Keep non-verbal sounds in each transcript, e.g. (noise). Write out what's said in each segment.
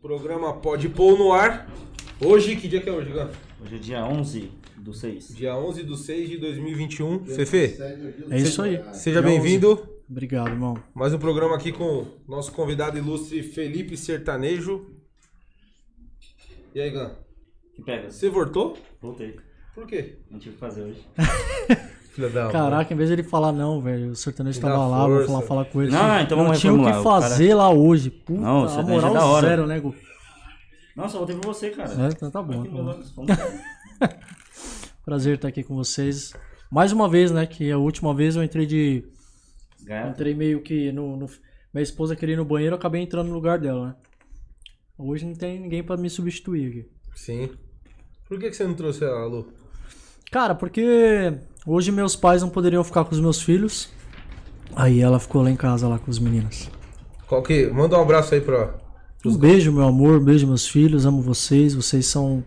Programa Pode Pôr no ar. Hoje, que dia que é hoje, Gã? Hoje é dia 11 do 6. Dia 11 de 6 de 2021. Fefe, É isso aí. seja bem-vindo. Obrigado, irmão. Mais um programa aqui com nosso convidado ilustre Felipe Sertanejo. E aí, Gã? Que pega? Você voltou? Voltei. Por quê? Não tive o que fazer hoje. (laughs) Filha da Caraca, em vez de ele falar não, velho, o sertanejo tava lá, vou falar, falar com ele. Não, então não tinha o que fazer lá hoje. Puta, Não, a sertanejo moral é da hora. zero, né, Gu? Nossa, eu voltei por você, cara. É, então tá bom. Tá bom. (laughs) Prazer estar aqui com vocês. Mais uma vez, né, que a última vez eu entrei de... Gato. Entrei meio que no... no- minha esposa queria ir no banheiro, eu acabei entrando no lugar dela, né. Hoje não tem ninguém pra me substituir aqui. Sim. Por que, que você não trouxe a Lu? Cara, porque hoje meus pais não poderiam ficar com os meus filhos. Aí ela ficou lá em casa lá com os meninos. Qual que... Manda um abraço aí pra... Um beijo, meu amor, um beijo, meus filhos, amo vocês. Vocês são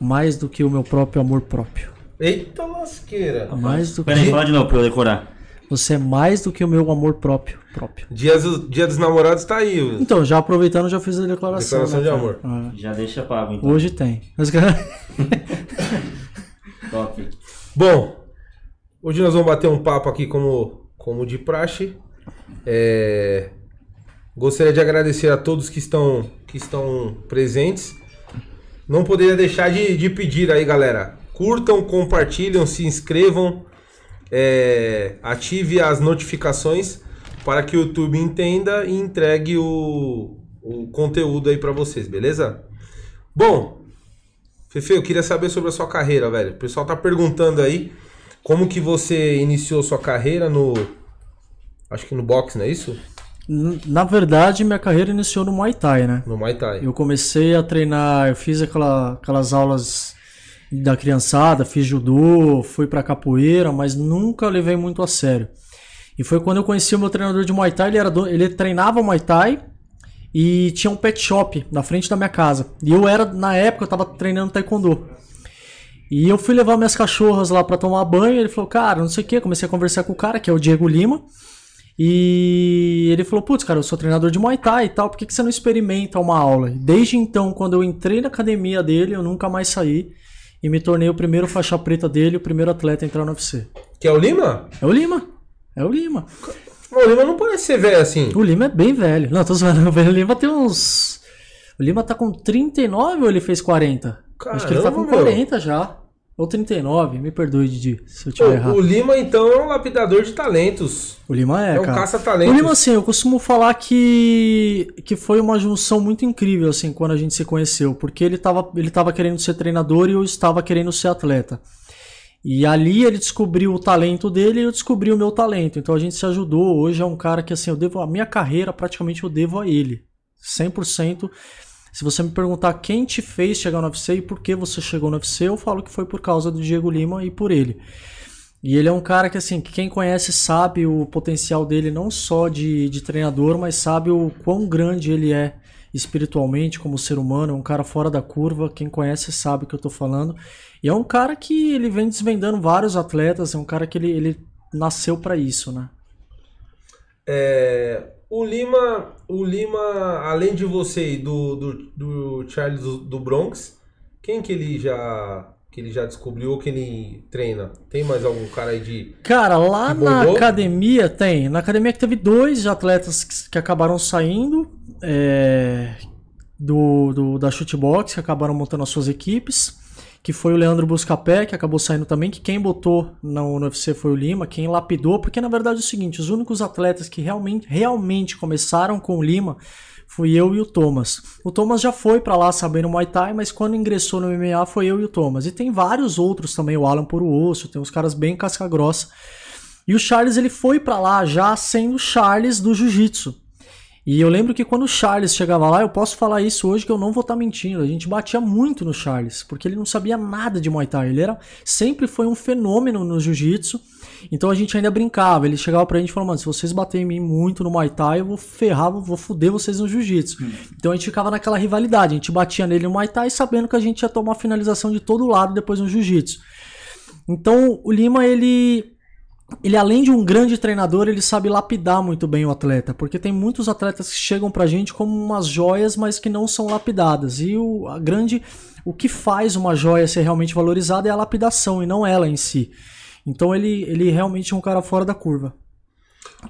mais do que o meu próprio amor próprio. Eita lasqueira. Mais do Pera aí, que. fala de novo pra eu decorar. Você é mais do que o meu amor próprio. próprio. Dia, do- dia dos namorados tá aí. o- Então, já aproveitando, já fiz a declaração. Declaração né, de cara? amor. Ah, Já deixa pago, então. hoje tem. Mas, (laughs) (laughs) Top. Bom, hoje nós vamos bater um papo aqui como, como de praxe. É, Gostaria de agradecer a todos que estão, que estão presentes. Não poderia deixar de, de pedir aí, galera. Curtam, compartilham, se inscrevam, é, ative as notificações para que o YouTube entenda e entregue o, o conteúdo aí para vocês, beleza? Bom, Fefe, eu queria saber sobre a sua carreira, velho. O pessoal tá perguntando aí como que você iniciou sua carreira no. Acho que no boxe, não é isso? na verdade, minha carreira iniciou no Muay Thai, né? No Muay Thai. Eu comecei a treinar, eu fiz aquela- aquelas aulas da criançada, fiz judô, fui pra capoeira, mas nunca levei muito a sério. E foi quando eu conheci o meu treinador de Muay Thai, ele, era do- ele treinava Muay Thai e tinha um pet shop na frente da minha casa. E eu era, na época, eu tava treinando Taekwondo. E eu fui levar minhas cachorras lá pra tomar banho, ele falou, cara, não sei o que, comecei a conversar com o cara, que é o Diego Lima. E ele falou: Putz, cara, eu sou treinador de Muay Thai e tal, por que, que você não experimenta uma aula? Desde então, quando eu entrei na academia dele, eu nunca mais saí e me tornei o primeiro faixa preta dele, o primeiro atleta a entrar no UFC. Que é o Lima? É o Lima. É o Lima. O Lima não parece ser velho assim. O Lima é bem velho. Não, tô zoando. (laughs) O Lima tem uns. O Lima tá com 39 ou ele fez 40? Acho que ele tá com Caramba, meu. 40 já. Ou 39, me perdoe, Didi, se eu tiver errado. o Lima, então, é um lapidador de talentos. O Lima é, É um cara. caça-talentos. O Lima, assim, eu costumo falar que, que foi uma junção muito incrível, assim, quando a gente se conheceu. Porque ele tava, ele tava querendo ser treinador e eu estava querendo ser atleta. E ali ele descobriu o talento dele e eu descobri o meu talento. Então a gente se ajudou. Hoje é um cara que, assim, eu devo... A minha carreira, praticamente, eu devo a ele. 100%. Se você me perguntar quem te fez chegar no UFC e por que você chegou no UFC, eu falo que foi por causa do Diego Lima e por ele. E ele é um cara que, assim, que quem conhece sabe o potencial dele não só de, de treinador, mas sabe o quão grande ele é espiritualmente como ser humano. É um cara fora da curva. Quem conhece sabe o que eu tô falando. E é um cara que ele vem desvendando vários atletas. É um cara que ele, ele nasceu pra isso, né? É, o Lima, o Lima, além de você e do, do, do Charles do, Bronx, quem que ele já que ele já descobriu que ele treina? Tem mais algum cara aí de Cara, lá na academia tem. Na academia que teve dois atletas que, que acabaram saindo é, do, do- da chutebox, que acabaram montando as suas equipes. Que foi o Leandro Buscapé, que acabou saindo também. Que quem botou no, UFC foi o Lima, quem lapidou. Porque na verdade é o seguinte: os únicos atletas que realmente, realmente começaram com o Lima fui eu e o Thomas. O Thomas já foi pra lá sabendo Muay Thai, mas quando ingressou no MMA foi eu e o Thomas. E tem vários outros também, o Alan Puro Osso, tem uns caras bem casca grossa. E o Charles ele foi pra lá já sendo o Charles do Jiu-Jitsu. E eu lembro que quando o Charles chegava lá, eu posso falar isso hoje que eu não vou estar mentindo. A gente batia muito no Charles, porque ele não sabia nada de Muay Thai. Ele era sempre foi um fenômeno no Jiu-Jitsu. Então a gente ainda brincava. Ele chegava pra gente e falava, mano, se vocês baterem em mim muito no Muay Thai, eu vou ferrar, vou foder vocês no Jiu-Jitsu. Então a gente ficava naquela rivalidade. A gente batia nele no Muay Thai sabendo que a gente ia tomar finalização de todo lado depois no Jiu-Jitsu. Então o Lima, ele ele além de um grande treinador, ele sabe lapidar muito bem o atleta, porque tem muitos atletas que chegam pra gente como umas joias, mas que não são lapidadas. E o, a grande, o que faz uma joia ser realmente valorizada é a lapidação e não ela em si. Então ele, ele realmente é um cara fora da curva.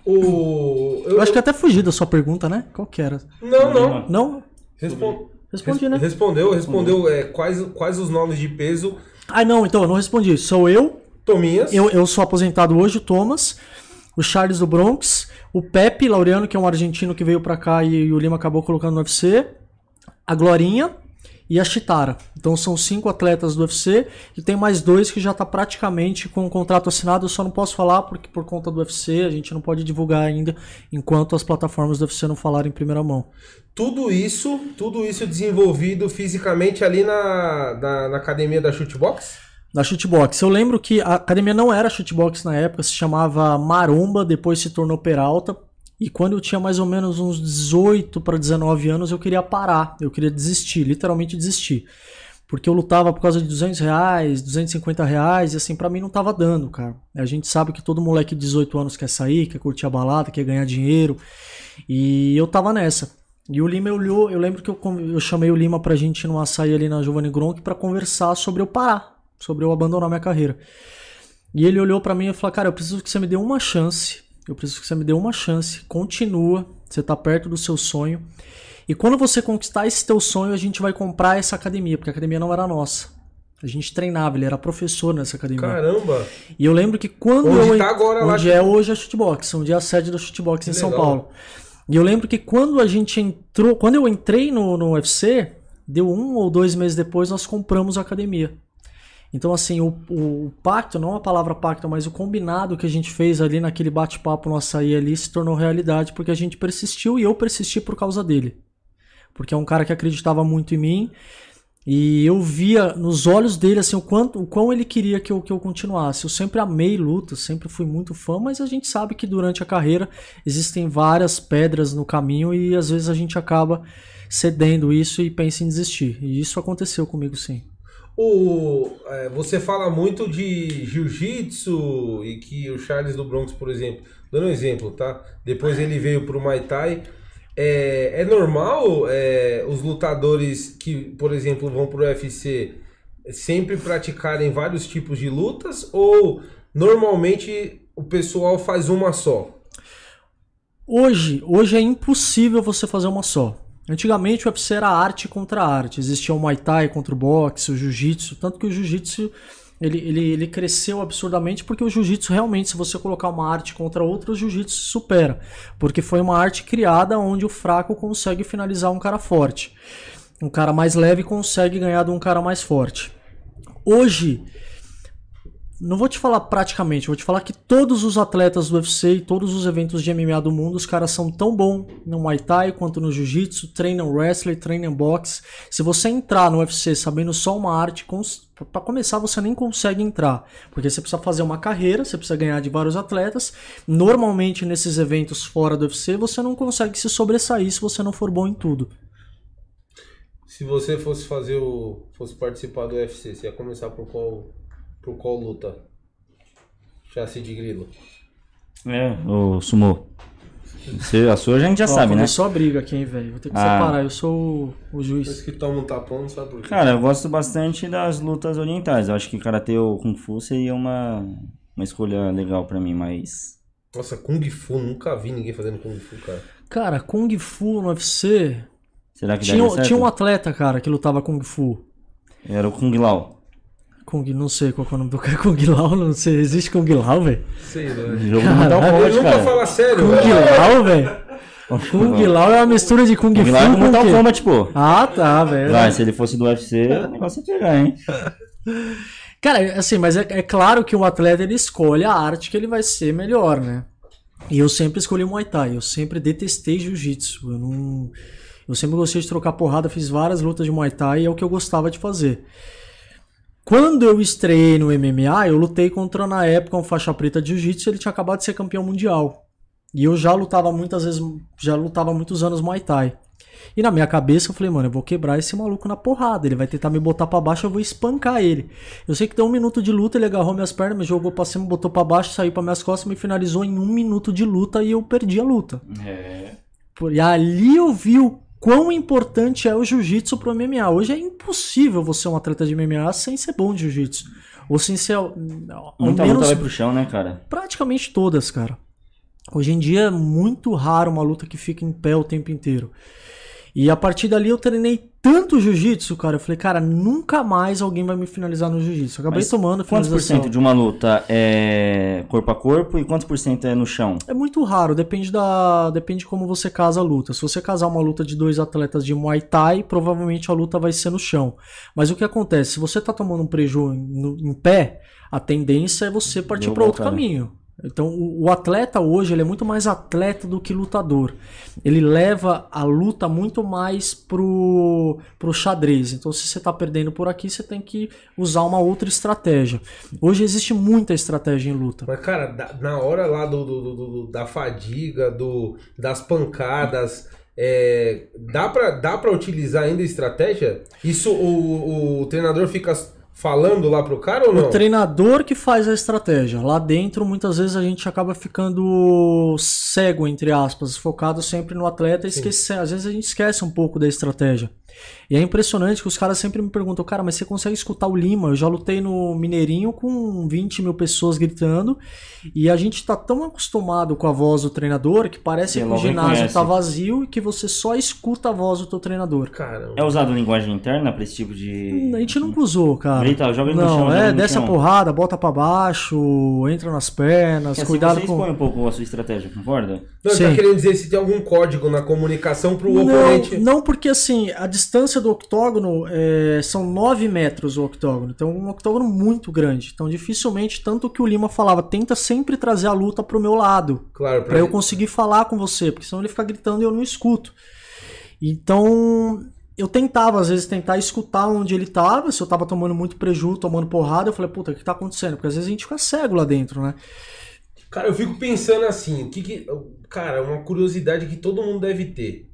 O... Eu, acho que até fugi da sua pergunta, né? Qual que era? Não, não. Não? Respon- Respondi, res- né? Respondeu, respondeu é, quais, quais os nomes de peso. Ah, não, então, eu não respondi. Sou eu, Tominhas. eu, eu sou aposentado hoje, o Thomas, o Charles do Bronx, o Pepe Laureano, que é um argentino que veio pra cá e o Lima acabou colocando no UFC, a Glorinha e a Chitara. Então são cinco atletas do UFC e tem mais dois que já tá praticamente com o contrato assinado. Eu só não posso falar porque por conta do UFC a gente não pode divulgar ainda enquanto as plataformas do UFC não falarem em primeira mão. Tudo isso, tudo isso desenvolvido fisicamente ali na, na, na academia da Shootbox? Da Shootbox. Eu lembro que a academia não era Shootbox na época, se chamava Maromba, depois se tornou Peralta. E quando eu tinha mais ou menos uns 18 para 19 anos, eu queria parar, eu queria desistir, literalmente desistir. Porque eu lutava por causa de 200 reais, 250 reais, e assim, pra mim não tava dando, cara. A gente sabe que todo moleque de 18 anos quer sair, quer curtir a balada, quer ganhar dinheiro. E eu tava nessa. E o Lima olhou, eu lembro que eu, eu chamei o Lima pra gente ir num açaí ali na Giovanni Gronk pra conversar sobre eu parar, sobre eu abandonar minha carreira. E ele olhou pra mim e falou: Cara, eu preciso que você me dê uma chance. Eu preciso que você me dê uma chance. Continua. Você tá perto do seu sonho. E quando você conquistar esse teu sonho, a gente vai comprar essa academia, porque a academia não era nossa. A gente treinava, ele era professor nessa academia. Caramba! E eu lembro que quando Onde eu tá agora lá, onde é hoje a Shootbox, onde é a sede da Shootbox em São. Paulo. E eu lembro que quando a gente entrou, quando eu entrei no, no UFC, deu um ou dois meses depois nós compramos a academia. Então assim, o, o, pacto, não a palavra pacto, mas o combinado que a gente fez ali naquele bate-papo no açaí ali se tornou realidade porque a gente persistiu e eu persisti por causa dele. Porque é um cara que acreditava muito em mim e eu via nos olhos dele assim o quanto o quão ele queria que eu, que eu continuasse. Eu sempre amei luta, sempre fui muito fã, mas a gente sabe que durante a carreira existem várias pedras no caminho e às vezes a gente acaba cedendo isso e pensa em desistir. E isso aconteceu comigo sim. O, é, você fala muito de jiu-jitsu e que o Charles do Bronx, por exemplo, dando um exemplo, tá? Depois ele veio pro Muay Thai. É, é normal é, os lutadores que, por exemplo, vão pro UFC sempre praticarem vários tipos de lutas ou normalmente o pessoal faz uma só? Hoje, hoje é impossível você fazer uma só. Antigamente o UFC era arte contra arte. Existia o Muay Thai contra o boxe, o Jiu-Jitsu. Tanto que o Jiu-Jitsu ele, ele, ele cresceu absurdamente porque o Jiu-Jitsu realmente, se você colocar uma arte contra outra, o Jiu-Jitsu supera. Porque foi uma arte criada onde o fraco consegue finalizar um cara forte. Um cara mais leve consegue ganhar de um cara mais forte. Hoje, não vou te falar praticamente, vou te falar que todos os atletas do UFC e todos os eventos de MMA do mundo, os caras são tão bons no Muay Thai quanto no Jiu-Jitsu, treinam wrestling, treinam boxe. Se você entrar no UFC sabendo só uma arte, para começar você nem consegue entrar, porque você precisa fazer uma carreira, você precisa ganhar de vários atletas. Normalmente nesses eventos fora do UFC você não consegue se sobressair se você não for bom em tudo. Se você fosse fazer o. fosse participar do UFC, você ia começar por qual. Por qual luta? Chassi de grilo. É, o Sumô. Você, a sua a gente já Ó, sabe, né? a briga aqui, hein, velho. Vou ter que Ah. separar, eu sou o, o juiz. Esse que toma um tapão, não sabe por quê. Cara, eu gosto bastante das lutas orientais. Eu acho que Karatê ou Kung Fu seria uma, uma escolha legal pra mim, mas... Nossa, Kung Fu, nunca vi ninguém fazendo Kung Fu, cara. Cara, Kung Fu no UFC. Será que Tinha, daria certo? tinha um atleta, cara, que lutava Kung Fu. Era o Kung Lao. Kung, não sei qual é o nome do cara. (laughs) Kung Lao, não sei. Existe Kung Lao, velho? Sei, Mortal Ele Kombat, nunca cara. fala sério, Kung velho. Lao, velho? Kung Lao é uma mistura de Kung, Kung Fu Lao é com do Mortal quê? Kombat, pô. Ah, tá, velho. Vai, se ele fosse do UFC, o negócio ia pegar, hein? (laughs) Cara, assim, mas é, é claro que o atleta ele escolhe a arte que ele vai ser melhor, né? E eu sempre escolhi Muay Thai, eu sempre detestei Jiu-Jitsu. Eu não. Eu sempre gostei de trocar porrada, fiz várias lutas de Muay Thai e é o que eu gostava de fazer. Quando eu estreiei no MMA, eu lutei contra, na época, um faixa preta de Jiu-Jitsu, ele tinha acabado de ser campeão mundial. E eu já lutava muitas vezes, já lutava há muitos anos Muay Thai. E na minha cabeça eu falei, mano, eu vou quebrar esse maluco na porrada. Ele vai tentar me botar pra baixo, eu vou espancar ele. Eu sei que deu um minuto de luta, ele agarrou minhas pernas, me jogou pra cima, botou pra baixo, saiu pra minhas costas, me finalizou em um minuto de luta e eu perdi a luta. É. E ali eu vi o quão importante é o jiu-jitsu pro MMA. Hoje é impossível você ser um atleta de MMA sem ser bom de jiu-jitsu. Ou sem ser. Ao, Muita menos luta vai pro chão, né, cara? praticamente todas, cara. Hoje em dia é muito raro uma luta que fica em pé o tempo inteiro. E a partir dali eu treinei tanto jiu-jitsu, cara. Eu falei, cara, nunca mais alguém vai me finalizar no jiu-jitsu. Acabei Mas tomando Quantos por cento de uma luta é corpo a corpo e quantos por cento é no chão? É muito raro, depende da, depende de como você casa a luta. Se você casar uma luta de dois atletas de Muay Thai, provavelmente a luta vai ser no chão. Mas o que acontece? Se você tá tomando um preju no- em pé, a tendência é você partir para outro cara. caminho. Então, o, atleta hoje ele é muito mais atleta do que lutador. Ele leva a luta muito mais pro, pro xadrez. Então, se você tá perdendo por aqui, você tem que usar uma outra estratégia. Hoje existe muita estratégia em luta. Mas, cara, na hora lá do, do- do- da fadiga, do, das pancadas, é, dá, pra, dá pra utilizar ainda estratégia? Isso o, o treinador fica falando lá pro cara ou não? O treinador que faz a estratégia. Lá dentro, muitas vezes a gente acaba ficando cego, entre aspas, focado sempre no atleta e esquece, às vezes a gente esquece um pouco da estratégia. E é impressionante que os caras sempre me perguntam, cara, mas você consegue escutar o Lima? Eu já lutei no Mineirinho com 20 mil pessoas gritando e a gente tá tão acostumado com a voz do treinador que parece Que o ginásio reconhece. tá vazio e que você só escuta a voz do teu treinador. Caramba. É usado linguagem interna pra esse tipo de. A gente nunca usou, cara. Grita, joga no não, chão, é, desce chão. a porrada, bota pra baixo, entra nas pernas, assim cuidado você com. expõe um pouco a sua estratégia, concorda? Não, tá Sim. querendo dizer se tem algum código na comunicação pro Não, oponente. não, porque assim, a distância do octógono é, são 9 metros o octógono. Então, um octógono muito grande. Então, dificilmente, tanto que o Lima falava, tenta sempre trazer a luta pro meu lado. Claro, Pra eu conseguir falar com você, porque senão ele fica gritando e eu não escuto. Então, eu tentava, às vezes, tentar escutar onde ele tava, se eu tava tomando muito prejuízo, tomando porrada, eu falei, puta, o que tá acontecendo? Porque às vezes a gente fica cego lá dentro, né? Cara, eu fico pensando assim, o que que. Cara, uma curiosidade que todo mundo deve ter.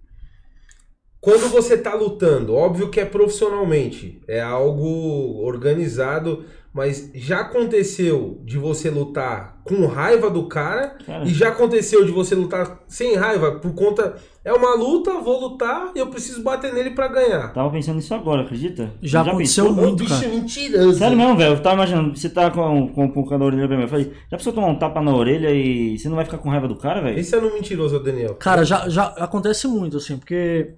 Quando você tá lutando, óbvio que é profissionalmente, é algo organizado, mas já aconteceu de você lutar com raiva do cara Cara. e já aconteceu de você lutar sem raiva por conta. É uma luta, vou lutar e eu preciso bater nele pra ganhar. Tava pensando nisso agora, acredita? Já aconteceu pensou? muito, bicho cara. mentiroso. Sério mesmo, velho. Eu tava imaginando, você tá com, com, com a orelha pra mim. Eu falei, já precisou tomar um tapa na orelha e você não vai ficar com raiva do cara, velho? Esse é no mentiroso, Daniel. Cara, já, já acontece muito, assim, porque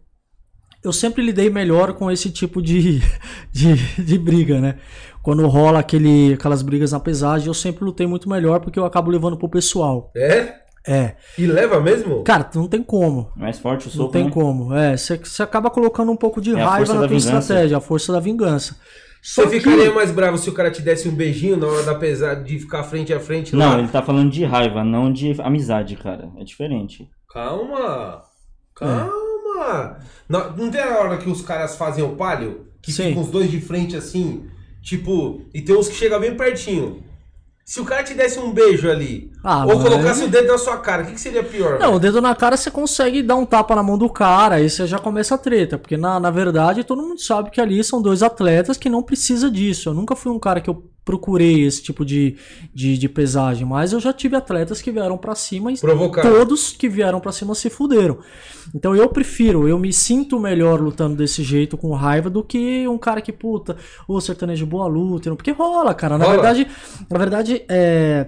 eu sempre lidei melhor com esse tipo de, (laughs) de, de briga, né? Quando rola aquele, aquelas brigas na pesagem, eu sempre lutei muito melhor porque eu acabo levando pro pessoal. É? É. E leva mesmo? Cara, não tem como. Mais forte o Não soco, tem né? como. É, você acaba colocando um pouco de É a raiva força na da tua vingança. estratégia, a força da vingança. Só Você que- ficaria mais bravo se o cara te desse um beijinho na hora da pesada de ficar frente a frente Não, lá? ele tá falando de raiva, não de amizade, cara. É diferente. Calma. Calma. Não, não tem a hora que os caras fazem o palio? Que Sim. ficam os dois de frente assim? Tipo, e tem uns que chegam bem pertinho. Se o cara te desse um beijo ali, Ah, ou mas- colocasse o dedo na sua cara, o que, que seria pior? Não, o velho? dedo na cara você consegue dar um tapa na mão do cara, aí você já começa a treta, porque na, na verdade todo mundo sabe que ali são dois atletas que não precisa disso. Eu nunca fui um cara que eu procurei esse tipo de, de, de pesagem, mas eu já tive atletas que vieram pra cima e Provocar. todos que vieram pra cima se fuderam. Então eu prefiro, eu me sinto melhor lutando desse jeito com raiva do que um cara que puta, ô sertanejo boa luta, porque rola, cara. Na Rola. verdade, na verdade é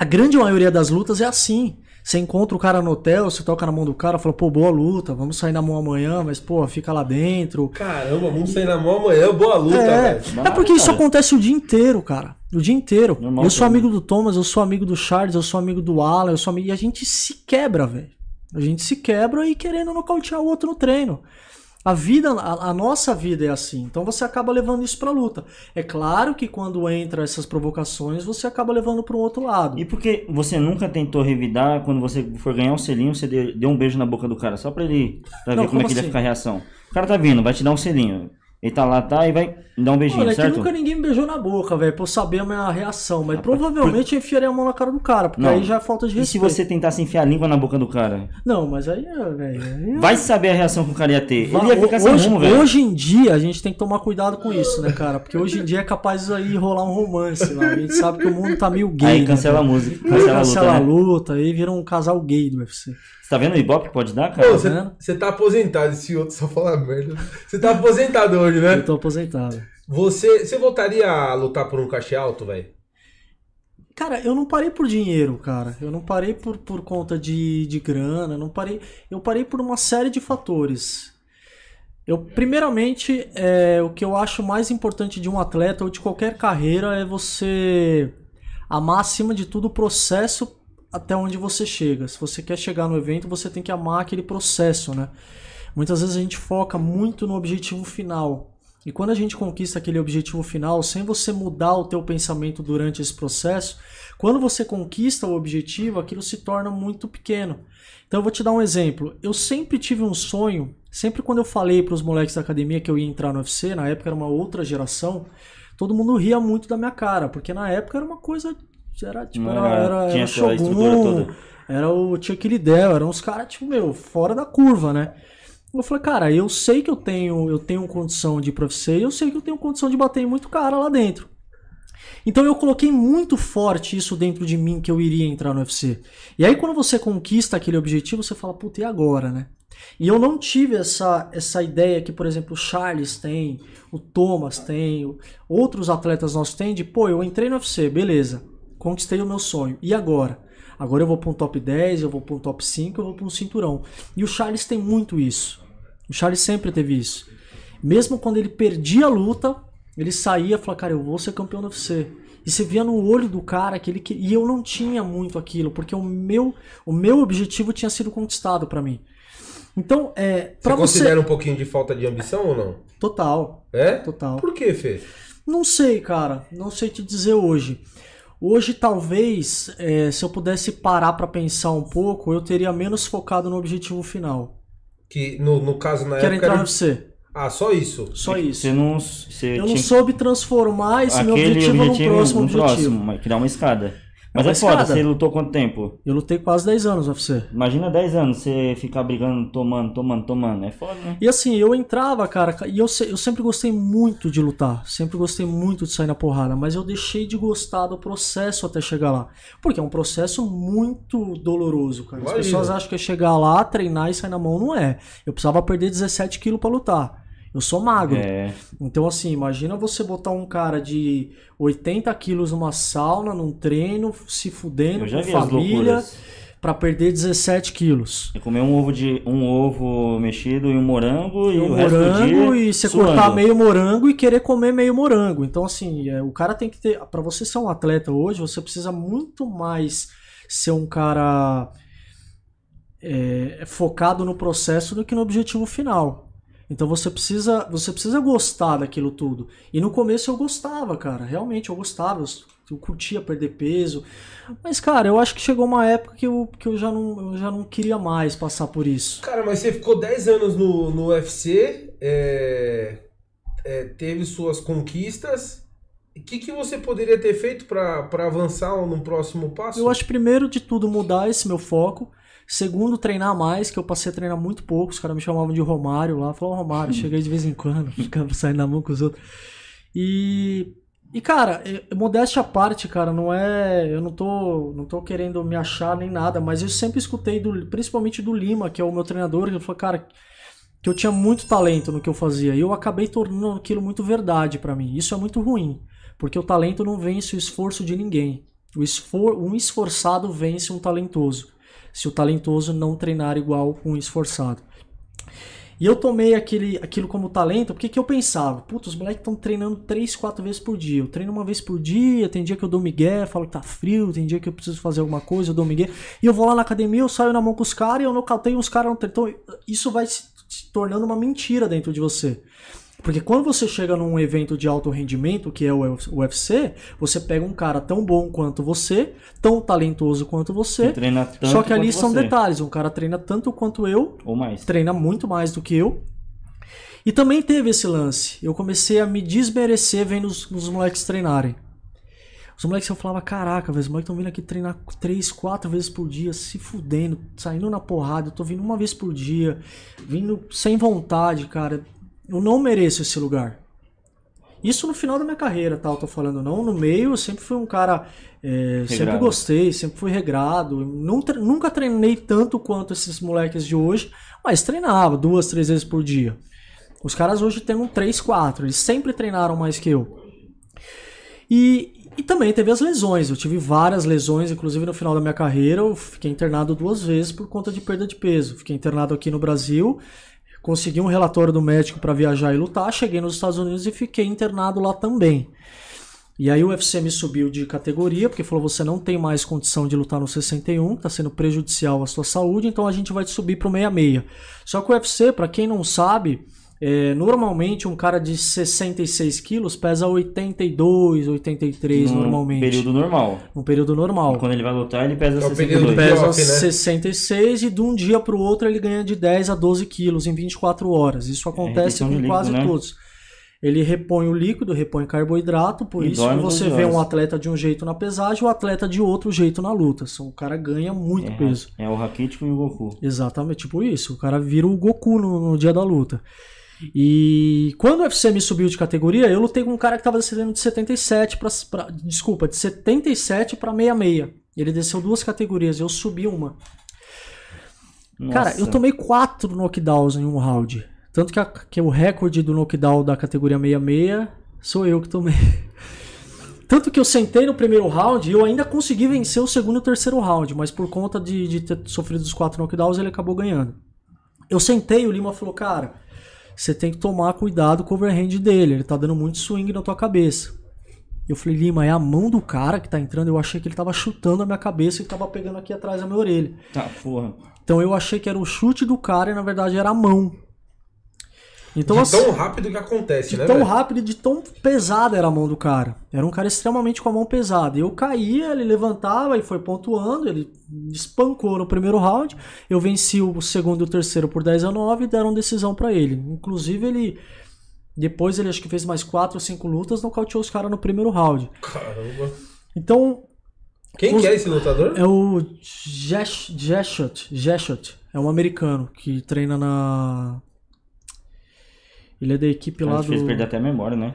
a grande maioria das lutas é assim. Você encontra o cara no hotel, você toca na mão do cara, fala, pô, boa luta, vamos sair na mão amanhã, mas, pô, fica lá dentro. Caramba, vamos sair na mão amanhã, boa luta, É, velho. é porque isso acontece o dia inteiro, cara. O dia inteiro. Normal eu sou amigo do Thomas, eu sou amigo do Charles, eu sou amigo do Alan, eu sou amigo. E a gente se quebra, velho. A gente se quebra e querendo nocautear o outro no treino. A vida, a, a nossa vida é assim. Então você acaba levando isso pra luta. É claro que quando entra essas provocações, você acaba levando para um outro lado. E por que você nunca tentou revidar quando você for ganhar um selinho, você deu, deu um beijo na boca do cara, só pra ele. pra Não, ver como é como que ele ia assim? ficar a reação? O cara tá vindo, vai te dar um selinho. Ele tá lá, tá, e vai dar um beijinho, Olha, é que certo? nunca ninguém me beijou na boca, velho, pra eu saber a minha reação. Mas provavelmente eu enfiaria a mão na cara do cara, porque Não. aí já é falta de E se respeito. você tentasse enfiar a língua na boca do cara? Não, mas aí, é, velho. é- Vai saber a reação que o cara ia ter. Ele ia ficar sem hoje, rumo, velho. hoje em dia a gente tem que tomar cuidado com isso, né, cara? Porque hoje em dia é capaz aí rolar um romance lá. A gente sabe que o mundo tá meio gay. Aí né, cancela a cara? música, cancela a luta, cancela a né? luta, aí vira um casal gay do UFC. Você tá vendo o ibope que pode dar, cara? você, você tá aposentado, esse outro só fala merda. Você tá aposentado hoje, Eu né? tô aposentado. Você, você voltaria a lutar por um cachê alto, velho? Cara, eu não parei por dinheiro, cara. Eu não parei por, por conta de, de grana, não parei. Eu parei por uma série de fatores. Eu, primeiramente, é, o que eu acho mais importante de um atleta ou de qualquer carreira é você amar acima de tudo o processo até onde você chega. Se você quer chegar no evento, você tem que amar aquele processo, né? Muitas vezes a gente foca muito no objetivo final. E quando a gente conquista aquele objetivo final, sem você mudar o teu pensamento durante esse processo, quando você conquista o objetivo, aquilo se torna muito pequeno. Então eu vou te dar um exemplo. Eu sempre tive um sonho, sempre quando eu falei para os moleques da academia que eu ia entrar no UFC, na época era uma outra geração, todo mundo ria muito da minha cara, porque na época era uma coisa era tipo era, era- tinha era Shogun, era o Chuck Liddell, eram uns caras tipo meu fora da curva, né? Eu falei, cara, eu sei que eu tenho, eu tenho condição de ir pro UFC eu sei que eu tenho condição de bater muito cara lá dentro. Então eu coloquei muito forte isso dentro de mim que eu iria entrar no UFC. E aí quando você conquista aquele objetivo, você fala, puta, e agora, né? E eu não tive essa, essa ideia que, por exemplo, o Charles tem, o Thomas tem, outros atletas nossos têm, de, pô, eu entrei no UFC, beleza, conquistei o meu sonho. E agora? Agora eu vou para um top 10, eu vou para um top 5, eu vou para um cinturão. E o Charles tem muito isso. O Charles sempre teve isso. Mesmo quando ele perdia a luta, ele saía e falava, cara, eu vou ser campeão do UFC. E você via no olho do cara que ele e eu não tinha muito aquilo, porque o meu o meu objetivo tinha sido conquistado pra mim. Então, é, Você para você, considera um pouquinho de falta de ambição ou não? total, É? total. Por que, Fê? Não sei, cara. Não sei te dizer hoje. Hoje, talvez, é, se eu pudesse parar pra pensar um pouco, eu teria menos focado no objetivo final. Que no, no caso, na Que era época. entrar no Era... UFC. Ah, só isso. Só isso. Você não. Você Eu não tinha soube transformar esse meu aquele objetivo, objetivo num próximo num objetivo. próximo, mas que dá uma escada. Mas é foda, você lutou quanto tempo? Eu lutei quase 10 anos no UFC. Imagina 10 anos você ficar brigando, tomando, tomando, tomando. É foda, né? E assim, eu entrava, cara, e eu, eu sempre gostei muito de lutar, sempre gostei muito de sair na porrada, mas eu deixei de gostar do processo até chegar lá. Porque é um processo muito doloroso, cara. As Imagina. pessoas acham que é chegar lá, treinar e sair na mão, não é. Eu precisava perder 17 quilos pra lutar. Eu sou magro. É. Então, assim, imagina você botar um cara de 80 quilos numa sauna, num treino, se fudendo com família, pra perder 17 quilos. É comer um ovo de um ovo mexido e um morango e, um o morango e você suando. cortar meio morango e querer comer meio morango. Então, assim, é, o cara tem que ter. Pra você ser um atleta hoje, você precisa muito mais ser um cara é, focado no processo do que no objetivo final. Então você precisa, você precisa gostar daquilo tudo. E no começo eu gostava, cara. Realmente eu gostava. Eu, curtia perder peso. Mas, cara, eu acho que chegou uma época que eu, que eu, já, não, eu já não queria mais passar por isso. Cara, mas você ficou 10 anos no, no UFC, é, é, teve suas conquistas. O que, que você poderia ter feito pra avançar no próximo passo? Eu acho primeiro de tudo mudar esse meu foco. Segundo, treinar mais, que eu passei a treinar muito pouco. Os caras me chamavam de Romário lá. Falavam, Romário, (laughs) cheguei de vez em quando, (laughs) ficava saindo na mão com os outros. E, e cara, modéstia à parte, cara, não é. Eu não tô, não tô querendo me achar nem nada, mas eu sempre escutei, do, principalmente do Lima, que é o meu treinador, que ele falou, cara, que eu tinha muito talento no que eu fazia. E eu acabei tornando aquilo muito verdade pra mim. Isso é muito ruim, porque o talento não vence o esforço de ninguém. O esfor um esforçado vence um talentoso. Se o talentoso não treinar igual um esforçado. E eu tomei aquele, aquilo como talento, porque que eu pensava, putz, os moleques estão treinando 3, 4 vezes por dia. Eu treino uma vez por dia, tem dia que eu dou migué, falo que tá frio, tem dia que eu preciso fazer alguma coisa, eu dou migué. E eu vou lá na academia, eu saio na mão com os caras e eu nocauteio os caras. Então, isso vai se tornando uma mentira dentro de você. Porque quando você chega num evento de alto rendimento, que é o UFC, você pega um cara tão bom quanto você, tão talentoso quanto você, Você treina tanto só que ali quanto são você. detalhes. Um cara treina tanto quanto eu, Ou mais. treina muito mais do que eu. E também teve esse lance. Eu comecei a me desmerecer vendo os, os moleques treinarem. Os moleques eu falava, caraca, velho, os moleques estão vindo aqui treinar três, quatro vezes por dia, se fudendo, saindo na porrada, eu tô vindo uma vez por dia, vindo sem vontade, cara. Eu não mereço esse lugar. Isso no final da minha carreira, tal, tá, tô falando, não no meio, eu sempre fui um cara, é, sempre gostei, sempre fui regrado, nunca, nunca treinei tanto quanto esses moleques de hoje, mas treinava duas, três vezes por dia. Os caras hoje têm um 3, 4, eles sempre treinaram mais que eu. E, e também teve as lesões. Eu tive várias lesões, inclusive no final da minha carreira. Eu fiquei internado duas vezes por conta de perda de peso. Fiquei internado aqui no Brasil, consegui um relatório do médico para viajar e lutar. Cheguei nos Estados Unidos e fiquei internado lá também. E aí o UFC me subiu de categoria, porque falou: você não tem mais condição de lutar no 61, está sendo prejudicial à sua saúde, então a gente vai te subir para o 66. Só que o UFC, para quem não sabe, é, normalmente um cara de 66 quilos pesa 82, 83 no normalmente. período normal. No período normal. E quando ele vai lutar, ele pesa É o 62. período Ele pesa né? 66 e de um dia para o outro ele ganha de 10 a 12 quilos em 24 horas. Isso acontece retenção de com líquido, quase né? todos. Ele repõe o líquido, repõe carboidrato, por E isso que dorme você 12 vê um horas. atleta de um jeito na pesagem e o atleta de outro jeito na luta. São- O cara ganha muito É, peso. é o Rakitic e o Goku. Exatamente, tipo isso. O cara vira o Goku no, no dia da luta. E quando o UFC me subiu de categoria, eu lutei com um cara que tava descendo de 77 pra, pra- desculpa, de 77 para 66. Ele desceu duas categorias, eu subi uma. Cara, eu Nossa. tomei quatro knockdowns em um round. Tanto que, a- que o recorde do knockdown da categoria 66 sou eu que tomei. (laughs) Tanto que eu sentei no primeiro round e eu ainda consegui vencer o segundo e o terceiro round, mas por conta de, de ter sofrido os quatro knockdowns, ele acabou ganhando. Eu sentei e o Lima falou, cara, você tem que tomar cuidado com o overhand dele, ele tá dando muito swing na tua cabeça. Eu falei, Lima, é a mão do cara que tá entrando, eu achei que ele tava chutando a minha cabeça e tava pegando aqui atrás da minha orelha. Tá, porra. Então eu achei que era o chute do cara e na verdade era a mão. Então, de assim, tão rápido que acontece, de né, tão velho? rápido e de tão pesada era a mão do cara. Era um cara extremamente com a mão pesada. Eu caía, ele levantava e foi pontuando, ele espancou no primeiro round. Eu venci o segundo e o terceiro por 10 a 9 e deram decisão pra ele. Inclusive ele depois ele acho que fez mais 4 ou 5 lutas, nocauteou os caras no primeiro round. Caramba. Então, Quem Os- que é esse lutador? é o Jesh- Jeshot, Jeshot, é um americano que treina na ele é da equipe lá gente fez do perder até a memória, né?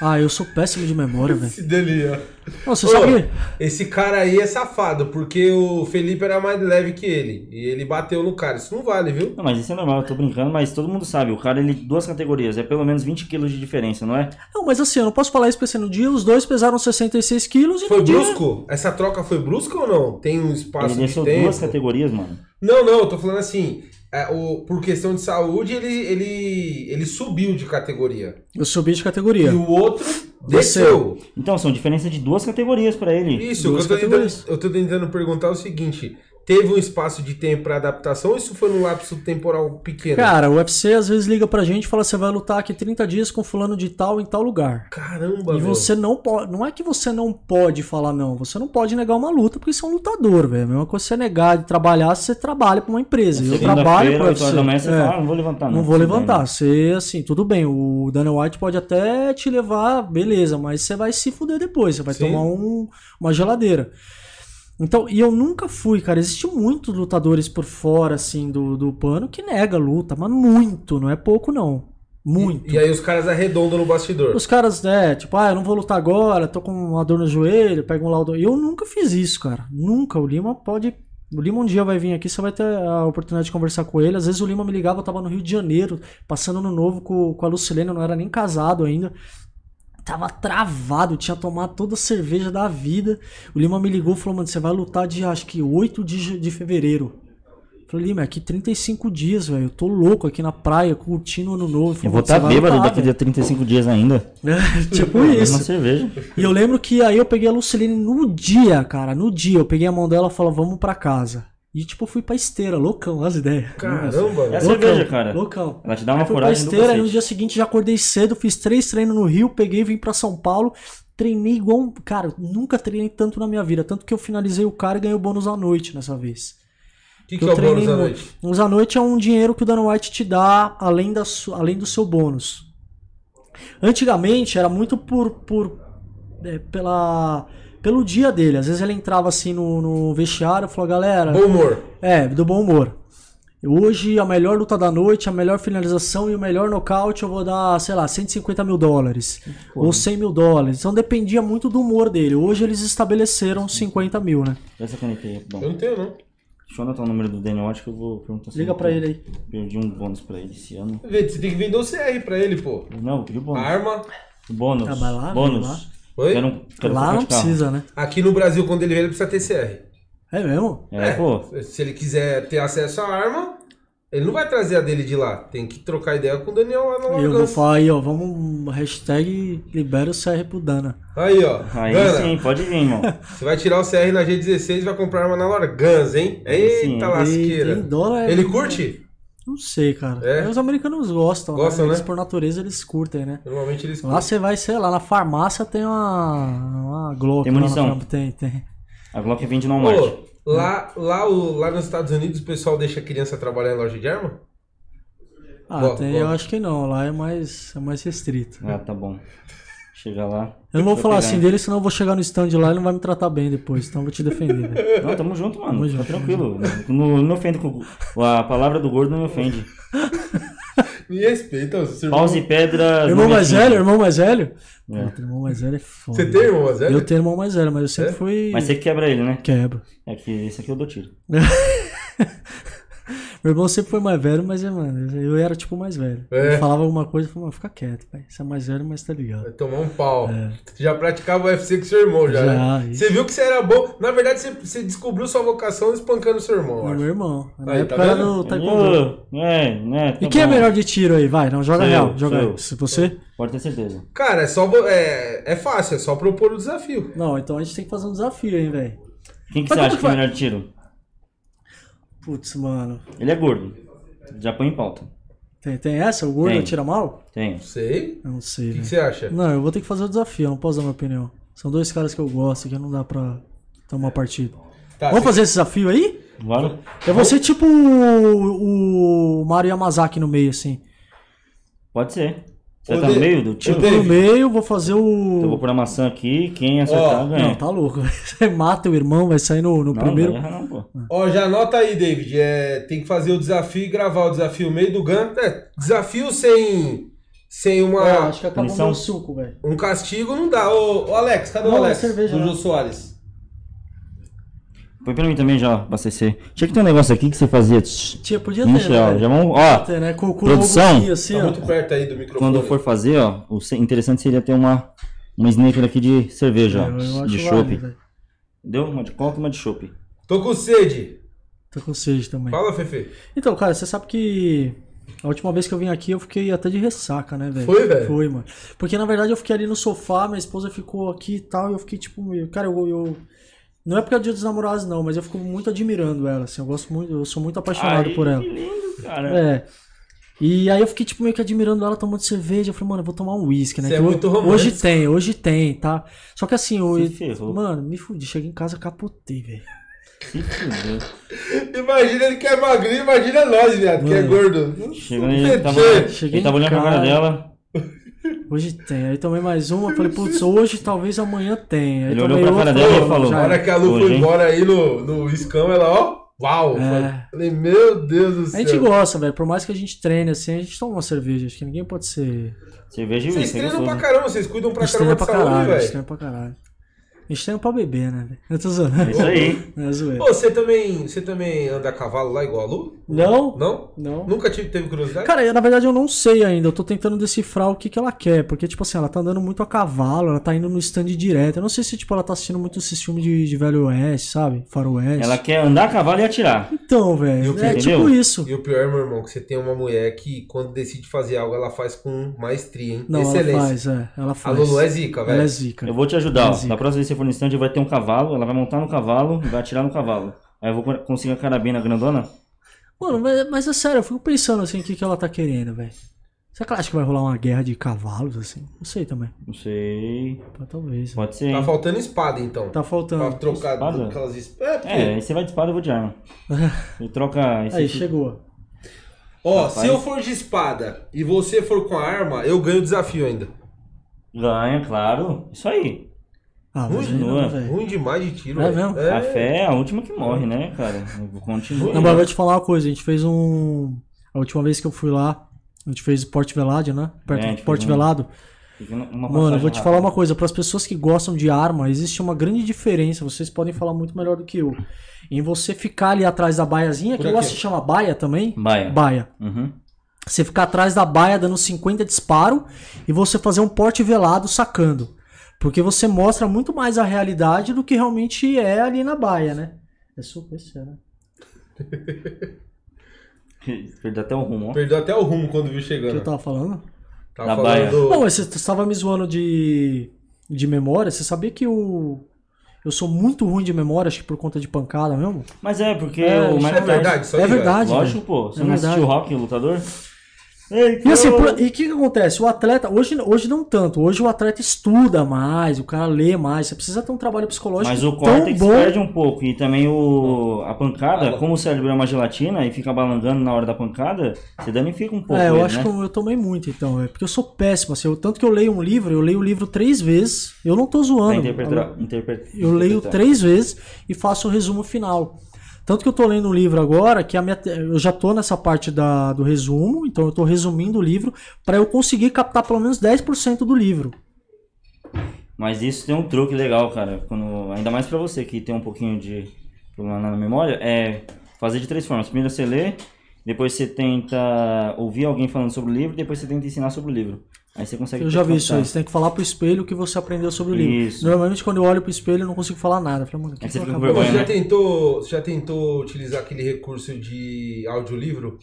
Ah, eu sou péssimo de memória, (laughs) velho. Esse dele, ó. Ô, você sabe? Esse cara aí é safado, porque o Felipe era mais leve que ele. E ele bateu no cara. Isso não vale, viu? Não, mas isso é normal, eu tô brincando, mas todo mundo sabe, o cara, ele, duas categorias, é pelo menos 20 quilos de diferença, não é? Não, mas assim, eu não posso falar isso porque assim, no dia os dois pesaram 66 quilos e Foi no dia... brusco? Essa troca foi brusca ou não? Tem um espaço Ele de deixou tempo? duas categorias, mano. Não, não, eu tô falando assim. É, o, por questão de saúde, ele, ele, ele subiu de categoria. Eu subi de categoria. E o outro Desceu. desceu. Então, são diferença de duas categorias pra ele. Isso, o que Duas eu tô, tentando, eu tô tentando perguntar é o seguinte: teve um espaço de tempo para adaptação ou isso foi num lapso temporal pequeno? Cara, o UFC às vezes liga pra gente e fala: você vai lutar aqui 30 dias com fulano de tal em tal lugar. Caramba, E meu. você não pode. Não é que você não pode falar não. Você não pode negar uma luta porque você é um lutador, velho. A mesma coisa que você negar de trabalhar, você trabalha pra uma empresa. Eu trabalho pra 8 horas da manhã, você É. fala, ah, não vou levantar, não. Não vou Tudo levantar. bem. Você, assim, tudo bem. O Dana White pode até te levar, beleza, mas você vai se fuder depois. Você vai Sim. tomar um- uma geladeira. Então, e eu nunca fui, cara. Existem muitos lutadores por fora, assim, do, do pano que nega a luta, mas muito, não é pouco, não. Muito. E, e aí os caras arredondam no bastidor. Os caras, é, tipo, ah, eu não vou lutar agora, tô com uma dor no joelho, pega um laudo. Eu nunca fiz isso, cara. Nunca. O Lima pode. O Lima um dia vai vir aqui, você vai ter a oportunidade de conversar com ele. Às vezes o Lima me ligava, eu tava no Rio de Janeiro, passando no novo com, com a Lucilene, eu não era nem casado ainda. Tava travado, tinha tomado toda a cerveja da vida. O Lima me ligou e falou, mano, você vai lutar de acho que 8 de, de fevereiro. Eu Falei, Lima, é aqui 35 dias, velho. Eu tô louco aqui na praia, curtindo o ano novo. Ele Eu vou "Você estar vai bêbado lutar, daqui a velho." 35 dias ainda. (laughs) tipo Uma isso. cerveja. E eu lembro que aí eu peguei a Luciline no dia, cara, no dia. Eu peguei a mão dela e falei, vamos pra casa. E tipo, fui pra esteira, loucão, as ideias. Caramba, É a cerveja, cara. Loucão. Ela te dá uma fui pra coragem do esteira, aí no dia seguinte já acordei cedo, fiz três treinos no Rio, peguei, vim pra São Paulo, treinei igual um... Cara, nunca treinei tanto na minha vida, tanto que eu finalizei o cara e ganhei o bônus à noite nessa vez. que, que que é eu o bônus treinei à noite? Bônus à noite é um dinheiro que o Dana White te dá além, da su- além do seu bônus. Antigamente era muito por, por é, pela, pelo dia dele. Às vezes ele entrava assim no, no vestiário e falou, galera, Bom humor. é, do bom humor. Hoje a melhor luta da noite, a melhor finalização e o melhor nocaute eu vou dar, sei lá, 150 mil dólares. Ou 100 mil dólares. Então dependia muito do humor dele. Hoje eles estabeleceram 50 mil, né? Essa caneta aí, Eu rapidão. não tenho, não. Deixa eu anotar o número do Daniel White que eu vou perguntar se Liga eu pra ele aí. Perdi um bônus pra ele esse ano. Vê, Você tem que vender o CR pra ele, pô. Não, eu pedi o bônus. Arma. O bônus. Ah, mas lá, bônus. Lá. Oi? Quero, quero Lá não precisa, né? Aqui no Brasil, quando ele vier, ele precisa ter CR. É mesmo? É, pô. Se ele quiser ter acesso à arma, ele não vai trazer a dele de lá. Tem que trocar ideia com o Daniel lá no E eu vou falar aí, ó, vamos, hashtag libera o CR pro Dana. Aí, ó. Aí Gana, sim, pode vir, irmão. (laughs) você vai tirar o CR na G16 e vai comprar arma na Lorgans, hein? Aí sim. Eita E lasqueira. tem dólar- Ele curte? Não sei, cara. É? Os americanos gostam, Gostam, né? né? Eles, por natureza, eles curtem, né? Normalmente eles Lá curtem. você vai, sei lá, na farmácia tem uma, uma Glock. Tem lá na munição. Tem, tem. A Glock vende no Walmart. Ô, lá, lá, o- lá nos Estados Unidos o pessoal deixa a criança trabalhar em loja de arma? Ah, Boa, tem, boa. eu acho que não. Lá é mais, é mais restrito. Ah, tá bom. Chega lá. Eu não vou falar pegar. assim dele, senão eu vou chegar no stand lá e ele não vai me tratar bem depois. Então eu vou te defender, velho. (laughs) Não, tamo junto, mano. Tamo Tá junto, tranquilo. Não, não me ofende com. A palavra do gordo não me ofende. (laughs) Me respeita, seu irmão. Paus e pedras. Irmão mais velho, irmão mais velho? É. Puta, irmão mais velho é foda. Você tem irmão mais velho? Eu tenho irmão mais velho, mas eu sempre É? fui. Mas você quebra ele, né? Quebro. É que esse aqui eu dou tiro. (laughs) Meu irmão sempre foi mais velho, mas, é, mano, eu era tipo mais velho. É. Ele falava alguma coisa e falava, mano, fica quieto, pai. Você é mais velho, mas tá ligado. Vai tomar um pau. Você já praticava UFC com seu irmão, já. É. Já, né? Você viu que você era bom. Na verdade, você, você descobriu sua vocação espancando seu irmão. Não, meu irmão. Na Aí, época tá era do taekwondo. É, né? tá E quem é bom. melhor de tiro aí? Vai, não, joga real. joga eu. Se você. Pode ter certeza. Cara, é só. É, é fácil, é só propor o desafio. Não, então a gente tem que fazer um desafio, hein, velho. Quem que Mas você acha que que é melhor de tiro? Putz, mano. Ele é gordo. Já põe em pauta. Tem, tem essa? O gordo Tem. atira mal? Tem. Não sei. Eu não sei, O que, que velho. você acha? Não, eu vou ter que fazer o desafio, eu não posso dar minha opinião. São dois caras que eu gosto, que não dá pra tomar partido. Tá, Vamos fazer esse desafio aí? Bora? Eu vou ser tipo o, o Mario Yamazaki no meio, assim. Pode ser. Você tá no meio do tiro? Eu tô no meio, vou fazer o. Então eu vou pôr a maçã aqui, quem acertar Ó, ganha. Não, tá louco. (laughs) Você mata o irmão, vai sair no, no Não, primeiro. não não, pô. Ó, já anota aí, David. É, tem que fazer o desafio e gravar o desafio no meio do GAN. É, desafio sem, sem uma, É, acho que acabou Punição. meu suco, velho. um castigo não dá. Ô, ô, Alex, cadê o Não, é Alex? cerveja, do né? Jô Soares. Põe pra mim também já, abastecer. Tinha que ter um negócio aqui que você fazia. Tia, podia ter, Enche, ó. né? Já vamos. Ó, ter, né? Com, com Produção? logozinho assim, Tá ó. muito perto aí do microfone. quando for fazer, ó, o interessante seria ter uma, uma sneaker aqui de cerveja, É, ó, de chopp. velho. Entendeu? Uma de coca e uma de chopp. Tô com sede. Tô com sede também. Fala, Fefe. Então, cara, você sabe que a última vez que eu vim aqui eu fiquei até de ressaca, né, velho? Foi, velho? Foi, mano. Porque na verdade eu fiquei ali no sofá, minha esposa ficou aqui e tal, e eu fiquei tipo, meio- cara, eu, eu- não é porque é o dia dos namorados não, mas eu fico muito admirando ela, assim, eu gosto muito, eu sou muito apaixonado Ai, por ela. Que lindo, cara. É. E aí eu fiquei tipo meio que admirando ela tomando cerveja. Eu falei, mano, eu vou tomar um uísque, né? Você é Que muito romântico. Hoje tem, hoje tem, tá? Só que assim, eu, mano, me fudi, cheguei em casa capotei, velho. Imagina ele que é magrinho, imagina nós, viado, que é gordo. Ele tava. Cheguei ele tava em olhando pra cara casa. dela. Hoje tem. Aí tomei mais uma, falei, putz, hoje talvez amanhã tenha. Aí Ele tomei olhou pra cara outra, dela e falou, Na hora que a Lu Hoje, foi embora aí no, no escão, ela, ó, uau. É. Falei, meu Deus do A céu. gente gosta, velho. Por mais que a gente treine assim, a gente toma uma cerveja. Acho que ninguém pode ser. Cerveja e Vocês uísque, é treinam pra caramba, vocês cuidam A pra caramba de pra saúde, a velho. treina pra caralho. A gente treina pra beber, né, velho? Eu tô zoando. É isso aí. (laughs) É zoeira. Pô, você também, você também anda a cavalo lá igual a Lu? Não? Não? Não. Nunca tive, teve curiosidade? Cara, na verdade eu não sei ainda. Eu tô tentando decifrar o que, que ela quer. Porque, tipo assim, ela tá andando muito a cavalo, ela tá indo no stand direto. Eu não sei se, tipo, ela tá assistindo muito esses filmes de, de Velho Oeste, sabe? Faroeste. Ela quer andar a cavalo e atirar. Então, velho. É entendeu? tipo isso. E o pior, meu irmão, que você tem uma mulher que quando decide fazer algo, ela faz com maestria, hein? Não, ela Excelência. faz, é. Ela A faz. Lulu é zica, Ela é velho. zica. Eu vou te ajudar, ó. Zica. Da próxima vez que você for no stand, vai ter um cavalo, ela vai montar no cavalo e vai atirar no cavalo. Aí eu vou conseguir a carabina grandona. Mano, mas, mas é sério, eu fico pensando assim, o que, que ela tá querendo, velho. Você acha que vai rolar uma guerra de cavalos, assim? Não sei também. Não sei. Pode, talvez. Pode ser. Tá faltando espada, então. Tá Pra faltando. trocar Espada? aquelas espadas. É, porque... É, aí você vai de espada, eu vou de arma. Ele (laughs) troca esse Aí, tipo- chegou. Ó, Rapaz. se eu for de espada e você for com a arma, eu ganho o desafio ainda. Ganha, claro. Isso aí. Ah, aí não é? velho. Ruim demais de tiro, É mesmo? A fé é a última que morre, né, cara? Continua. Não, mas eu vou te falar uma coisa, a gente fez um. A última vez que eu fui lá, a gente fez Porto Velado, né? Perto É, de Porto fez um- Velado. Mano, eu vou te rápida. falar uma coisa, para as pessoas que gostam de arma, existe uma grande diferença, vocês podem falar muito melhor do que eu. Em você ficar ali atrás da baiazinha, que eu gosto de chamar baia também. Baia. Baia. Uhum. Você ficar atrás da baia dando 50 disparo e você fazer um porte velado sacando. Porque você mostra muito mais a realidade do que realmente é ali na baia, né? É super sério. (laughs) Perdeu até o rumo, ó. Perdeu até o rumo quando viu O que chegando. eu tava falando? Tava Da falando baia. do- Não, mas você estava me zoando de, de memória. Você sabia que o. Eu sou muito ruim de memória, acho que por conta de pancada mesmo. Mas é, porque É, o é verdade, isso aí, é velho? verdade. Lógico, pô. Você É não verdade. assistiu o Rock, lutador? Ei, E assim, eu- por- e o que, que acontece? O atleta, hoje, hoje não tanto, hoje o atleta estuda mais, o cara lê mais, você precisa ter um trabalho psicológico Mas o tão córtex bom. perde um pouco. E também o, a pancada, Ah, como o cérebro é uma gelatina e fica balangando na hora da pancada, você danifica um pouco É, eu ele, acho né? que eu, eu tomei muito, então, é porque eu sou péssimo, assim, eu- tanto que eu leio um livro, eu leio o livro três vezes, eu não tô zoando. interpretar, interpre- Eu leio interpretar. três vezes e faço o resumo final. Tanto que eu tô lendo um livro agora, que a minha, eu já tô nessa parte da, do resumo, então eu tô resumindo o livro para eu conseguir captar pelo menos 10% do livro. Mas isso tem um truque legal, cara. Quando, ainda mais pra você que tem um pouquinho de problema na memória, é fazer de três formas. Primeiro você lê, depois você tenta ouvir alguém falando sobre o livro, depois você tenta ensinar sobre o livro. Aí você consegue Eu já vi isso aí, você tem que falar pro espelho o que você aprendeu sobre o livro. Isso. Normalmente quando eu olho pro espelho eu não consigo falar nada. Eu falo, mano, que Aí você fica vergonha, Você já né? tentou, você já tentou utilizar aquele recurso de audiolivro?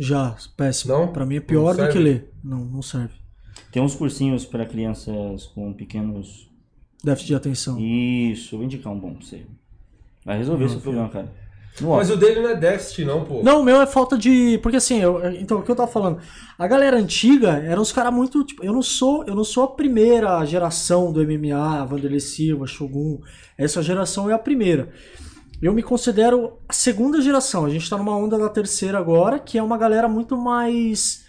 Já, péssimo. Não? Pra mim é pior do que ler. Não, não serve. Tem uns cursinhos pra crianças com pequenos. Déficit de atenção. Isso, vou indicar um bom pra você. Vai resolver Não, seu filho. problema, cara. Mas o dele não é déficit, não, pô. Não, o meu é falta de. Porque assim, eu- então, o que eu tava falando? A galera antiga eram os caras muito. Tipo, eu não sou eu não sou a primeira geração do MMA, Vanderlei Silva, Shogun. Essa geração é a primeira. Eu me considero a segunda geração. A gente tá numa onda da terceira agora, que é uma galera muito mais.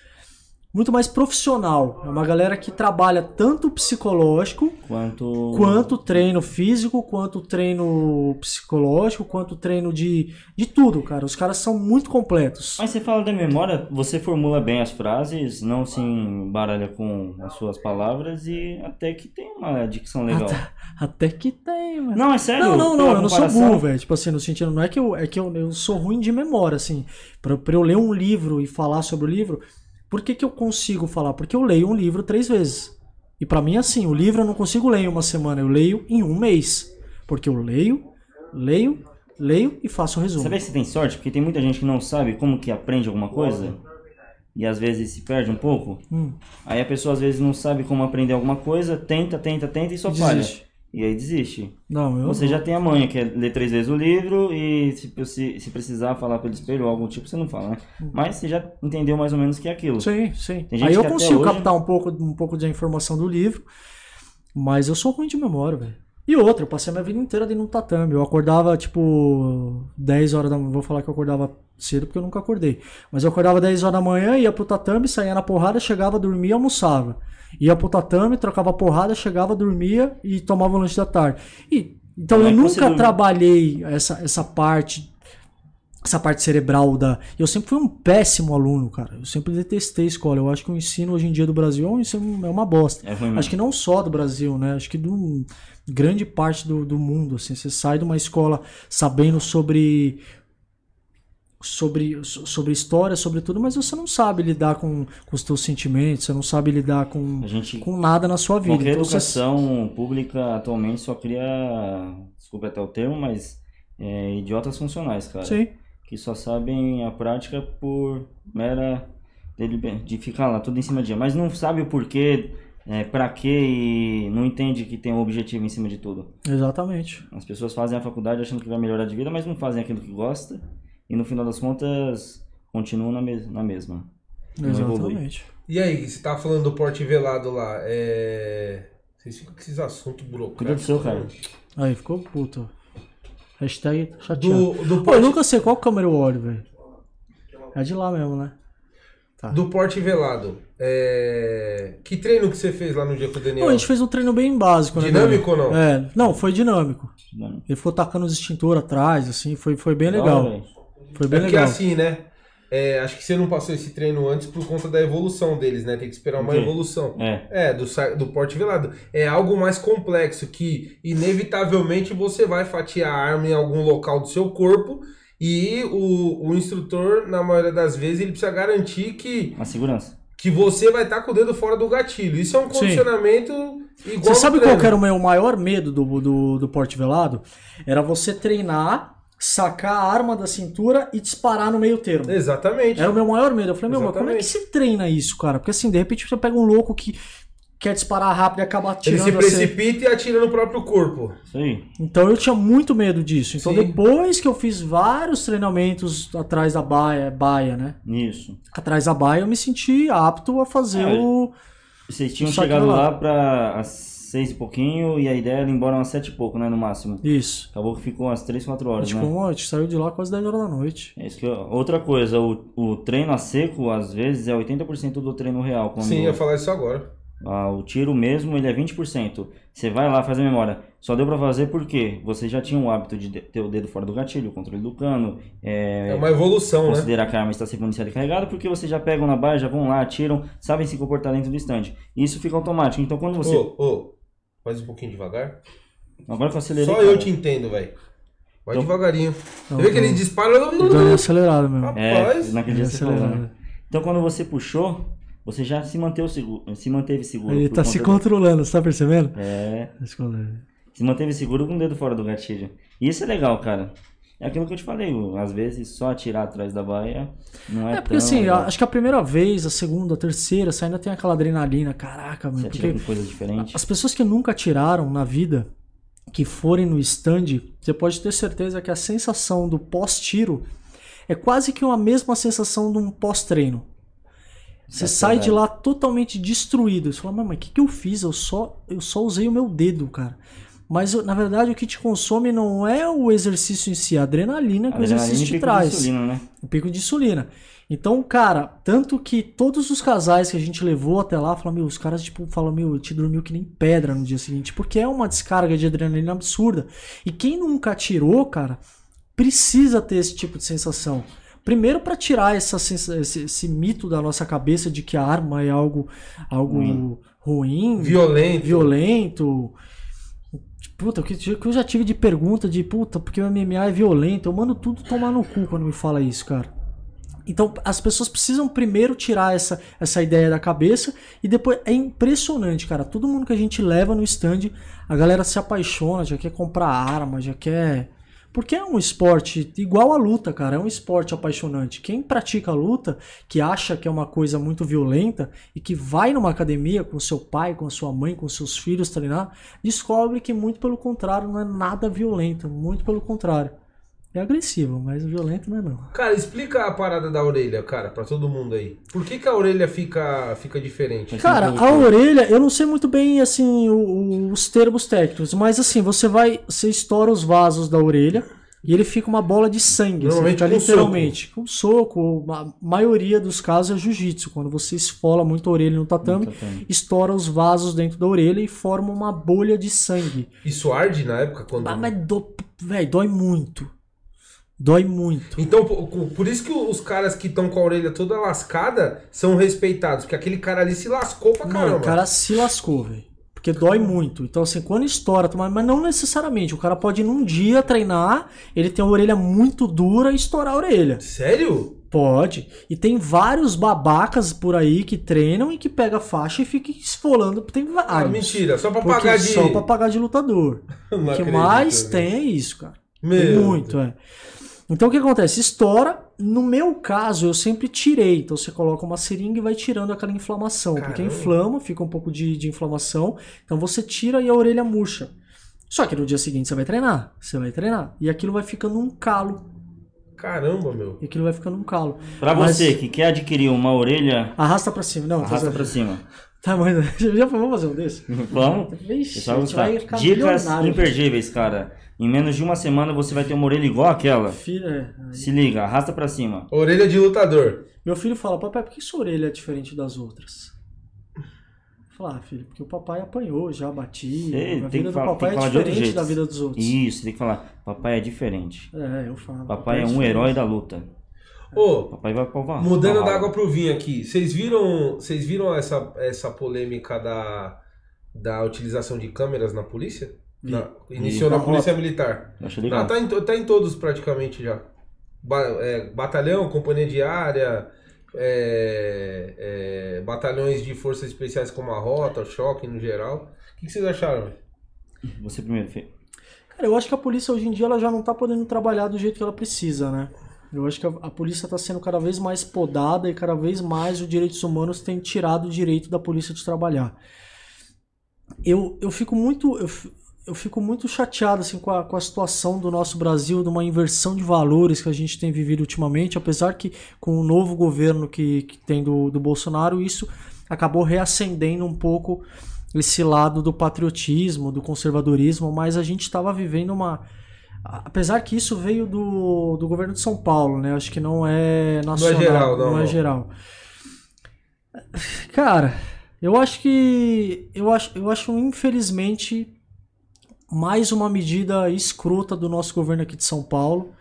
Muito mais profissional. É uma galera que trabalha tanto psicológico Quanto. quanto treino físico, quanto treino psicológico, quanto treino de, de tudo, cara. Os caras são muito completos. Mas você fala da memória, você formula bem as frases, não se embaralha com as suas palavras e até que tem uma dicção legal. Até que tem, mano. Não, é sério? Não, não, não, eu não sou burro, velho. Tipo assim, no sentido, não é que eu, é que eu, eu sou ruim de memória, assim. Pra, pra eu ler um livro e falar sobre o livro, por que, que eu consigo falar? Porque eu leio um livro três vezes. E pra mim, assim, o livro eu não consigo ler em uma semana, eu leio em um mês. Porque eu leio, leio, leio e faço o resumo. Sabia que você tem sorte? Porque tem muita gente que não sabe como que aprende alguma coisa e às vezes se perde um pouco. Hum. Aí a pessoa às vezes não sabe como aprender alguma coisa, tenta, tenta, tenta e só E falha. E aí desiste. Não, eu. Você já tem a manha, que é ler três vezes o livro e se, se, se precisar falar pelo espelho ou algum tipo, você não fala, né? Mas você já entendeu mais ou menos o que é aquilo. Sim, sim. Tem gente Aí eu consigo hoje- captar um pouco, um pouco da informação do livro, mas eu sou ruim de memória, velho. E outra, eu passei a minha vida inteira dentro de um tatame. Eu acordava, tipo, 10 horas da manhã. Vou falar que eu acordava cedo porque eu nunca acordei. Mas eu acordava 10 horas da manhã, ia pro tatame, saía na porrada, chegava, dormia, almoçava. Ia pro tatame, trocava porrada, chegava, dormia e tomava o lanche da tarde. E, então eu é nunca trabalhei essa, essa parte essa parte cerebral da. Eu sempre fui um péssimo aluno, cara. Eu sempre detestei escola. Eu acho que o ensino hoje em dia do Brasil é é uma bosta. É. Acho que não só do Brasil, né? Acho que do grande parte do, do mundo. Assim, você sai de uma escola sabendo sobre sobre so- sobre história, sobre tudo, mas você não sabe lidar com, com os teus sentimentos, você não sabe lidar com, A gente com nada na sua vida. Qualquer Então, você- educação pública atualmente só cria, desculpa até o termo, mas é, idiotas funcionais, cara. Sim. Que só sabem a prática por mera de ficar lá tudo em cima de dia, mas não sabe o porquê, é, pra quê e não entende que tem um objetivo em cima de tudo. Exatamente. As pessoas fazem a faculdade achando que vai melhorar de vida, mas não fazem aquilo que gosta e no final das contas continuam na, mes na mesma. Exatamente. E aí, você tava falando do porte velado lá, é... Vocês ficam com esses assuntos Cuida burocráticos. do seu, cara. Aí, ficou puto. Hashtag chateado. Do, do, Pô, eu porte, nunca sei qual câmera eu olho, velho. É de lá mesmo, né? Tá. do porte velado, é... Que treino que você fez lá no dia com o Daniel? Pô, a gente fez um treino bem básico, né? Dinâmico ou não? É, não, foi dinâmico. Não. Ele ficou tacando os extintores atrás, assim, foi, foi bem Da legal. Foi bem É porque legal. assim, né? É, acho que você não passou esse treino antes por conta da evolução deles, né? Tem que esperar uma quê? evolução. É. É, do, do porte velado. É algo mais complexo que, inevitavelmente, você vai fatiar a arma em algum local do seu corpo e o, o instrutor, na maioria das vezes, ele precisa garantir que, A segurança. que você vai estar com o dedo fora do gatilho. Isso é um Sim. condicionamento igual Você sabe treino. qual era o meu maior medo do, do, do porte velado? Era você treinar, sacar a arma da cintura e disparar no meio termo. Exatamente. Era o meu maior medo. Eu falei, meu, mas como é que Exatamente. se treina isso, cara? Porque assim, de repente você pega um louco que quer disparar rápido e acaba Ele atirando se assim. precipita e atira no próprio corpo. Aí. Então eu tinha muito medo disso. Então Sim. depois que eu fiz vários treinamentos atrás da baia, baia, né? Isso. Atrás da baia, eu me senti apto a fazer É, o. Vocês tinham que chegado lá. lá pra às seis e pouquinho e a ideia era ir embora umas sete e pouco, né? No máximo. Isso. Acabou que ficou umas três, quatro A horas, gente, né? ficou- a gente saiu de lá quase 10 horas da noite. É isso que eu- Outra coisa, o, o treino a seco, às vezes, é 80% do treino real. Quando Sim, ia falar isso agora. ah, o tiro mesmo, ele é 20%. Você vai lá, faz a memória. Só deu pra fazer porque você já tinha o hábito de de- ter o dedo fora do gatilho, o controle do cano, é, É uma evolução, né? considerar que a arma está sem municiada e carregada, porque vocês já pegam na baia, já vão lá, atiram, sabem se comportar dentro do stand. Isso fica automático. Então quando você... Ô, ô, faz um pouquinho devagar. Agora que eu acelerei... Só eu cara. te entendo, velho. Vai Então- devagarinho. Não, Você vê que ele tô- dispara. tô dando acelerado mesmo. É, Rapaz. naquele dia você falou, acelerado. né? Então quando você puxou, você já se manteve seguro. Se manteve seguro Ele por tá se conta controlando, você tá percebendo? É, Tá se controlando. se manteve seguro com o dedo fora do gatilho. E isso é legal, cara. É aquilo que eu te falei, às vezes só atirar atrás da baia não é, É porque tão assim, acho que a primeira vez, a segunda, a terceira, você ainda tem aquela adrenalina. Caraca, Você mano. atira Porque com coisas diferentes. as pessoas que nunca atiraram na vida, que forem no stand, você pode ter certeza que a sensação do pós-tiro é quase que a mesma sensação de um pós-treino. Você É sai de verdade. lá totalmente destruído. Você fala, mas o que, que eu fiz? Eu só, eu só usei o meu dedo, cara. Mas na verdade o que te consome não é o exercício em si, é a adrenalina que o Adrenalina exercício te pico de traz insulina, né? o pico de insulina. Então, cara, tanto que todos os casais que a gente levou até lá, falam, meu, os caras, tipo, falam, meu, te dormiu que nem pedra no dia seguinte, porque é uma descarga de adrenalina absurda. E quem nunca atirou, cara, precisa ter esse tipo de sensação. Primeiro para tirar essa, esse, esse mito da nossa cabeça de que a arma é algo, algo Ruim. ruim, Violento. violento. Puta, o que que eu já tive de pergunta de puta, porque o MMA é violento. Eu mando tudo tomar no cu quando me fala isso, cara. Então, as pessoas precisam primeiro tirar essa, essa ideia da cabeça e depois é impressionante, cara. Todo mundo que a gente leva no stand, a galera se apaixona, já quer comprar arma, já quer. Porque é um esporte igual a luta, cara. É um esporte apaixonante. Quem pratica a luta, que acha que é uma coisa muito violenta e que vai numa academia com seu pai, com sua mãe, com seus filhos treinar, descobre que muito pelo contrário não é nada violento. Muito pelo contrário. É agressivo, mas violento não é não. Cara, explica a parada da orelha, cara, pra todo mundo aí. Por que, que a orelha fica, fica diferente? Cara, a orelha, eu não sei muito bem assim o- o- os termos técnicos, mas assim, você vai, você estoura os vasos da orelha e ele fica uma bola de sangue, assim, Normalmente fica com literalmente com soco. A maioria dos casos é jiu-jitsu, quando você esfola muito a orelha no tatame, No tatame. estoura os vasos dentro da orelha e forma uma bolha de sangue. Isso arde na época? quando Ah, mas do, véi, dói muito. Dói muito. Então, por, por isso que os caras que estão com a orelha toda lascada são respeitados, porque aquele cara ali se lascou pra caramba. o cara se lascou, velho. Porque dói muito. Então, assim, quando estoura, mas não necessariamente. O cara pode num dia treinar, ele tem a orelha muito dura e estourar a orelha. Sério? Pode. E tem vários babacas por aí que treinam e que pega a faixa e fica esfolando. Tem vários. Ah, mentira, só pra Porque pagar de. Só pra pagar de lutador. (laughs) Não O que mais tem é isso, cara. Meu muito, é. Então o que acontece? Estoura. No meu caso, eu sempre tirei. Então você coloca uma seringa e vai tirando aquela inflamação. Porque Caramba. inflama, fica um pouco de, de inflamação. Então você tira e a orelha murcha. Só que no dia seguinte você vai treinar. Você vai treinar. E aquilo vai ficando um calo. Caramba, meu. E aquilo vai ficando um calo. Pra Mas- você que quer adquirir uma orelha, Arrasta pra cima. Não, arrasta tá, pra cima. Tá mas (laughs) já vamos fazer um desse? (laughs) Vamos? Vixe, Você vai a gente gostar. vai ficar Dicas imperdíveis, cara. Em menos de uma semana você vai ter uma orelha igual aquela. Filho, é. Se liga, arrasta pra cima. Orelha de lutador. Meu filho fala, papai, por que sua orelha é diferente das outras? Falo, ah, filho, porque o papai apanhou, já bati. Ei, a tem vida que do falar- papai é falar diferente da vida dos outros. Isso, tem que falar. Papai é diferente. É, eu falo. Papai é um diferente. herói da luta. Ô, Papai vai provar. Mudando da água pro vinho aqui, vocês viram, vocês viram essa, essa polêmica da, da utilização de câmeras na polícia? Vi. Na- iniciou na polícia militar. Achei legal. Ah, tá, em, tá em todos praticamente já. Ba- é, batalhão, companhia diária, é, é, batalhões de forças especiais como a Rota, o Choque no geral. O que, que vocês acharam? Você primeiro, Fê. Cara, eu acho que a polícia hoje em dia ela já não tá podendo trabalhar do jeito que ela precisa, né? Eu acho que a, a polícia tá sendo cada vez mais podada e cada vez mais os direitos humanos têm tirado o direito da polícia de trabalhar. Eu, eu fico muito eu, eu fico muito chateado assim com a, com a situação do nosso Brasil, de uma inversão de valores que a gente tem vivido ultimamente, apesar que com o novo governo que, que tem do, do Bolsonaro, isso acabou reacendendo um pouco esse lado do patriotismo, do conservadorismo, mas a gente estava vivendo uma. Apesar que isso veio do, do governo de São Paulo, né? Acho que não é nacional. geral, não, é não. geral. Cara, eu acho que. Eu acho, eu acho, infelizmente, mais uma medida escrota do nosso governo aqui de São Paulo.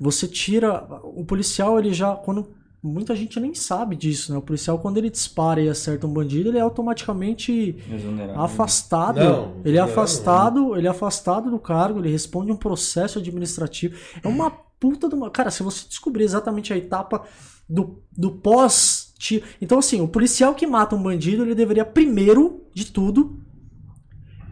Você tira. O policial, ele já. Quando, muita gente nem sabe disso, né? O policial, quando ele dispara e acerta um bandido, ele é automaticamente Exonerado. afastado. Não, ele é não, afastado, ele é afastado do cargo, ele responde um processo administrativo. É uma puta de uma. Cara, se você descobrir exatamente a etapa do, do pós. tiro- Então, assim, o policial que mata um bandido, ele deveria, primeiro de tudo.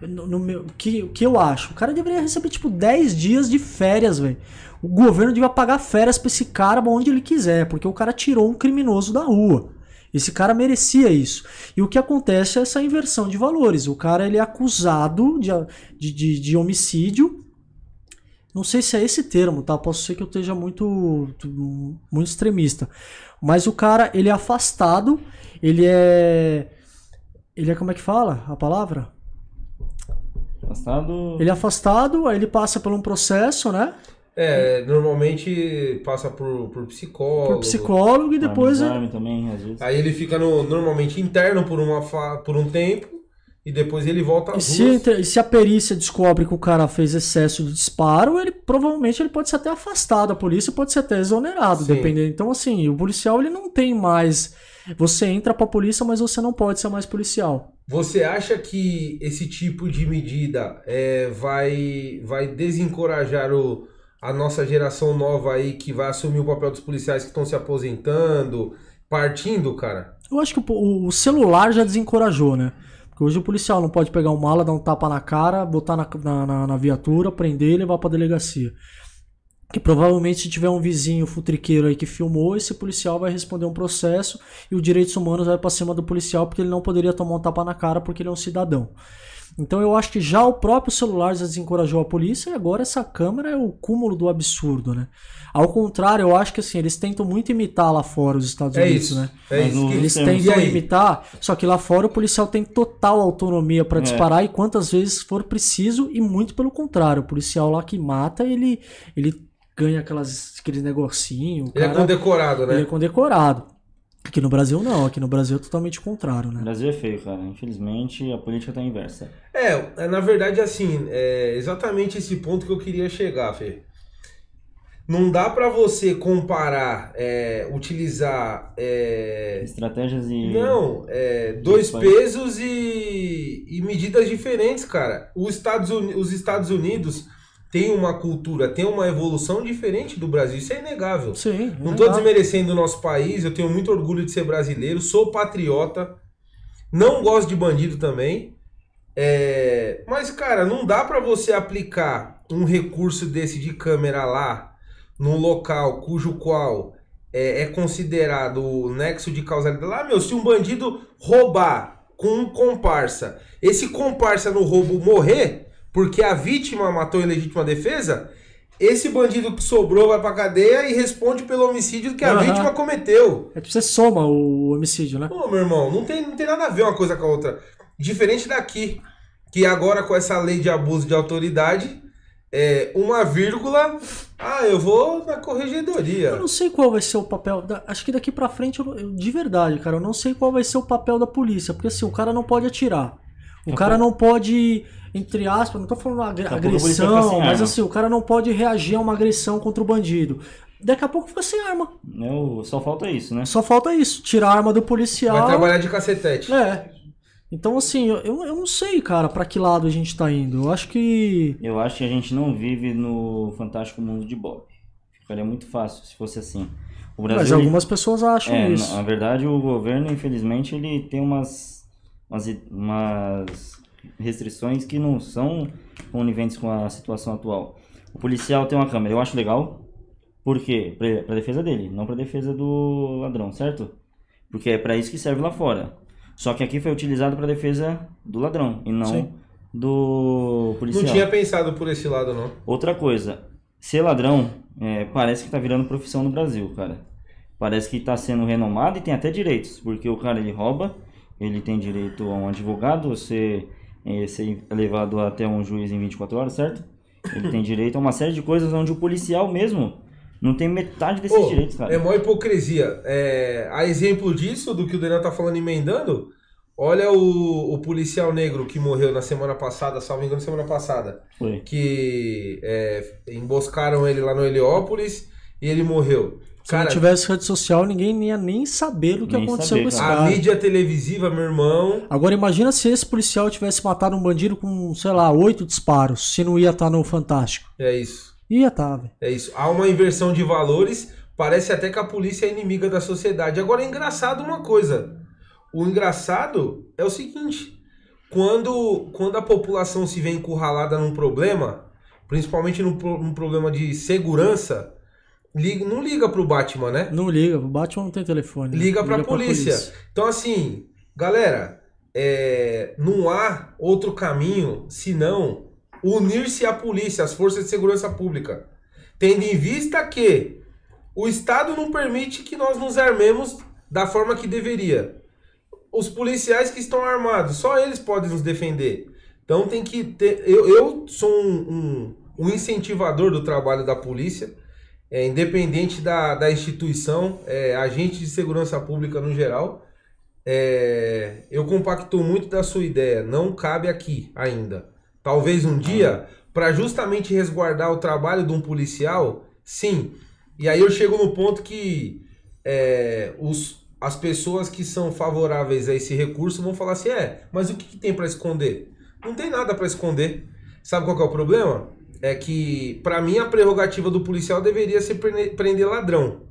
No, no meu, que, que eu acho? O cara deveria receber, tipo, 10 dias de férias, velho. O governo devia pagar férias pra esse cara onde ele quiser, porque o cara tirou um criminoso da rua. Esse cara merecia isso. E o que acontece é essa inversão de valores. O cara ele é acusado de, de, de, de homicídio. Não sei se é esse termo, tá? Posso ser que eu esteja muito, muito extremista. Mas o cara, ele é afastado, ele é. Ele é como é que fala a palavra? Afastado. Ele é afastado, aí ele passa por um processo, né? É, normalmente passa por, por psicólogo. Por psicólogo e depois. é- Arme também, às vezes. Aí ele fica no, normalmente interno por, uma, fa- por um tempo e depois ele volta E às se, ruas. entre- e se a perícia descobre que o cara fez excesso de disparo, ele provavelmente ele pode ser até afastado da polícia, pode ser até exonerado, Sim. dependendo. Então, assim, o policial ele não tem mais. Você entra pra polícia, mas você não pode ser mais policial. Você acha que esse tipo de medida é, vai, vai desencorajar o, a nossa geração nova aí que vai assumir o papel dos policiais que estão se aposentando, partindo, cara? Eu acho que o, o celular já desencorajou, né? Porque hoje o policial não pode pegar um mala, dar um tapa na cara, botar na, na, na- na viatura, prender e levar pra delegacia. Que provavelmente se tiver um vizinho futriqueiro aí que filmou, esse policial vai responder um processo e o direitos humanos vai pra cima do policial porque ele não poderia tomar um tapa na cara porque ele é um cidadão. Então eu acho que já o próprio celular já desencorajou a polícia e agora essa câmera é o cúmulo do absurdo, né? Ao contrário, eu acho que assim, eles tentam muito imitar lá fora os Estados É Unidos, isso. né? É Mas isso. no- que- Eles tentam imitar, só que lá fora o policial tem total autonomia pra É. disparar e quantas vezes for preciso, e muito pelo contrário. O policial lá que mata, ele, ele ganha aquelas, aqueles negocinho. o Ele é cara- condecorado, né? ele é condecorado. Aqui no Brasil não, aqui no Brasil é totalmente o contrário, O né? Brasil é feio, cara. Infelizmente, a política tá inversa. É, é, na verdade, assim, é exatamente esse ponto que eu queria chegar, Fê. Não dá pra você comparar, é, utilizar é, Estratégias e. Não, é, dois pesos e, e medidas diferentes, cara. Os Estados, Uni- os Estados Unidos têm uma cultura, têm uma evolução diferente do Brasil, isso é inegável. Sim. Não estou desmerecendo o nosso país, eu tenho muito orgulho de ser brasileiro, sou patriota, não gosto de bandido também. É, mas, cara, não dá pra você aplicar um recurso desse de câmera lá, num local cujo qual é, é considerado o nexo de causalidade. Lá, meu, se um bandido roubar com um comparsa, esse comparsa no roubo morrer, porque a vítima matou em legítima defesa, esse bandido que sobrou vai pra cadeia e responde pelo homicídio que a Aham. vítima cometeu. É que você soma o homicídio, né? Pô, meu irmão, não tem, não tem nada a ver uma coisa com a outra. Diferente daqui, que agora com essa lei de abuso de autoridade, é uma vírgula, ah, eu vou na Eu corregedoria. não sei qual vai ser o papel. da- acho que daqui pra frente, eu- eu- de verdade, cara, eu não sei qual vai ser o papel da polícia. Porque assim, o cara não pode atirar. O cara não pode, entre aspas, não tô falando agre- Daqui a pouco a polícia vai agressão, sem mas arma. assim, o cara não pode reagir a uma agressão contra o bandido. Daqui a pouco fica sem arma. Né, o- Só falta isso, né? Só falta isso, tirar a arma do policial. Vai trabalhar de cacetete. É. Então, assim, eu, eu eu não sei, cara, pra que lado a gente tá indo. Eu acho que. Eu acho que a gente não vive no fantástico mundo de Bob. Ficaria muito fácil se fosse assim. O Brasil, Mas ele- algumas pessoas acham é, isso. na, na verdade, o governo, infelizmente, ele tem umas, umas, umas restrições que não são coniventes com a situação atual. O policial tem uma câmera, eu acho legal. Por quê? Pra, pra defesa dele, não pra defesa do ladrão, certo? Porque é pra isso que serve lá fora. Só que aqui foi utilizado pra defesa do ladrão e não Sim. do policial. Não tinha pensado por esse lado, não. Outra coisa, ser ladrão é, parece que tá virando profissão no Brasil, cara. Parece que tá sendo renomado e tem até direitos, porque o cara ele rouba, ele tem direito a um advogado, você é, ser levado até um juiz em 24 horas, certo? Ele tem direito a uma série de coisas onde o policial mesmo não tem metade desses direitos, cara. É mó hipocrisia. É, a exemplo disso, do que o Daniel tá falando emendando, olha o, o policial negro que morreu na semana passada, salvo engano, semana passada. Foi. Que é, emboscaram ele lá no Heliópolis e ele morreu. Se Cara, não tivesse rede social, ninguém ia nem saber do que aconteceu saber, com esse cara. a mídia televisiva, meu irmão. Agora imagina se esse policial tivesse matado um bandido com, sei lá, oito disparos, se não ia estar no Fantástico. É isso. Ia estar, velho. É isso. Há uma inversão de valores. Parece até que a polícia é inimiga da sociedade. Agora é engraçado uma coisa. O engraçado é o seguinte: quando, quando a população se vê encurralada num problema, principalmente num, num problema de segurança, liga, não liga pro Batman, né? Não liga, o Batman não tem telefone. né? Liga pra polícia. Então, assim, galera, é, não há outro caminho senão unir-se à polícia, às forças de segurança pública. Tendo em vista que o Estado não permite que nós nos armemos da forma que deveria. Os policiais que estão armados, só eles podem nos defender. Então tem que ter. Eu, eu sou um, um- um incentivador do trabalho da polícia, é, independente da, da instituição, é, agente de segurança pública no geral. É, eu compacto muito da sua ideia. Não cabe aqui ainda. Talvez um dia, para justamente resguardar o trabalho de um policial, sim. E aí eu chego no ponto que é, os, as pessoas que são favoráveis a esse recurso vão falar assim: é, mas o que, que tem para esconder? Não tem nada para esconder. Sabe qual é o problema? É que, para mim, a prerrogativa do policial deveria ser prender ladrão.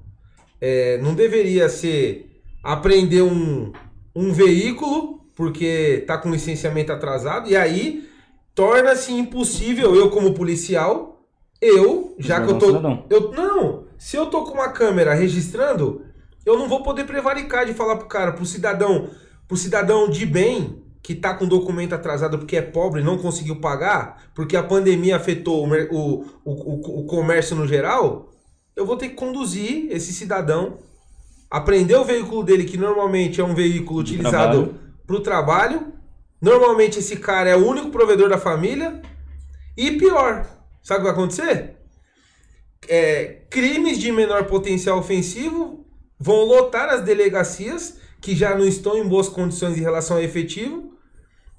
É, não deveria ser apreender um, um veículo porque tá com licenciamento atrasado e aí torna-se impossível eu como policial eu já que eu tô Cidadão. eu não se eu tô com uma câmera registrando eu não vou poder prevaricar de falar pro cara pro cidadão pro cidadão de bem que tá com documento atrasado porque é pobre e não conseguiu pagar porque a pandemia afetou o, o, o, o, comércio no geral eu vou ter que conduzir esse cidadão aprender o veículo dele, que normalmente é um veículo utilizado para o trabalho. Normalmente esse cara é o único provedor da família. E pior, sabe o que vai acontecer? É, crimes de menor potencial ofensivo vão lotar as delegacias, que já não estão em boas condições em relação ao efetivo.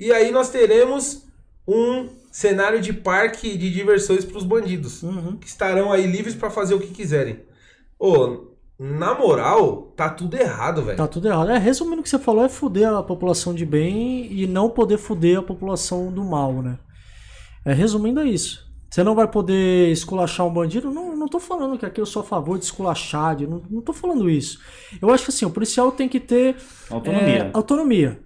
E aí nós teremos um cenário de parque de diversões para os bandidos Uhum. que estarão aí livres pra fazer o que quiserem. Ô, na moral, tá tudo errado, velho. Tá tudo errado. É, resumindo o que você falou, é fuder a população de bem e não poder fuder a população do mal, né? É, resumindo é isso. Você não vai poder esculachar um bandido? Não, não tô falando que aqui eu sou a favor de esculachar, de- não, não tô falando isso. Eu acho que assim, o policial tem que ter Autonomia. é, autonomia.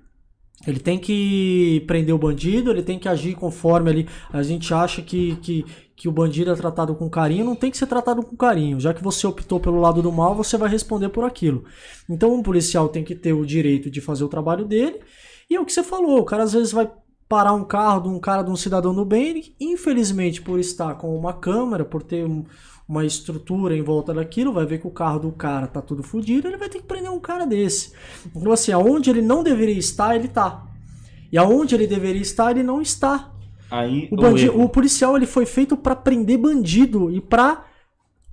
Ele tem que prender o bandido, ele tem que agir conforme ali. A gente acha que, que, que o bandido é tratado com carinho, não tem que ser tratado com carinho. Já que você optou pelo lado do mal, você vai responder por aquilo. Então um policial tem que ter o direito de fazer o trabalho dele. E é o que você falou, o cara às vezes vai parar um carro de um cara, de um cidadão do bem, infelizmente, por estar com uma câmera, por ter um, uma estrutura em volta daquilo, vai ver que o carro do cara tá tudo fodido, ele vai ter que prender um cara desse. Então, assim, aonde ele não deveria estar, ele tá. E aonde ele deveria estar, ele não está. Aí O, o bandi- erro, o policial ele foi feito pra prender bandido e pra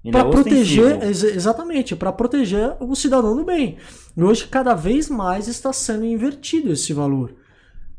ele para é proteger, ex- exatamente, para proteger o cidadão do bem. E hoje cada vez mais está sendo invertido esse valor.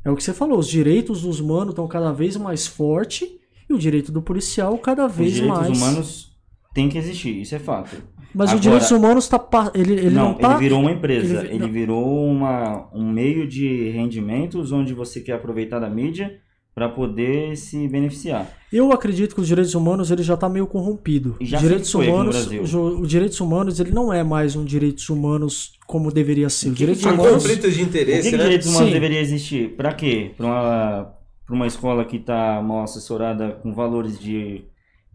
É o que você falou, os direitos dos humanos estão cada vez mais forte e o direito do policial cada Os vez direitos mais. humanos têm que existir, isso é fato. Mas Agora- os direitos humanos tá ele, ele não, não, tá ele virou uma empresa. ele vi- Ele, virou uma, um meio de rendimentos onde você quer aproveitar da mídia para poder se beneficiar. Eu acredito que os direitos humanos ele já está meio corrompido. Já Os direitos humanos, jo- os direitos humanos ele não é mais um direitos humanos como deveria ser. Os direitos Há humanos conflitos de que, interesse, que né? direitos humanos Sim. deveria existir? Para quê? Para uma, pra uma escola que está mal assessorada com valores de,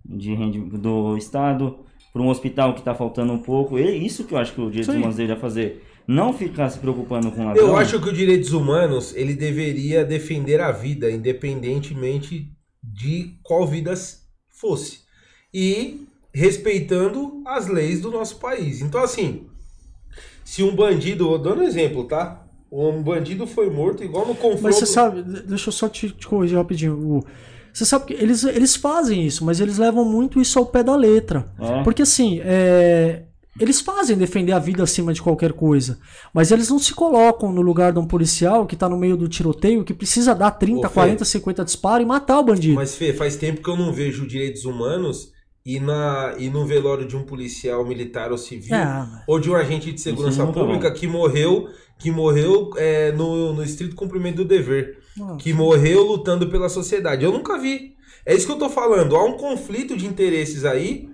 de rendi- do Estado, para um hospital que está faltando um pouco. É isso que eu acho que o direitos Sim. humanos deveria fazer. Não ficar se preocupando com ladrão. Eu acho que os direitos humanos, ele deveria defender a vida, independentemente de qual vida fosse. E respeitando as leis do nosso país. Então, assim, se um bandido, dando um exemplo, tá? Um bandido foi morto igual no confronto. Mas você sabe, deixa eu só te, te corrigir rapidinho. O- Você sabe que eles, eles fazem isso, mas eles levam muito isso ao pé da letra. É. Porque assim, é, eles fazem defender a vida acima de qualquer coisa, mas eles não se colocam no lugar de um policial que tá no meio do tiroteio, que precisa dar 30, Ô, Fê. 40, 50 disparos e matar o bandido. Mas, Fê, faz tempo que eu não vejo direitos humanos e, na, e no velório de um policial militar ou civil. É, ou de um agente de segurança pública que morreu, que morreu é, no, no estrito cumprimento do dever, Nossa. que morreu lutando pela sociedade. Eu nunca vi. É isso que eu tô falando. Há um conflito de interesses aí.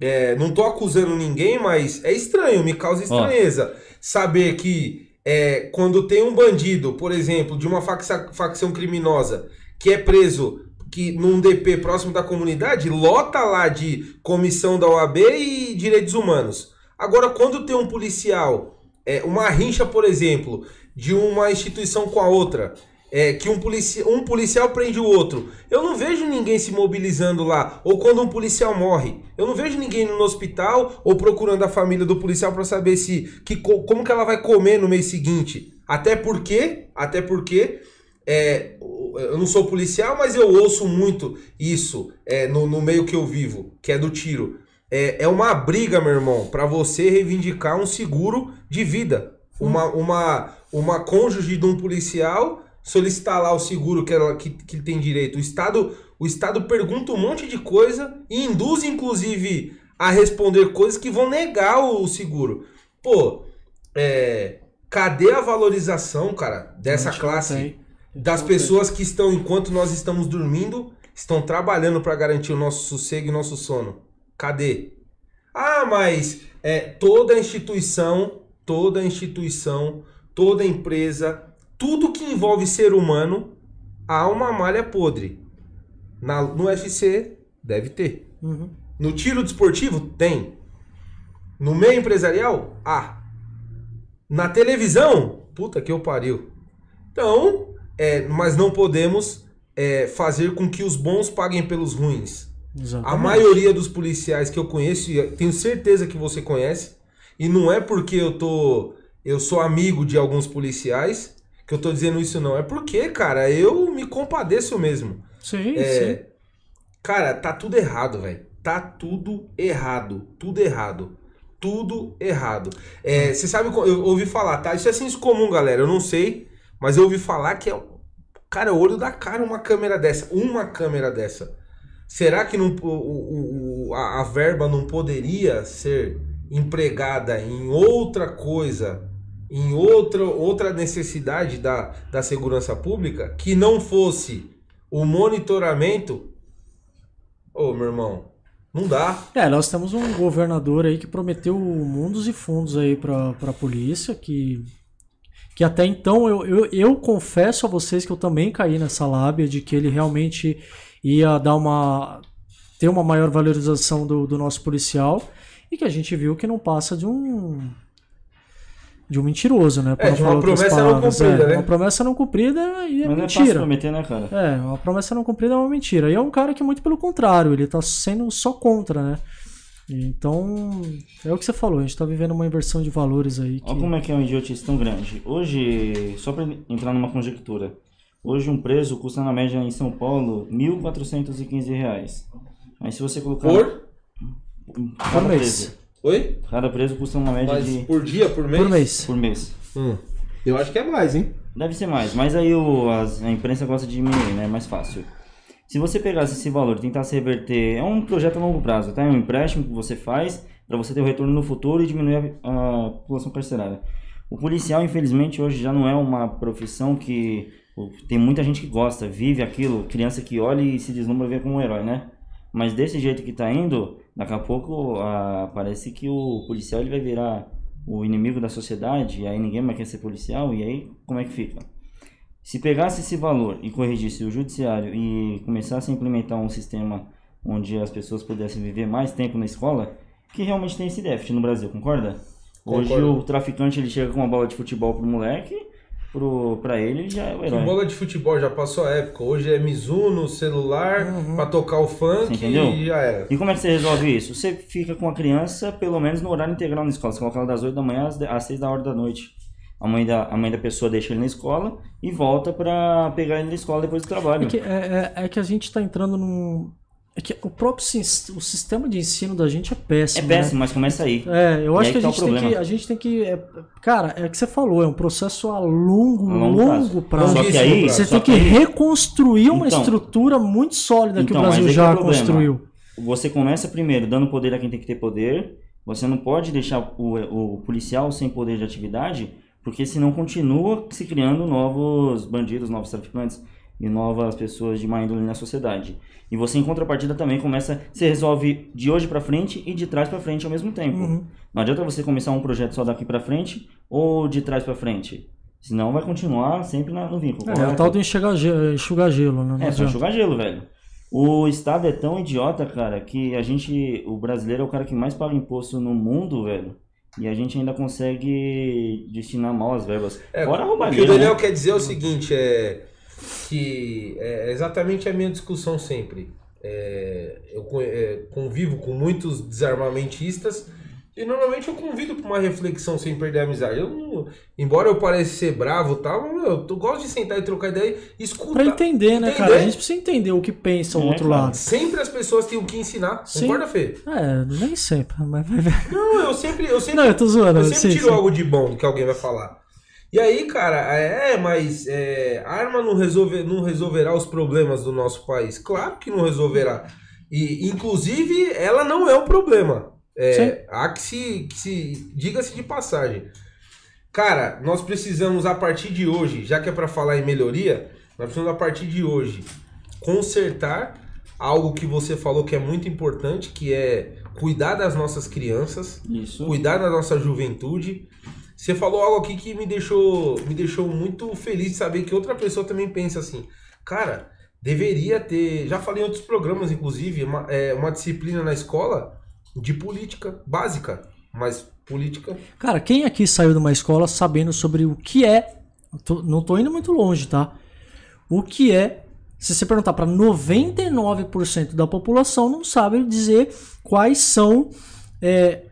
É, não tô acusando ninguém, mas é estranho, me causa estranheza saber que é, quando tem um bandido, por exemplo, de uma faxa- facção criminosa que é preso que num DP próximo da comunidade, lota lá de comissão da OAB e direitos humanos. Agora, quando tem um policial, é, uma rincha, por exemplo, de uma instituição com a outra, é, que um, polici um policial prende o outro, eu não vejo ninguém se mobilizando lá. Ou quando um policial morre, eu não vejo ninguém no hospital ou procurando a família do policial para saber se que, co- como que ela vai comer no mês seguinte. Até porque, até porque é, eu não sou policial, mas eu ouço muito isso é, no, no meio que eu vivo, que é do tiro. É, é uma briga, meu irmão, para você reivindicar um seguro de vida. Uma, uma, uma cônjuge de um policial solicitar lá o seguro que, ela, que, que tem direito. O Estado, o Estado pergunta um monte de coisa e induz, inclusive, a responder coisas que vão negar o seguro. Pô, é, cadê a valorização, cara, dessa classe? das pessoas que estão, enquanto nós estamos dormindo, estão trabalhando para garantir o nosso sossego e nosso sono. Cadê? Ah, mas é, toda instituição, toda instituição, toda empresa, tudo que envolve ser humano, há uma malha podre. Na, no UFC, deve ter. Uhum. No tiro desportivo, tem. No meio empresarial, há. Na televisão, puta que eu pariu. Então, é, mas não podemos é, fazer com que os bons paguem pelos ruins. A Exatamente. maioria dos policiais que eu conheço, e tenho certeza que você conhece, e não é porque eu tô. Eu sou amigo de alguns policiais que eu tô dizendo isso, não. É porque, cara, eu me compadeço mesmo. Sim, sim. É, cara, tá tudo errado, velho. Tá tudo errado. Tudo errado. Tudo errado. É, Você sabe, eu ouvi falar, tá? Isso é senso comum, galera. Eu não sei, mas eu ouvi falar que é. Cara, o olho da cara uma câmera dessa. Uma câmera dessa. Será que não, o- o- a, a verba não poderia ser empregada em outra coisa, em outra, outra necessidade da, da segurança pública que não fosse o monitoramento? Ô, meu irmão, não dá. É, nós temos um governador aí que prometeu mundos e fundos aí pra, pra polícia, que, que até então eu, eu, eu confesso a vocês que eu também caí nessa lábia de que ele realmente ia dar uma. ter uma maior valorização do, do nosso policial e que a gente viu que não passa de um. De um mentiroso, né? É, de uma falar outras promessa não palavras. cumprida, É, né? Uma promessa não cumprida e é Mas não é fácil mentira. prometer, né, cara? É, uma promessa não cumprida é uma mentira. E é um cara que é muito pelo contrário, ele tá sendo só contra, né? Então, é o que você falou, a gente tá vivendo uma inversão de valores aí. Que... Olha como é que é um idiotice tão grande. Hoje, só para entrar numa conjectura, hoje um preso custa na média em São Paulo 1.415 reais. Aí se você colocar... Por? Por mês. preso, Oi? cada preso custa uma média Mas de... por dia, por mês? Por mês. por mês. Hum. Eu acho que é mais, hein? Deve ser mais, mas aí o, as- a imprensa gosta de diminuir, né? É mais fácil. Se você pegasse esse valor e tentasse reverter, é um projeto a longo prazo, tá? É um empréstimo que você faz para você ter o retorno no futuro e diminuir a, a população carcerária. O policial, infelizmente, hoje já não é uma profissão que tem muita gente que gosta, vive aquilo, criança que olha e se deslumbra vê como um herói, né? Mas desse jeito que tá indo, daqui a pouco ah, parece que o policial ele vai virar o inimigo da sociedade, e aí ninguém mais quer ser policial, e aí como é que fica? Se pegasse esse valor e corrigisse o judiciário e começasse a implementar um sistema onde as pessoas pudessem viver mais tempo na escola, que realmente tem esse déficit no Brasil, concorda? Hoje Concordo. o traficante ele chega com uma bola de futebol pro moleque, pro, pra ele ele já é o Que herói. bola de futebol já passou a época. Hoje é Mizuno, celular, pra tocar o funk entendeu? e já era. E como é que você resolve isso? Você fica com a criança pelo menos no horário integral na escola. Você coloca ela das 8 da manhã às de- às 6 da hora da noite. A mãe da, a mãe da pessoa deixa ele na escola e volta pra pegar ele na escola depois do trabalho. É que, é, é- é que a gente tá entrando num. É que o próprio o sistema de ensino da gente é É péssimo. né? péssimo, mas começa aí. É, eu E acho que a tá o gente, tem que a gente tem que. é, cara, é o que você falou, é um processo a longo, A longo longo prazo. Só que aí, prazo. Você só tem que aí- reconstruir uma Então. estrutura muito sólida que o Então, Brasil é já o problema. construiu. Você começa primeiro dando poder a quem tem que ter poder. Você não pode deixar o, o policial sem poder de atividade, porque senão continua se criando novos bandidos, novos traficantes e novas pessoas de má índole na sociedade. E você, em contrapartida, também começa. Você resolve de hoje pra frente e de trás pra frente ao mesmo tempo. Uhum. Não adianta você começar um projeto só daqui pra frente ou de trás pra frente. Senão vai continuar sempre na- no vínculo. É, é o tal do enxugar gelo, enxugar gelo né? Não É, só enxugar gelo, velho. O Estado é tão idiota, cara, que a gente, o brasileiro é o cara que mais paga imposto no mundo, velho. E a gente ainda consegue destinar mal as verbas. É, Fora a o que o Daniel né? quer dizer é o seguinte, é que é exatamente a minha discussão sempre. É, eu é, convivo com muitos desarmamentistas e normalmente eu convido para uma reflexão sem perder a amizade. Eu não- embora eu pareça ser bravo e tal, meu, eu gosto de sentar e trocar ideia e escutar. Pra entender, né, cara? A gente precisa entender o que pensa o É, outro lado. Sempre as pessoas têm o que ensinar. Sim. Concorda, Fê? É, nem sempre, mas vai ver. Não, eu sempre, eu sempre Não, eu tô zoando. Eu sim, sempre tiro sim. algo de bom do que alguém vai falar. E aí, cara, é, mas é, a arma não, resolve, não resolverá os problemas do nosso país. Claro que não resolverá. E, inclusive, ela não é um problema. É, há que se, que se diga-se de passagem. Cara, nós precisamos a partir de hoje, já que é para falar em melhoria, nós precisamos a partir de hoje consertar algo que você falou que é muito importante, que é cuidar das nossas crianças Isso. cuidar da nossa juventude. Você falou algo aqui que me deixou, me deixou muito feliz de saber que outra pessoa também pensa assim. Cara, deveria ter. Já falei em outros programas, inclusive, uma, é, uma disciplina na escola de política básica. Mas política. Cara, quem aqui saiu de uma escola sabendo sobre o que é. tô- não tô indo muito longe, tá? O que é. Se você perguntar para 99% da população, não sabe dizer quais são. é,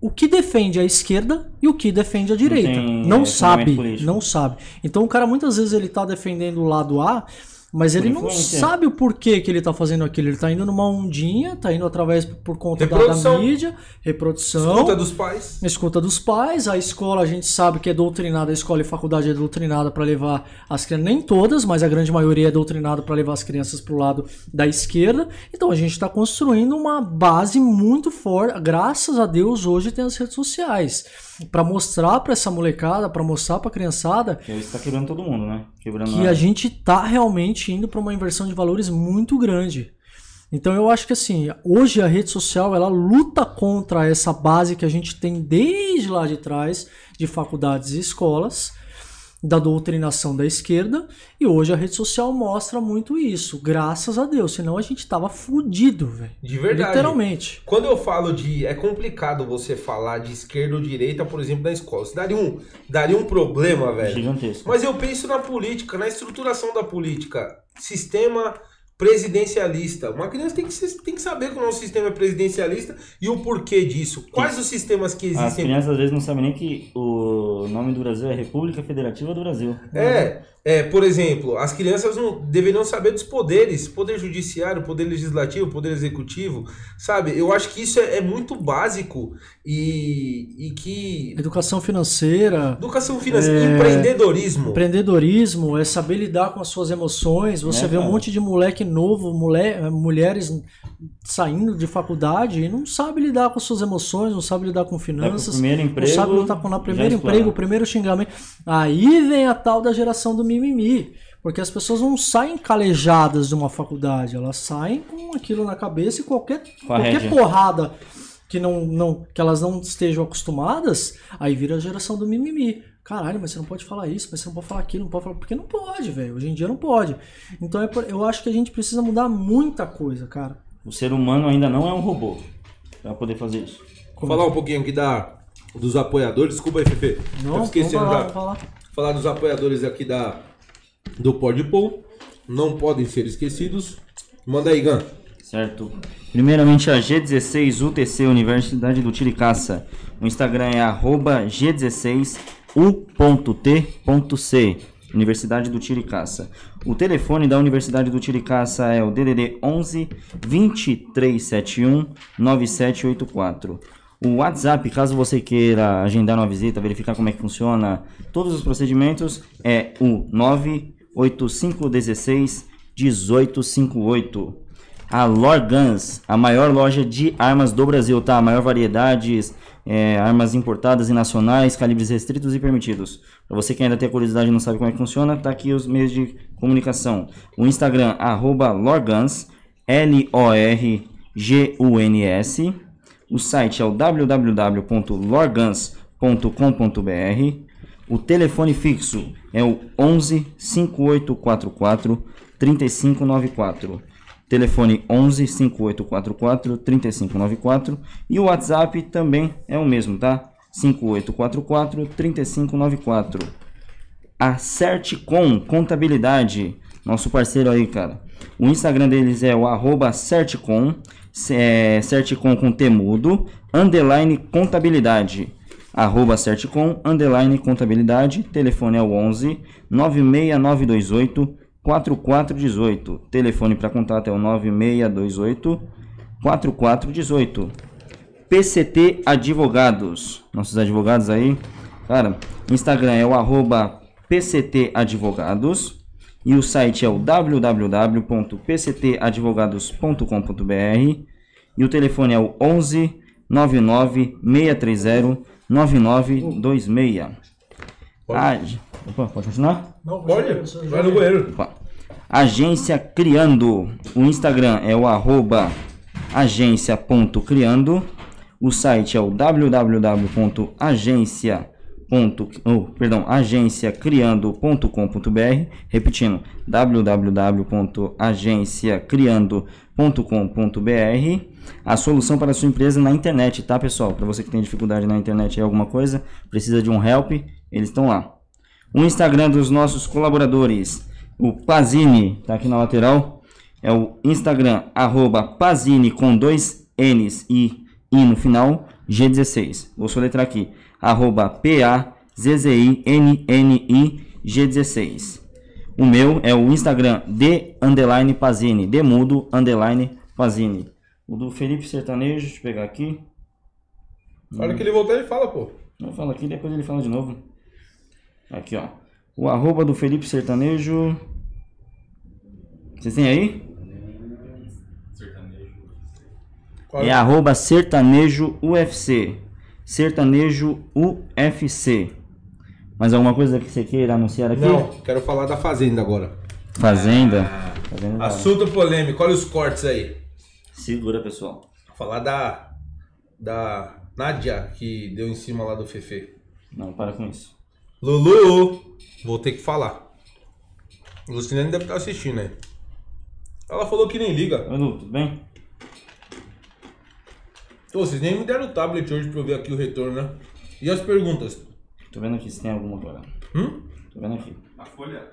o que defende a esquerda e o que defende a direita. tem, Não é, sabe, não sabe. Então o cara muitas vezes ele tá defendendo o lado A, mas ele não sabe o porquê que ele tá fazendo aquilo. Ele tá indo numa ondinha, tá indo através por conta da, da mídia, reprodução. Escuta dos pais. Escuta dos pais, a escola a gente sabe que é doutrinada, a escola e faculdade é doutrinada para levar as crianças, nem todas, mas a grande maioria é doutrinada para levar as crianças para o lado da esquerda. Então a gente está construindo uma base muito forte. Graças a Deus hoje tem as redes sociais para mostrar para essa molecada, para mostrar para a criançada Que isso tá quebrando todo mundo, né? Quebrando que a gente tá realmente indo para uma inversão de valores muito grande. Então eu acho que assim, hoje a rede social ela luta contra essa base que a gente tem desde lá de trás de faculdades e escolas. Da doutrinação da esquerda e hoje a rede social mostra muito isso, graças a Deus, senão a gente tava fudido, velho. De verdade. Literalmente. Quando eu falo de. É complicado você falar de esquerda ou direita, por exemplo, na escola. Isso daria um, daria um problema, velho. Gigantesco. Mas eu penso na política, na estruturação da política. Sistema presidencialista. Uma criança tem que, tem que saber que o nosso sistema é presidencialista e o porquê disso. Quais os sistemas que As existem. crianças às vezes não sabem nem que o nome do Brasil é República Federativa do Brasil. É, é, por exemplo, as crianças não deveriam saber dos poderes, poder judiciário, poder legislativo, poder executivo, sabe? Eu acho que isso é, é muito básico e, e que Educação financeira, educação financeira, É, empreendedorismo, empreendedorismo, é saber lidar com as suas emoções. Você É, vê um monte de moleque novo, mulher, mulheres saindo de faculdade e não sabe lidar com suas emoções, não sabe lidar com pro finanças. primeiro Não emprego. sabe lutar com o primeiro emprego, o primeiro xingamento. Aí vem a tal da geração do mimimi. Porque as pessoas não saem calejadas de uma faculdade, elas saem com aquilo na cabeça e qualquer, qualquer porrada que, não, não, que elas não estejam acostumadas, aí vira a geração do mimimi. Caralho, mas você não pode falar isso, mas você não pode falar aquilo, não pode falar. Porque não pode, velho. Hoje em dia não pode. Então é por- eu acho que a gente precisa mudar muita coisa, cara. O ser humano ainda não é um robô pra poder fazer isso. Vou falar um pouquinho aqui da, dos apoiadores. Desculpa aí, Fefe. Não, esquecendo vamos falar, vamos falar. Falar dos apoiadores aqui da do Podpol. Não podem ser esquecidos. Manda aí, Gan. Certo. Primeiramente a G16 UTC Universidade do Tiricaça. O Instagram é arroba G16U.T.C. Universidade do Tiricaça. O telefone da Universidade do Tiricaça é o DDD 11 2371 9784. O WhatsApp, caso você queira agendar uma visita, verificar como é que funciona todos os procedimentos, é o 98516 1858. A Lorgans, a maior loja de armas do Brasil, tá? A maior variedades, é, armas importadas e nacionais, calibres restritos e permitidos. Para você que ainda tem curiosidade e não sabe como é que funciona, tá aqui os meios de comunicação. O Instagram, arroba Lorgans, L-O-R-G-U-N-S. O site é o www.lorgans.com.br. O telefone fixo é o 11 5844 3594. Telefone 11 5844 3594 e o WhatsApp também é o mesmo, tá? 5844 3594. A Certicom Contabilidade, nosso parceiro aí, cara. O Instagram deles é o arroba Certicom, é, Certicom com temudo, underline contabilidade. Arroba Certicom, underline contabilidade. Telefone é o 11 96928 4418. Telefone para contato é o 9628 4418. PCT Advogados. Nossos advogados aí. Cara, Instagram é o arroba PCT Advogados. E o site é o www.pctadvogados.com.br. E o telefone é o 11 99 630 9926. Ah, opa, pode continuar? Pode? Vai no banheiro. Opa. Agência Criando. O Instagram é o arroba agência.criando. O site é o www.agência. Oh, perdão, agenciacriando.com.br. Repetindo, www.agenciacriando.com.br. A solução para a sua empresa na internet, tá, pessoal? Para você que tem dificuldade na internet em alguma coisa, precisa de um help, eles estão lá. O Instagram dos nossos colaboradores, o Pazini, tá aqui na lateral, é o Instagram, arroba Pazini com dois N's e I no final, G16. Vou soletrar aqui, arroba P-A-Z-Z-I-N-N-I G16. O meu é o Instagram de underline Pazini, de mudo underline Pazini. O do Felipe Sertanejo, deixa eu pegar aqui. Hora que ele voltar, ele fala, pô. Eu falo aqui, depois ele fala de novo. Aqui, ó. O arroba do Felipe Sertanejo. Vocês têm aí? É arroba sertanejo UFC. Sertanejo UFC. Mais alguma coisa que você queira anunciar aqui? Não, quero falar da Fazenda agora. Fazenda. Fazenda da hora. Assunto polêmico, olha os cortes aí. Segura, pessoal. Falar da. Da Nádia, que deu em cima lá do Fefe. Não, para com isso. Lulu, vou ter que falar. Luciane deve estar assistindo aí. Ela falou que nem liga. Lu, tudo bem? Ô, vocês nem me deram o tablet hoje pra eu ver aqui o retorno, né? E as perguntas? Tô vendo aqui se tem alguma agora. Hum? Tô vendo aqui. A folha.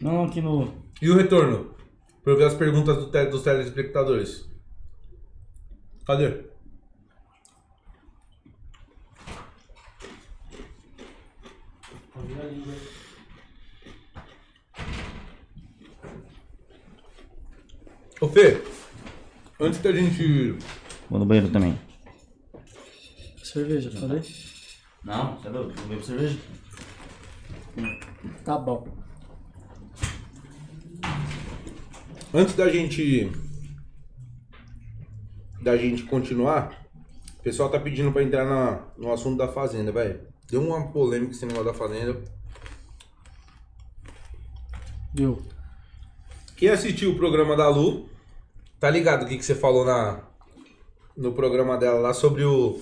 Não, aqui no. E o retorno? Pra eu ver as perguntas do te- dos telespectadores. Cadê? Ô Fê, antes da gente. Vou no banheiro também. Cerveja, falei? Não, você é louco? Não bebo cerveja? Tá bom. Antes da gente. Da gente continuar, o pessoal tá pedindo pra entrar na, no assunto da fazenda, velho. Deu uma polêmica esse negócio da fazenda. Viu? Quem assistiu o programa da Lu, tá ligado o que, que você falou na, no programa dela lá sobre o,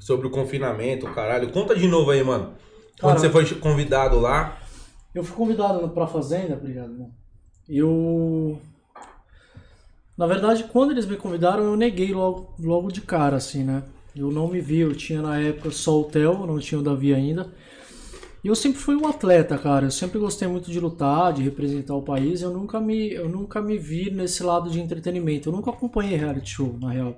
sobre o confinamento, caralho. Conta de novo aí, mano. Quando Cara, você foi convidado lá. Eu fui convidado pra fazenda, obrigado, irmão. Eu. Na verdade, quando eles me convidaram, eu neguei logo, logo de cara, assim, né? Eu não me vi, eu tinha na época só o Theo, não tinha o Davi ainda. E eu sempre fui um atleta, cara. Eu sempre gostei muito de lutar, de representar o país. Eu nunca me, eu nunca me vi nesse lado de entretenimento. Eu nunca acompanhei reality show, na real.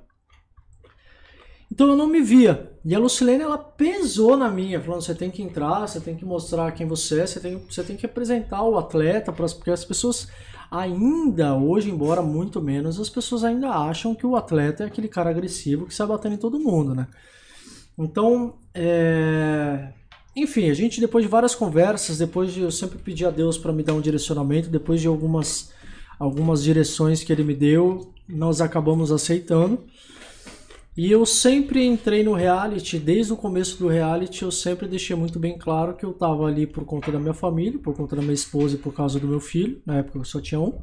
Então eu não me via. E a Lucilene, ela pesou na minha, falando: você tem que entrar, você tem que mostrar quem você é, você tem, você tem que representar o atleta, pras- porque as pessoas ainda, hoje, embora muito menos, as pessoas ainda acham que o atleta é aquele cara agressivo que sai batendo em todo mundo, né? Então, é... enfim, a gente depois de várias conversas, depois de eu sempre pedir a Deus para me dar um direcionamento, depois de algumas algumas direções que ele me deu, nós acabamos aceitando. E eu sempre entrei no reality, desde o começo do reality, eu sempre deixei muito bem claro que eu tava ali por conta da minha família, por conta da minha esposa e por causa do meu filho, na época eu só tinha um.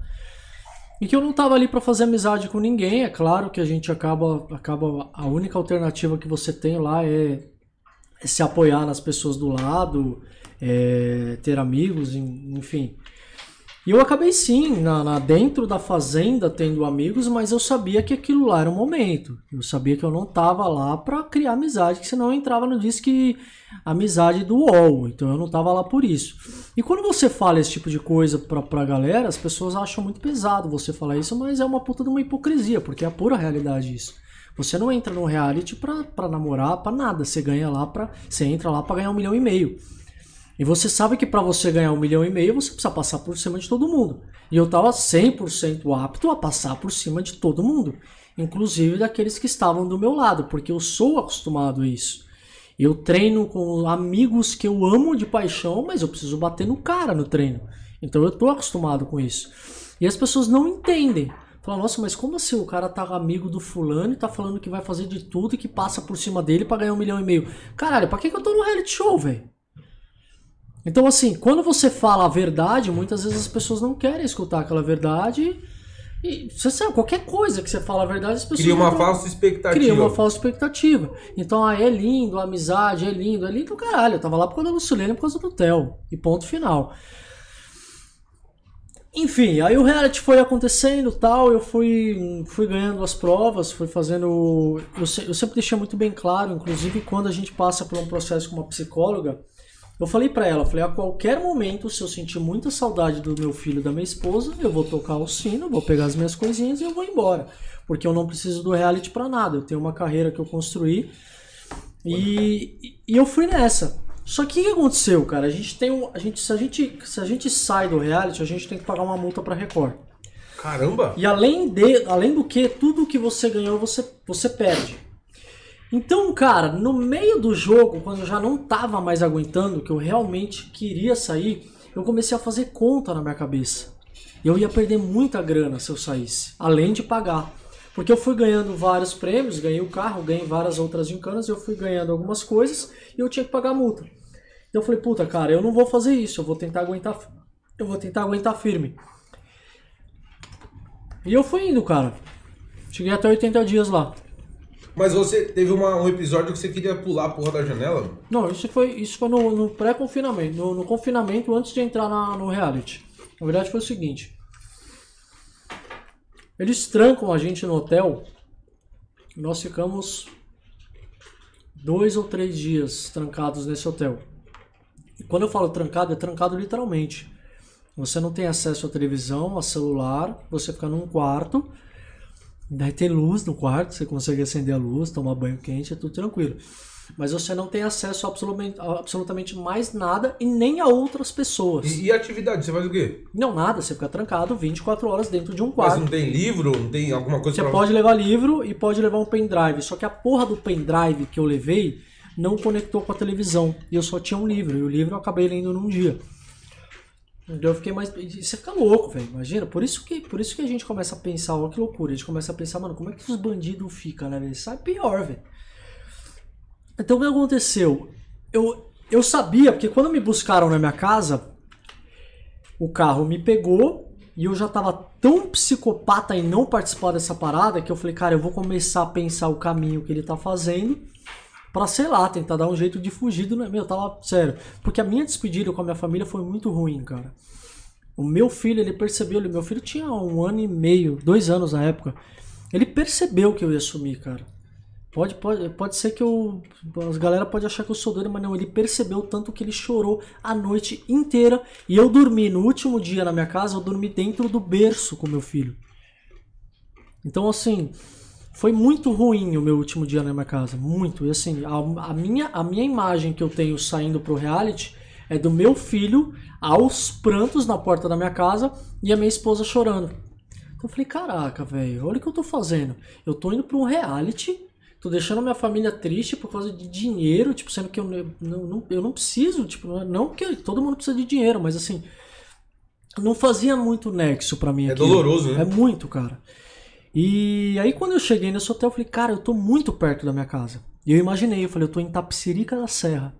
E que eu não tava ali para fazer amizade com ninguém, é claro que a gente acaba, acaba a única alternativa que você tem lá é, é se apoiar nas pessoas do lado, é, ter amigos, en- enfim. E eu acabei sim, na, na- dentro da fazenda, tendo amigos, mas eu sabia que aquilo lá era um momento. Eu sabia que eu não tava lá pra criar amizade, que senão eu entrava no disque amizade do UOL. Então eu não tava lá por isso. E quando você fala esse tipo de coisa pra, pra galera, as pessoas acham muito pesado você falar isso, mas é uma puta de uma hipocrisia, porque é a pura realidade isso. Você não entra no reality pra, pra namorar, pra nada. Você ganha lá pra. Você entra lá pra ganhar um milhão e meio. E você sabe que para você ganhar um milhão e meio, você precisa passar por cima de todo mundo. E eu tava 100% apto a passar por cima de todo mundo. Inclusive daqueles que estavam do meu lado, porque eu sou acostumado a isso. Eu treino com amigos que eu amo de paixão, mas eu preciso bater no cara no treino. Então eu tô acostumado com isso. E as pessoas não entendem. Falam, nossa, mas como assim o cara tá amigo do fulano e tá falando que vai fazer de tudo e que passa por cima dele pra ganhar um milhão e meio? Caralho, pra que, que eu tô no reality show, velho? Então, assim, quando você fala a verdade, muitas vezes as pessoas não querem escutar aquela verdade. E você sabe, qualquer coisa que você fala a verdade, as pessoas. Cria uma falsa expectativa. Cria uma falsa expectativa. Então, ah, é lindo, a amizade, é lindo, é lindo, caralho. Eu tava lá por causa da Lucilene, por causa do Theo. E ponto final. Enfim, aí o reality foi acontecendo tal, eu fui, fui ganhando as provas, fui fazendo. Eu, eu sempre deixei muito bem claro, inclusive quando a gente passa por um processo com uma psicóloga, eu falei pra ela, falei, a qualquer momento, se eu sentir muita saudade do meu filho e da minha esposa, eu vou tocar o sino, vou pegar as minhas coisinhas e eu vou embora. Porque eu não preciso do reality pra nada. Eu tenho uma carreira que eu construí e, e eu fui nessa. Só que o que aconteceu, cara? A gente tem um. A gente, se, a gente, se a gente sai do reality, a gente tem que pagar uma multa pra Record. Caramba! E além, de, além do que, tudo que você ganhou, você, você perde. Então, cara, no meio do jogo, quando eu já não tava mais aguentando, que eu realmente queria sair, eu comecei a fazer conta na minha cabeça. Eu ia perder muita grana se eu saísse, além de pagar. Porque eu fui ganhando vários prêmios, ganhei o carro, ganhei várias outras gincanas, eu fui ganhando algumas coisas e eu tinha que pagar a multa. Então eu falei, puta, cara, eu não vou fazer isso, eu vou tentar aguentar, eu vou tentar aguentar firme. E eu fui indo, cara. Cheguei até 80 dias lá. Mas você teve uma- um episódio que você queria pular a porra da janela? Não, isso foi, isso foi no, no pré-confinamento, no, no confinamento antes de entrar na- no reality. Na verdade foi o seguinte. Eles trancam a gente no hotel. Nós ficamos dois ou três dias trancados nesse hotel. E quando eu falo trancado, é trancado literalmente. Você não tem acesso à televisão, a celular, você fica num quarto. Daí tem luz no quarto, você consegue acender a luz, tomar banho quente, é tudo tranquilo. Mas você não tem acesso a absolutamente, a absolutamente mais nada e nem a outras pessoas. E, e atividade, você faz o quê? Não, nada, você fica trancado 24 horas dentro de um Mas quarto. não tem livro, não tem alguma coisa Você pra... pode levar livro e pode levar um pendrive. Só que a porra do pendrive que eu levei não conectou com a televisão. E eu só tinha um livro. E o livro eu acabei lendo num dia. Eu fiquei mais. Você fica louco, velho. Imagina. Por isso, que, por isso que a gente começa a pensar, ó, que loucura. A gente começa a pensar, mano, como é que os bandidos ficam, né, velho? Sai pior, velho. Então o que aconteceu? Eu, eu sabia, porque quando me buscaram na minha casa, o carro me pegou e eu já tava tão psicopata em não participar dessa parada que eu falei, cara, eu vou começar a pensar o caminho que ele tá fazendo pra, sei lá, tentar dar um jeito de fugir do. Meu, eu tava. Sério. Porque a minha despedida com a minha família foi muito ruim, cara. O meu filho, ele percebeu, ele- meu filho tinha um ano e meio, dois anos na época. Ele percebeu que eu ia sumir, cara. Pode, pode, pode ser que eu. As galera pode achar que eu sou doido, mas não. Ele percebeu tanto que ele chorou a noite inteira. E eu dormi no último dia na minha casa, eu dormi dentro do berço com meu filho. Então, assim, foi muito ruim o meu último dia na minha casa. Muito. E assim, a, a minha, a minha imagem que eu tenho saindo pro reality é do meu filho aos prantos na porta da minha casa e a minha esposa chorando. Então eu falei, caraca, velho, olha o que eu tô fazendo. Eu tô indo pra um reality, tô deixando a minha família triste por causa de dinheiro, tipo, sendo que eu não, não- eu não preciso, tipo, não- não que todo mundo precisa de dinheiro, mas assim, não fazia muito nexo pra mim É doloroso, né? É muito, cara. E aí quando eu cheguei nesse hotel, eu falei, cara, eu tô muito perto da minha casa. E eu imaginei, eu falei, eu tô em Tapsirica da Serra.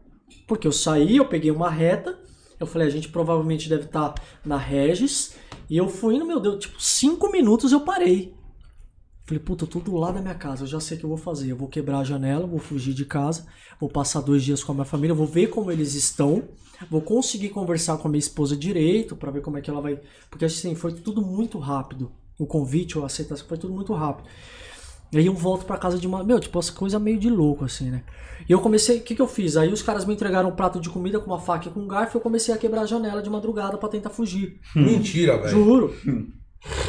Porque eu saí, eu peguei uma reta, eu falei, a gente provavelmente deve estar na Regis. E eu fui indo, meu Deus, tipo, cinco minutos eu parei. Falei, puta, eu tô do lado da minha casa, eu já sei o que eu vou fazer. Eu vou quebrar a janela, vou fugir de casa, vou passar dois dias com a minha família, vou ver como eles estão, vou conseguir conversar com a minha esposa direito pra ver como é que ela vai. Porque assim, foi tudo muito rápido. O convite, a aceitação, foi tudo muito rápido. E aí eu volto pra casa de uma. Meu, tipo, essa coisa meio de louco, assim, né? E eu comecei. O que, que eu fiz? Aí os caras me entregaram um prato de comida com uma faca e com um garfo e eu comecei a quebrar a janela de madrugada pra tentar fugir. (laughs) Mentira, velho. Juro. (laughs)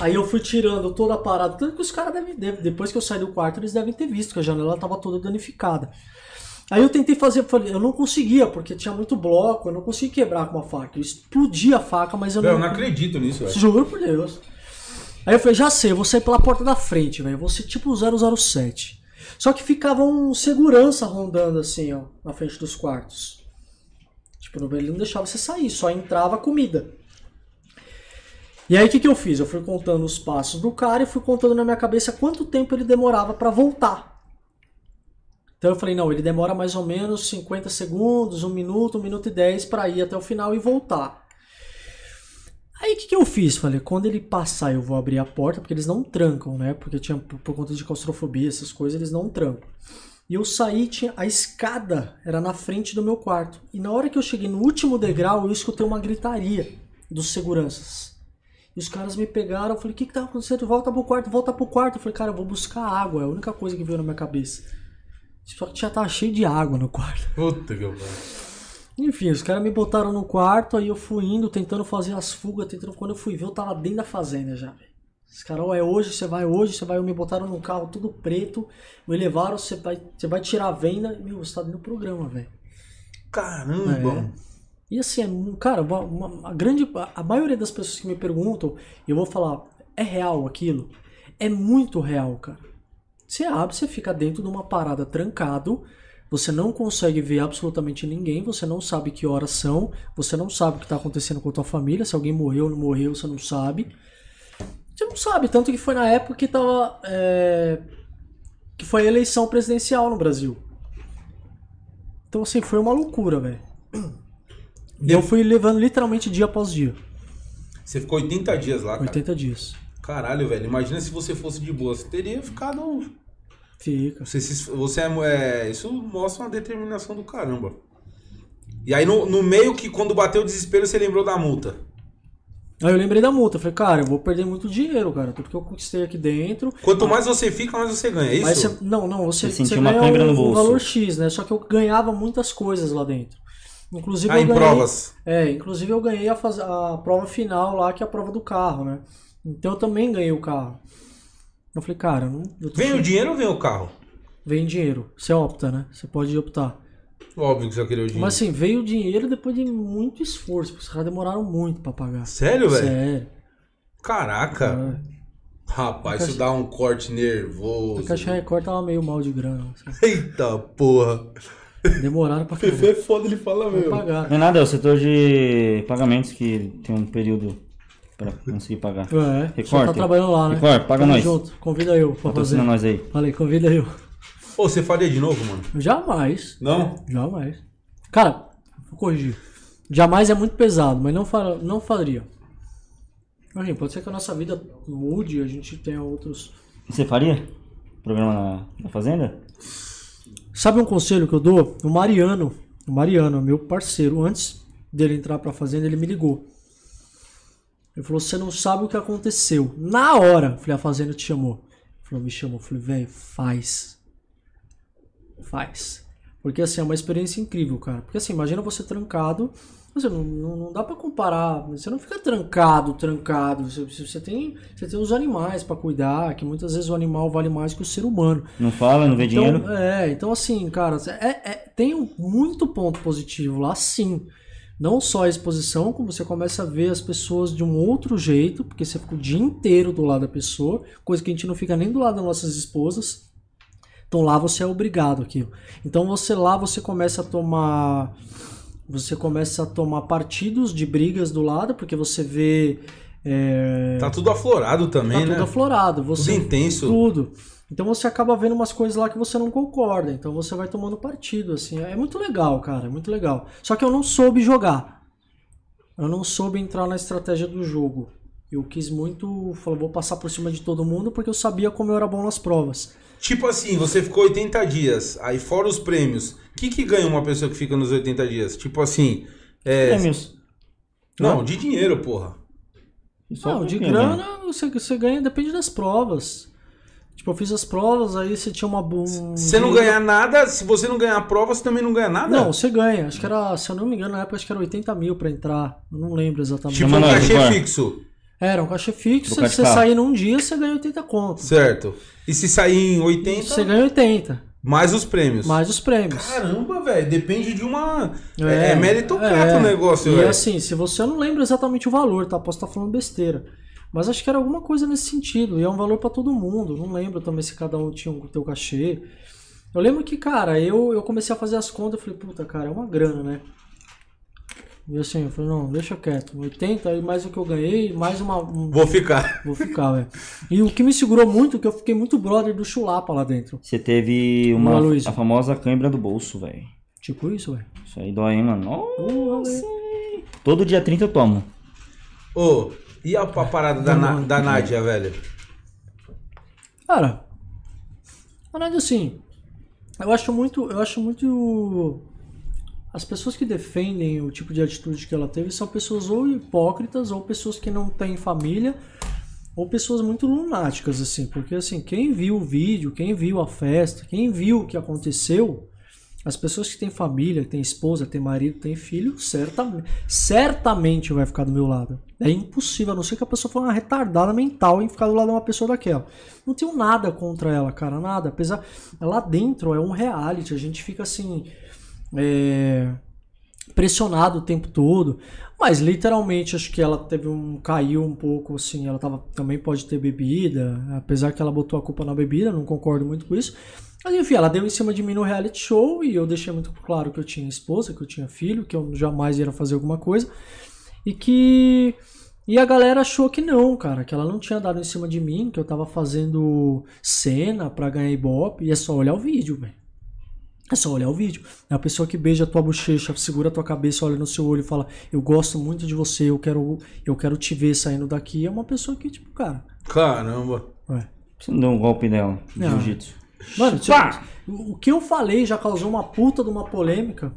Aí eu fui tirando toda a parada. Tanto que os caras devem. deve- Depois que eu saí do quarto, eles devem ter visto que a janela tava toda danificada. Aí eu tentei fazer, falei, eu não conseguia, porque tinha muito bloco, eu não conseguia quebrar com uma faca. Eu explodi a faca, mas eu não. eu não acredito nisso, velho. Juro por Deus. Aí eu falei, já sei, eu vou sair pela porta da frente, velho. Vou ser tipo 007. Só que ficava um segurança rondando assim, ó, na frente dos quartos. Tipo, ele não deixava você sair, só entrava comida. E aí o que, que eu fiz? Eu fui contando os passos do cara e fui contando na minha cabeça quanto tempo ele demorava pra voltar. Então eu falei, não, ele demora mais ou menos 50 segundos, um minuto, um minuto e 10 pra ir até o final e voltar. Aí o que, que eu fiz? Falei, quando ele passar eu vou abrir a porta, porque eles não trancam, né? Porque tinha por, por conta de claustrofobia, essas coisas, eles não trancam. E eu saí, tinha a escada era na frente do meu quarto. E na hora que eu cheguei no último degrau, eu escutei uma gritaria dos seguranças. E os caras me pegaram, eu falei, o que que tá acontecendo? Volta pro quarto, volta pro quarto. Eu falei, cara, eu vou buscar água, é a única coisa que veio na minha cabeça. Só que já tava cheio de água no quarto. Puta que pariu. Enfim, os caras me botaram no quarto, aí eu fui indo, tentando fazer as fugas, tentando. Quando eu fui ver, eu tava dentro da fazenda já, velho. Os caras, é hoje, você vai hoje, você vai. Me botaram num carro tudo preto, me levaram, você vai, você vai tirar a venda. Meu, você tá dentro do programa, velho. Caramba. E assim, é cara, uma, uma- a grande. A maioria das pessoas que me perguntam, eu vou falar, é real aquilo? É muito real, cara. Você abre, você fica dentro de uma parada trancado, você não consegue ver absolutamente ninguém, você não sabe que horas são, você não sabe o que está acontecendo com a tua família, se alguém morreu ou não morreu, você não sabe. Você não sabe, tanto que foi na época que tava. é, que foi a eleição presidencial no Brasil. Então, assim, foi uma loucura, velho. Eu fui levando literalmente dia após dia. Você ficou 80 dias lá, cara. 80 dias. Caralho, velho. Imagina se você fosse de boa. Você teria ficado Fica. Você, se- você é, é- Isso mostra uma determinação do caramba. E aí no, no meio que quando bateu o desespero, você lembrou da multa. Aí eu lembrei da multa. Falei, cara, eu vou perder muito dinheiro, cara. Tudo que eu conquistei aqui dentro. Quanto mais você fica, mais você ganha, é isso? Você, não, não, você, Você você uma ganha um, no um bolso. valor X, né? Só que eu ganhava muitas coisas lá dentro. Inclusive ah, eu em ganhei, provas. É, inclusive eu ganhei a, faz- a prova final lá, que é a prova do carro, né? Então eu também ganhei o carro. Eu falei, cara, não, eu tô Vem o dinheiro ou vem o carro? vem dinheiro. Você opta, né? Você pode optar. Óbvio que você vai querer o dinheiro. Mas assim, veio o dinheiro depois de muito esforço, porque os caras demoraram muito pra pagar. Sério, velho? Sério. Caraca. É. Rapaz, A isso Caixa- dá um corte nervoso. A Caixa Record tava meio mal de grana. assim. Eita porra. Demoraram pra Fefe caramba. é foda, ele fala mesmo. Não é nada, é o setor de pagamentos que tem um período pra (laughs) conseguir pagar. É, você Record, tá trabalhando lá, né? Record, paga Tamo nós. junto. Convida eu pra fazer. Patrocina nós aí. Falei, convida eu. Ô, você faria de novo, mano? Jamais. Não? Jamais. Cara, vou corrigir. Jamais é muito pesado, mas não, fa não faria. Assim, pode ser que a nossa vida mude, a gente tenha outros. Você faria? Programa na, na Fazenda? Sabe um conselho que eu dou? O Mariano, o Mariano, meu parceiro, antes dele entrar pra fazenda, ele me ligou. Ele falou: Você não sabe o que aconteceu. Na hora, falei: A fazenda te chamou. Ele falou: Me chamou. Eu falei: Velho, faz. Faz. Porque assim, é uma experiência incrível, cara. Porque assim, imagina você trancado. Você não, não, não dá pra comparar. Você não fica trancado, trancado. Você, você, tem, você tem os animais pra cuidar, que muitas vezes o animal vale mais que o ser humano. Não fala, não vê Então, dinheiro? É, então assim, cara, é, é- tem um, muito ponto positivo lá, sim. Não só a exposição, como você começa a ver as pessoas de um outro jeito, porque você fica o dia inteiro do lado da pessoa, coisa que a gente não fica nem do lado das nossas esposas. Então lá você é obrigado aqui. Então você lá você começa a tomar você começa a tomar partidos de brigas do lado, porque você vê é, Tá tudo aflorado também, tá né? tudo aflorado. Você, Tudo intenso. Tudo. Então você acaba vendo umas coisas lá que você não concorda. Então você vai tomando partido, assim. É muito legal, cara. É muito legal. Só que eu não soube jogar. Eu não soube entrar na estratégia do jogo. Eu quis muito. Falei, vou passar por cima de todo mundo porque eu sabia como eu era bom nas provas. Tipo assim, você ficou 80 dias, aí fora os prêmios. O que, que ganha uma pessoa que fica nos 80 dias? Tipo assim. É... Prêmios. Não, de dinheiro, porra. Só Não, um de grana né? você, você ganha, depende das provas. Tipo, eu fiz as provas, aí você tinha uma. Um Se não ganhar nada, se você não ganhar a prova, você também não ganha nada? Não, você ganha. Acho que era, se eu não me engano, na época acho que era 80 mil pra entrar. Eu não lembro exatamente. Tipo um cachê fixo. Era um cachê fixo, se você sair num dia, você ganha 80 conto. Certo. E se sair em 80, Você ganha 80, mais os prêmios. mais os prêmios. Caramba, velho. Depende de uma. É, é meritocrata é. o negócio, E velho. assim, se você eu não lembra exatamente o valor, tá? Posso estar falando besteira. Mas acho que era alguma coisa nesse sentido. E é um valor pra todo mundo. Não lembro também se cada um tinha o teu cachê. Eu lembro que, cara, eu, eu comecei a fazer as contas. Eu falei, puta, cara, é uma grana, né? E assim, eu falei, não, deixa quieto. 80 e mais o que eu ganhei, mais uma. um- Vou ficar. (laughs) Vou ficar, velho. E o que me segurou muito, é que eu fiquei muito brother do Chulapa lá dentro. Você teve uma, Luiz. a famosa cãibra do bolso, velho. Tipo isso, velho. Isso aí dói, hein, mano? Nossa. Todo dia 30 eu tomo. Ô, e a, a parada da, Na- da Nádia, velho? Cara, na verdade, assim, eu acho muito. Eu acho muito. As pessoas que defendem o tipo de atitude que ela teve são pessoas ou hipócritas, ou pessoas que não têm família, ou pessoas muito lunáticas, assim. Porque, assim, quem viu o vídeo, quem viu a festa, quem viu o que aconteceu, as pessoas que têm família, têm esposa, têm marido, têm filho, certamente, certamente vai ficar do meu lado. É impossível, a não ser que a pessoa for uma retardada mental em ficar do lado de uma pessoa daquela. Não tenho nada contra ela, cara, nada. Apesar, lá dentro é um reality, a gente fica assim. é, pressionado o tempo todo. Mas literalmente acho que ela teve um. caiu um pouco, assim. Ela tava, também pode ter bebida. Apesar que ela botou a culpa na bebida, não concordo muito com isso. Mas enfim, ela deu em cima de mim no reality show e eu deixei muito claro que eu tinha esposa, que eu tinha filho, que eu jamais ia fazer alguma coisa. E que. E a galera achou que não, cara, que ela não tinha dado em cima de mim, que eu tava fazendo cena pra ganhar ibope. E é só olhar o vídeo, velho. É só olhar o vídeo. É a pessoa que beija a tua bochecha, segura a tua cabeça, olha no seu olho e fala: Eu gosto muito de você, eu quero, eu quero te ver saindo daqui. É uma pessoa que, tipo, cara. Caramba. Ué. Você não deu um golpe nela, jiu-jitsu. Mano, Pá! o que eu falei já causou uma puta de uma polêmica.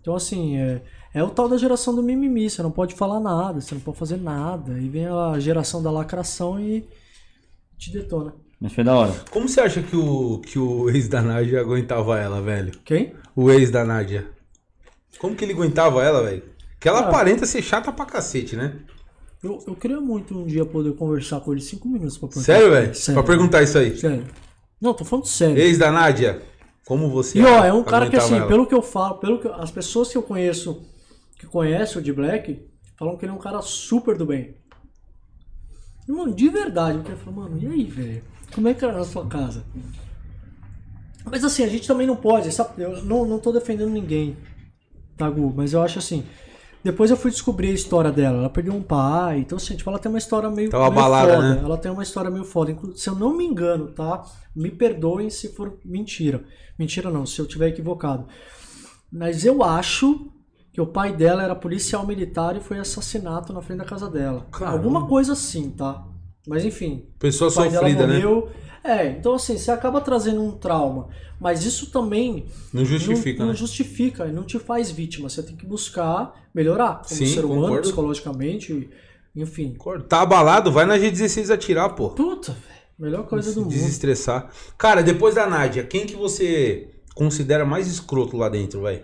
Então, assim, é, é o tal da geração do mimimi. Você não pode falar nada, você não pode fazer nada. E vem a geração da lacração e te detona. Mas foi da hora. Como você acha que o, que o ex da Nádia aguentava ela, velho? Quem? O ex da Nádia. Como que ele aguentava ela, velho? Que ela Ah. aparenta ser chata pra cacete, né? Eu, eu queria muito um dia poder conversar com ele cinco minutos pra perguntar. Sério, velho? Sério. Pra perguntar isso aí. Sério. Não, tô falando sério. Ex da Nádia, como você E ó, é um cara que assim, ela? pelo que eu falo, pelo que eu- as pessoas que eu conheço, que conhecem o de Black, falam que ele é um cara super do bem. E, mano, de verdade, eu quero falar, mano, e aí, velho? Como é que era na sua casa? Mas assim, a gente também não pode, sabe? Eu não, não tô defendendo ninguém, tá, Gu? Mas eu acho assim. Depois eu fui descobrir a história dela. Ela perdeu um pai, então assim, tipo, ela tem uma história meio, Tava meio abalada, foda. né? Ela tem uma história meio foda. Se eu não me engano, tá? Me perdoem se for mentira. Mentira não, se eu tiver equivocado. Mas eu acho que o pai dela era policial militar e foi assassinato na frente da casa dela. Caramba. Alguma coisa assim, tá? Mas enfim, Pessoa o pai sofrida, dela né? morreu. É, então assim, você acaba trazendo um trauma. Mas isso também Não justifica, não, não né? justifica e não te faz vítima. Você tem que buscar melhorar como Sim, ser humano, concordo. psicologicamente, enfim. Tá abalado, vai na G16 atirar, pô. Puta, velho. Melhor coisa do Se mundo. desestressar. Cara, depois da Nádia, quem que você considera mais escroto lá dentro, velho?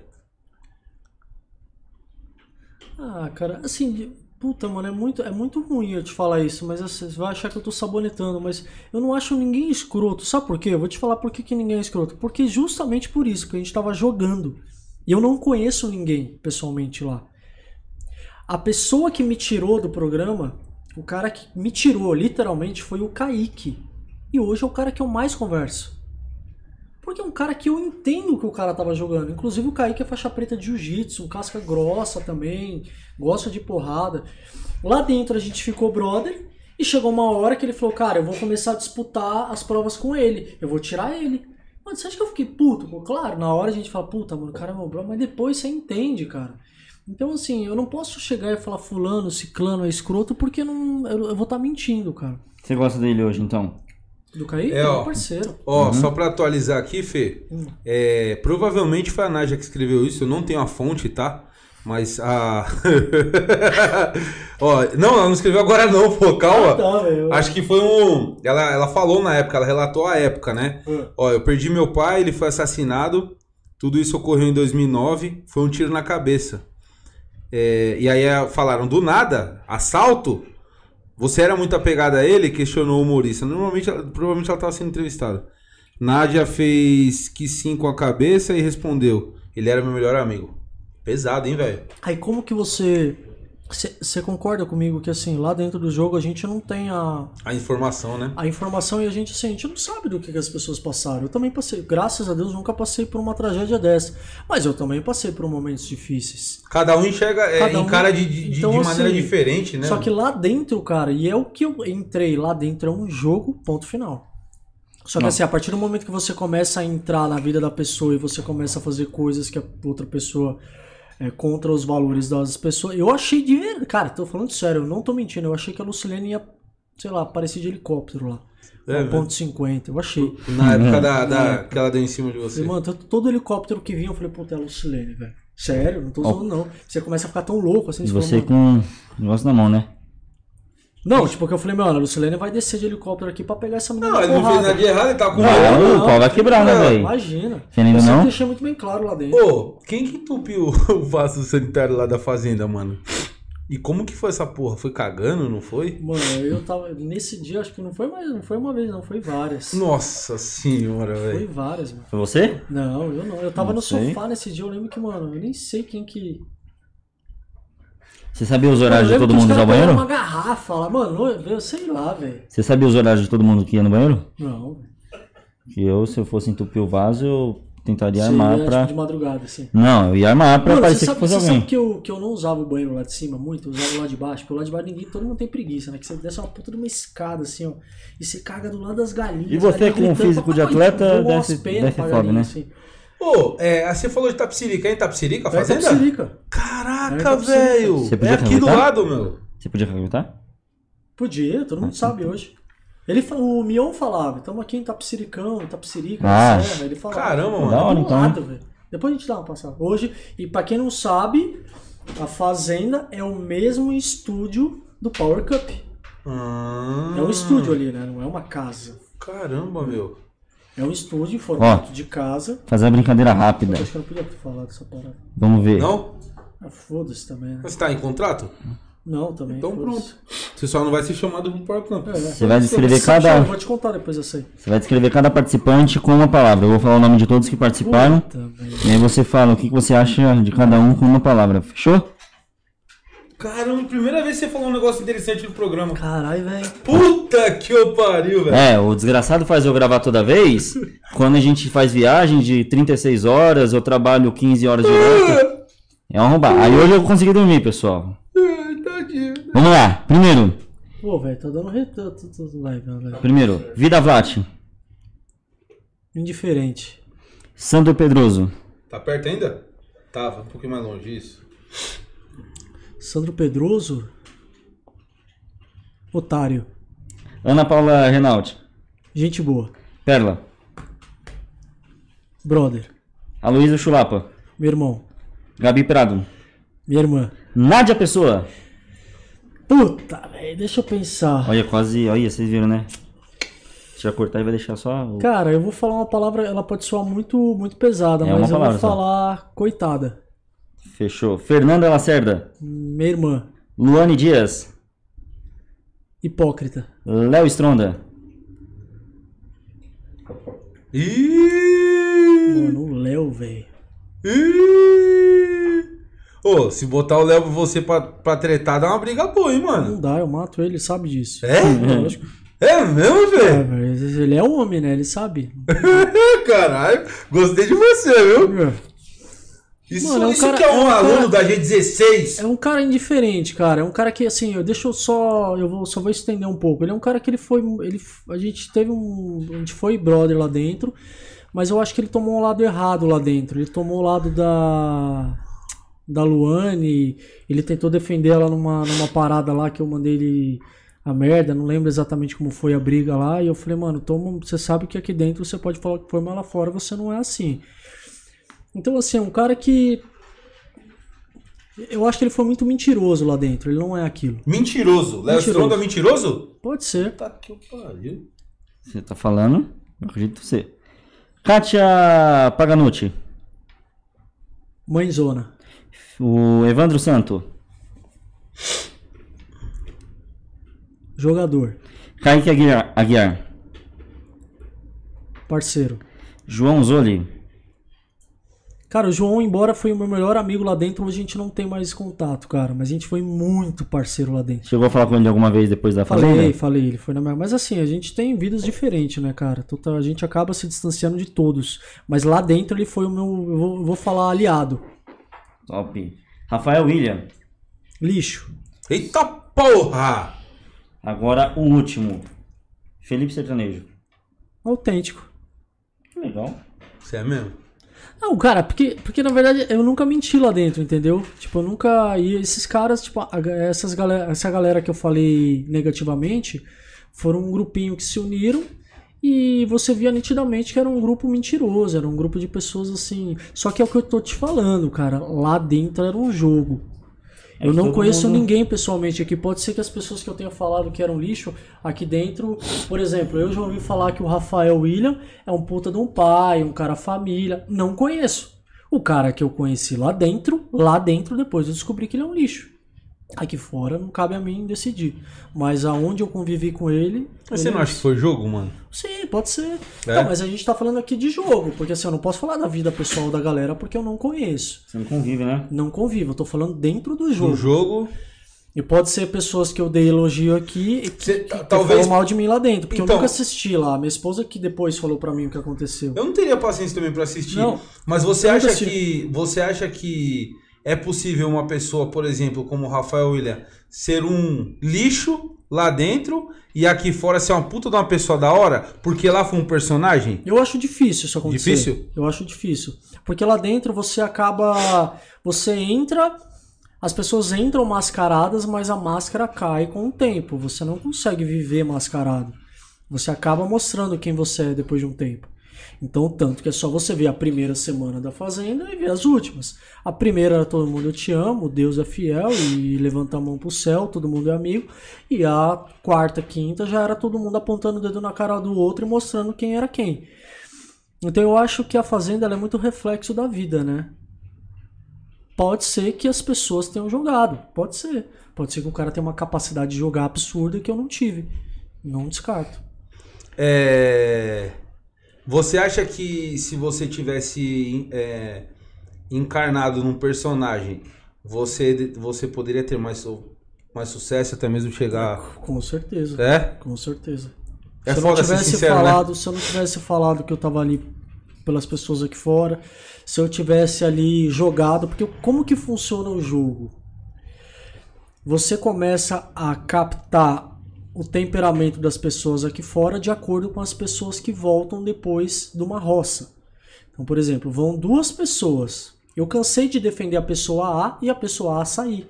Ah, cara, assim, puta, mano, é muito, é muito ruim eu te falar isso, mas assim, você vai achar que eu tô sabonetando, mas eu não acho ninguém escroto. Sabe por quê? Eu vou te falar por que, que ninguém é escroto. Porque justamente por isso, que a gente tava jogando. E eu não conheço ninguém pessoalmente lá. A pessoa que me tirou do programa, o cara que me tirou literalmente foi o Kaique. E hoje é o cara que eu mais converso. Porque é um cara que eu entendo que o cara tava jogando. Inclusive o Kaique é faixa preta de jiu-jitsu, casca grossa também, gosta de porrada. Lá dentro a gente ficou brother e chegou uma hora que ele falou, cara, eu vou começar a disputar as provas com ele. Eu vou tirar ele. Mano, você acha que eu fiquei puto? Claro, na hora a gente fala, puta, mano, o cara é meu brother, mas depois você entende, cara. Então, assim, eu não posso chegar e falar fulano, ciclano é escroto, porque não, eu, eu vou estar mentindo, cara. Você gosta dele hoje, então? Do Kaique É, é, ó. um parceiro. Ó, só pra atualizar aqui, Fê. Hum. é, provavelmente foi a Nádia que escreveu isso, eu não tenho a fonte, tá? Mas a. (laughs) Ó, não, ela não escreveu agora não, pô, calma. Ah, tá. Acho que foi um. Ela, ela falou na época, ela relatou a época, né? Hum. Ó, eu perdi meu pai, ele foi assassinado. Tudo isso ocorreu em 2009. Foi um tiro na cabeça. É, e aí é, falaram, do nada, assalto? Você era muito apegada a ele? Questionou o humorista. Normalmente, provavelmente ela estava sendo entrevistada. Nádia fez que sim com a cabeça e respondeu: Ele era meu melhor amigo. Pesado, hein, velho? Aí como que você. Você concorda comigo que assim, lá dentro do jogo a gente não tem a, A informação, né? a informação e a gente, assim, a gente não sabe do que, que as pessoas passaram. Eu também passei, graças a Deus, nunca passei por uma tragédia dessa. Mas eu também passei por momentos difíceis. Cada um enxerga, é, Cada um- encara de, de, de Então, maneira assim, diferente, né? Só que lá dentro, cara, e é o que eu entrei lá dentro, é um jogo, ponto final. Só que Não. assim, a partir do momento que você começa a entrar na vida da pessoa e você começa a fazer coisas que a outra pessoa é contra os valores das pessoas. Eu achei de. Cara, tô falando sério, eu não tô mentindo. Eu achei que a Lucilene ia, sei lá, aparecer de helicóptero lá. É, É, ponto 50. Eu achei. Na época Uhum. da, da, que ela deu em cima de você. Mano, todo, helicóptero que vinha, eu falei, puta, é a Lucilene, velho. Sério, não tô zoando, não. Você começa a ficar tão louco assim. E você mano, com um negócio na mão, né? Não, tipo, que eu falei, mano, a Lucilene vai descer de helicóptero aqui pra pegar essa menina Não, ele não fez nada de errado, ele tá com Não. Não, o pau vai quebrar, né, Não, velho? Imagina. Eu sempre não? deixei muito bem claro lá dentro. Pô, quem que entupiu (laughs) o vaso sanitário lá da fazenda, mano? E como que foi essa porra? Foi cagando, não foi? Mano, eu tava. Nesse dia, acho que não foi mais, não foi uma vez, não, foi várias. Nossa senhora, Foi velho. várias, mano. Foi você? Não, eu não. Eu tava Não no sei. sofá nesse dia, eu lembro que, mano, eu nem sei quem que. Você sabia os horários de todo mundo caras pegaram banheiro? uma garrafa lá, mano, eu sei lá, velho. Você sabia os horários de todo mundo que ia no banheiro? Não. Que eu, se eu fosse entupir o vaso, eu tentaria armar era, pra. tipo, de madrugada, assim. Não, eu ia armar pra Mano, parecer sabe, que fosse você alguém. sabe que, eu, que eu não usava o banheiro lá de cima muito, eu usava lá de baixo, porque lá de baixo ninguém, todo mundo tem preguiça, né? Que você desce uma puta de uma escada, assim, ó, e você caga do lado das galinhas. E você com o gritando, físico de atleta, umas desce- desce foda, né? assim. Ô, é, você falou de Tapsirica, hein? Tapsirica, a É fazenda? Tapsirica. Tá Caraca, É Tapsirica. velho. É aqui do lado, meu. Você podia caguetar? Podia, todo mundo sabe hoje. Ele, o Mion falava, estamos aqui em Tapsiricão, em Tapsirica, Ah. na Serra. Ele falava. Caramba, mano. Da hora, então. lado, velho. Depois a gente dá uma passada. Hoje, e pra quem não sabe, a Fazenda é o mesmo estúdio do Power Cup. Ah, É um estúdio ali, né? Não é uma casa. Caramba, meu. É um estúdio em formato de casa. Fazer uma brincadeira rápida. Acho que eu não podia ter falado essa parada. Vamos ver. Não? Ah, foda-se também, né? Você tá em contrato? Não, também. Então pronto. Você só não vai ser chamado pro Power Camp. É, Você vai descrever cada. Eu vou te contar depois essa aí. Você vai descrever cada participante com uma palavra. Eu vou falar o nome de todos que participaram. Puta. E aí você fala o que que você acha de cada um com uma palavra. Fechou? Caramba, primeira vez que você falou um negócio interessante no programa. Caralho, velho. Puta que eu pariu, velho. É, o desgraçado faz eu gravar toda vez. (laughs) Quando a gente faz viagem de 36 horas, eu trabalho 15 horas direto. (laughs) É um arrombar. Aí hoje eu consegui dormir, pessoal. Tadinho. Vamos lá. Primeiro. Pô, velho, tá dando retorno. Vai, vai, vai. Primeiro. Vida Vlat. Indiferente. Sandro Pedroso. Tá perto ainda? Tava, um pouquinho mais longe, isso. Sandro Pedroso. Otário. Ana Paula Renault. Gente boa. Perla. Brother. Aloysio Chulapa. Meu irmão. Gabi Prado. Minha irmã. Nádia Pessoa. Puta, velho, deixa eu pensar. Olha, quase. Olha, vocês viram, né? Deixa eu cortar e vai deixar só. o- Cara, eu vou falar uma palavra, ela pode soar muito, muito pesada, É mas eu vou só. falar coitada. Fechou. Fernanda Lacerda. Minha irmã. Luane Dias. Hipócrita. Léo Stronda. Ih! Mano, o Léo, velho. Ô, se botar o Léo e você pra, pra tretar, dá uma briga boa, hein, mano? Não dá, eu mato ele, sabe disso. É? Lógico. É mesmo, É, velho? mas ele é homem, né? Ele sabe. (laughs) Caralho, gostei de você, viu? Isso, Mano, é um isso cara- que é um, é um aluno cara- da G16. É um cara indiferente, cara. É um cara que, assim, eu deixa eu só. Eu vou, só vou estender um pouco. Ele é um cara que ele foi. Ele, a gente teve um. A gente foi brother lá dentro. Mas eu acho que ele tomou um lado errado lá dentro. Ele tomou o lado da. Da Luane. Ele tentou defender ela numa, numa parada lá que eu mandei ele a merda. Não lembro exatamente como foi a briga lá. E eu falei, mano, toma, você sabe que aqui dentro você pode falar que foi, mas lá fora você não é assim. Então, assim, é um cara que. Eu acho que ele foi muito mentiroso lá dentro. Ele não é aquilo. Mentiroso. Léo. Stronda é mentiroso? Pode ser. Tá que eu pariu. Você tá falando? Eu acredito em você. Kátia Paganucci. Mãezona. O Evandro Santo. Jogador. Kaique Aguiar. Aguiar. Parceiro. João Zoli. Cara, o João, embora foi o meu melhor amigo lá dentro, hoje a gente não tem mais contato, cara. Mas a gente foi muito parceiro lá dentro. Chegou a falar com ele alguma vez depois da Falei, fazenda? falei, ele foi na minha. Mas assim, a gente tem vidas diferentes, né, cara? Total- A gente acaba se distanciando de todos. Mas lá dentro ele foi o meu. Eu vou, eu vou falar aliado. Top. Rafael William. Lixo. Eita porra! Agora o último. Felipe Sertanejo. Autêntico. Que legal. Você é mesmo? Não, cara, porque, porque na verdade eu nunca menti lá dentro, entendeu? Tipo, eu nunca. E esses caras, tipo, essas galera, essa galera que eu falei negativamente foram um grupinho que se uniram e você via nitidamente que era um grupo mentiroso, era um grupo de pessoas assim. Só que é o que eu tô te falando, cara. Lá dentro era um jogo. É Eu não conheço mundo- ninguém pessoalmente aqui. Pode ser que as pessoas que eu tenha falado que eram lixo aqui dentro. Por exemplo, eu já ouvi falar que o Rafael William é um puta de um pai, um cara família. Não conheço. O cara que eu conheci lá dentro, lá dentro, depois eu descobri que ele é um lixo. Aqui fora não cabe a mim decidir. Mas aonde eu convivi com ele. Mas você não acha que foi jogo, mano? Sim, pode ser. É? Não, mas a gente tá falando aqui de jogo, porque assim, eu não posso falar da vida pessoal da galera porque eu não conheço. Você não convive, né? Não convivo, eu tô falando dentro do jogo. No jogo. E pode ser pessoas que eu dei elogio aqui e que, Cê- que, talvez- falam mal de mim lá dentro. Porque Então- eu nunca assisti lá. Minha esposa que depois falou pra mim o que aconteceu. Eu não teria paciência também pra assistir. Não. Mas você acha assisti. que você acha que é possível uma pessoa, por exemplo, como o Rafael William, ser um lixo lá dentro e aqui fora ser uma puta de uma pessoa da hora, porque lá foi um personagem? Eu acho difícil isso acontecer. Difícil? Eu acho difícil. Porque lá dentro você acaba. Você entra. As pessoas entram mascaradas, mas a máscara cai com o tempo. Você não consegue viver mascarado. Você acaba mostrando quem você é depois de um tempo. Então, tanto que é só você ver a primeira semana da Fazenda e ver as últimas. A primeira era todo mundo eu te amo, Deus é fiel e levanta a mão pro céu, todo mundo é amigo. E a quarta, quinta já era todo mundo apontando o dedo na cara do outro e mostrando quem era quem. Então eu acho que a Fazenda é muito reflexo da vida, né? Pode ser que as pessoas tenham jogado, pode ser. Pode ser que o cara tenha uma capacidade de jogar absurda que eu não tive. Não descarto. É... Você acha que se você tivesse é, encarnado num personagem, você, você poderia ter mais, mais sucesso, até mesmo chegar. Com certeza. É? Com certeza. É se eu não ser tivesse sincero, né? falado, se eu não tivesse falado que eu tava ali pelas pessoas aqui fora, se eu tivesse ali jogado, porque como que funciona o jogo? Você começa a captar o temperamento das pessoas aqui fora de acordo com as pessoas que voltam depois de uma roça. Então, por exemplo, vão duas pessoas. Eu cansei de defender a pessoa A e a pessoa A sair.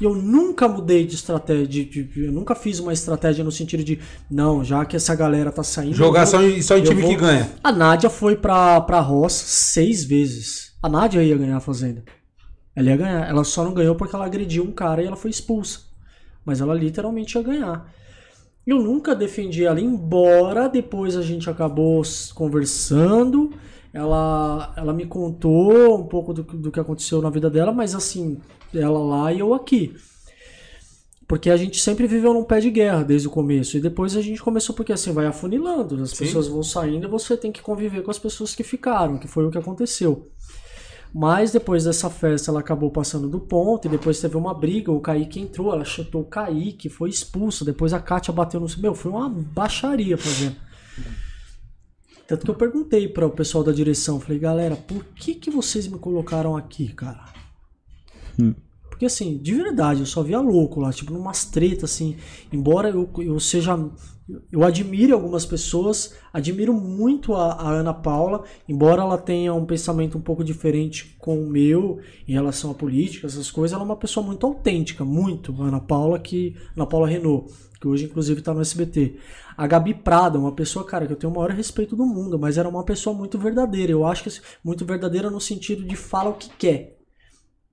E eu nunca mudei de estratégia, de- de- eu nunca fiz uma estratégia no sentido de, não, já que essa galera tá saindo. Jogar eu só vou- em, só em time vou- que ganha. A Nádia foi pra, pra roça seis vezes. A Nádia ia ganhar a fazenda. Ela ia ganhar. Ela só não ganhou porque ela agrediu um cara e ela foi expulsa. Mas ela literalmente ia ganhar. Eu nunca defendi ela, embora depois a gente acabou conversando. Ela, ela me contou um pouco do, que- do que aconteceu na vida dela, mas assim, ela lá e eu aqui. Porque a gente sempre viveu num pé de guerra desde o começo. E depois a gente começou porque assim, vai afunilando. As Sim. pessoas vão saindo e você tem que conviver com as pessoas que ficaram, que foi o que aconteceu. Mas depois dessa festa ela acabou passando do ponto e depois teve uma briga, o Kaique entrou, ela chutou o Kaique, foi expulso, depois a Kátia bateu no... Meu, foi uma baixaria fazendo. Tanto que eu perguntei para o pessoal da direção, falei, galera, por que que vocês me colocaram aqui, cara? Porque assim, de verdade, eu só via louco lá, tipo, numas tretas, assim. Embora eu, eu seja. Eu admire algumas pessoas, admiro muito a, a Ana Paula, embora ela tenha um pensamento um pouco diferente com o meu em relação à política, essas coisas, ela é uma pessoa muito autêntica, muito. A Ana Paula, que. Ana Paula Renault, que hoje inclusive tá no SBT. A Gabi Prada, uma pessoa, cara, que eu tenho o maior respeito do mundo, mas era uma pessoa muito verdadeira. Eu acho que assim, muito verdadeira no sentido de fala o que quer.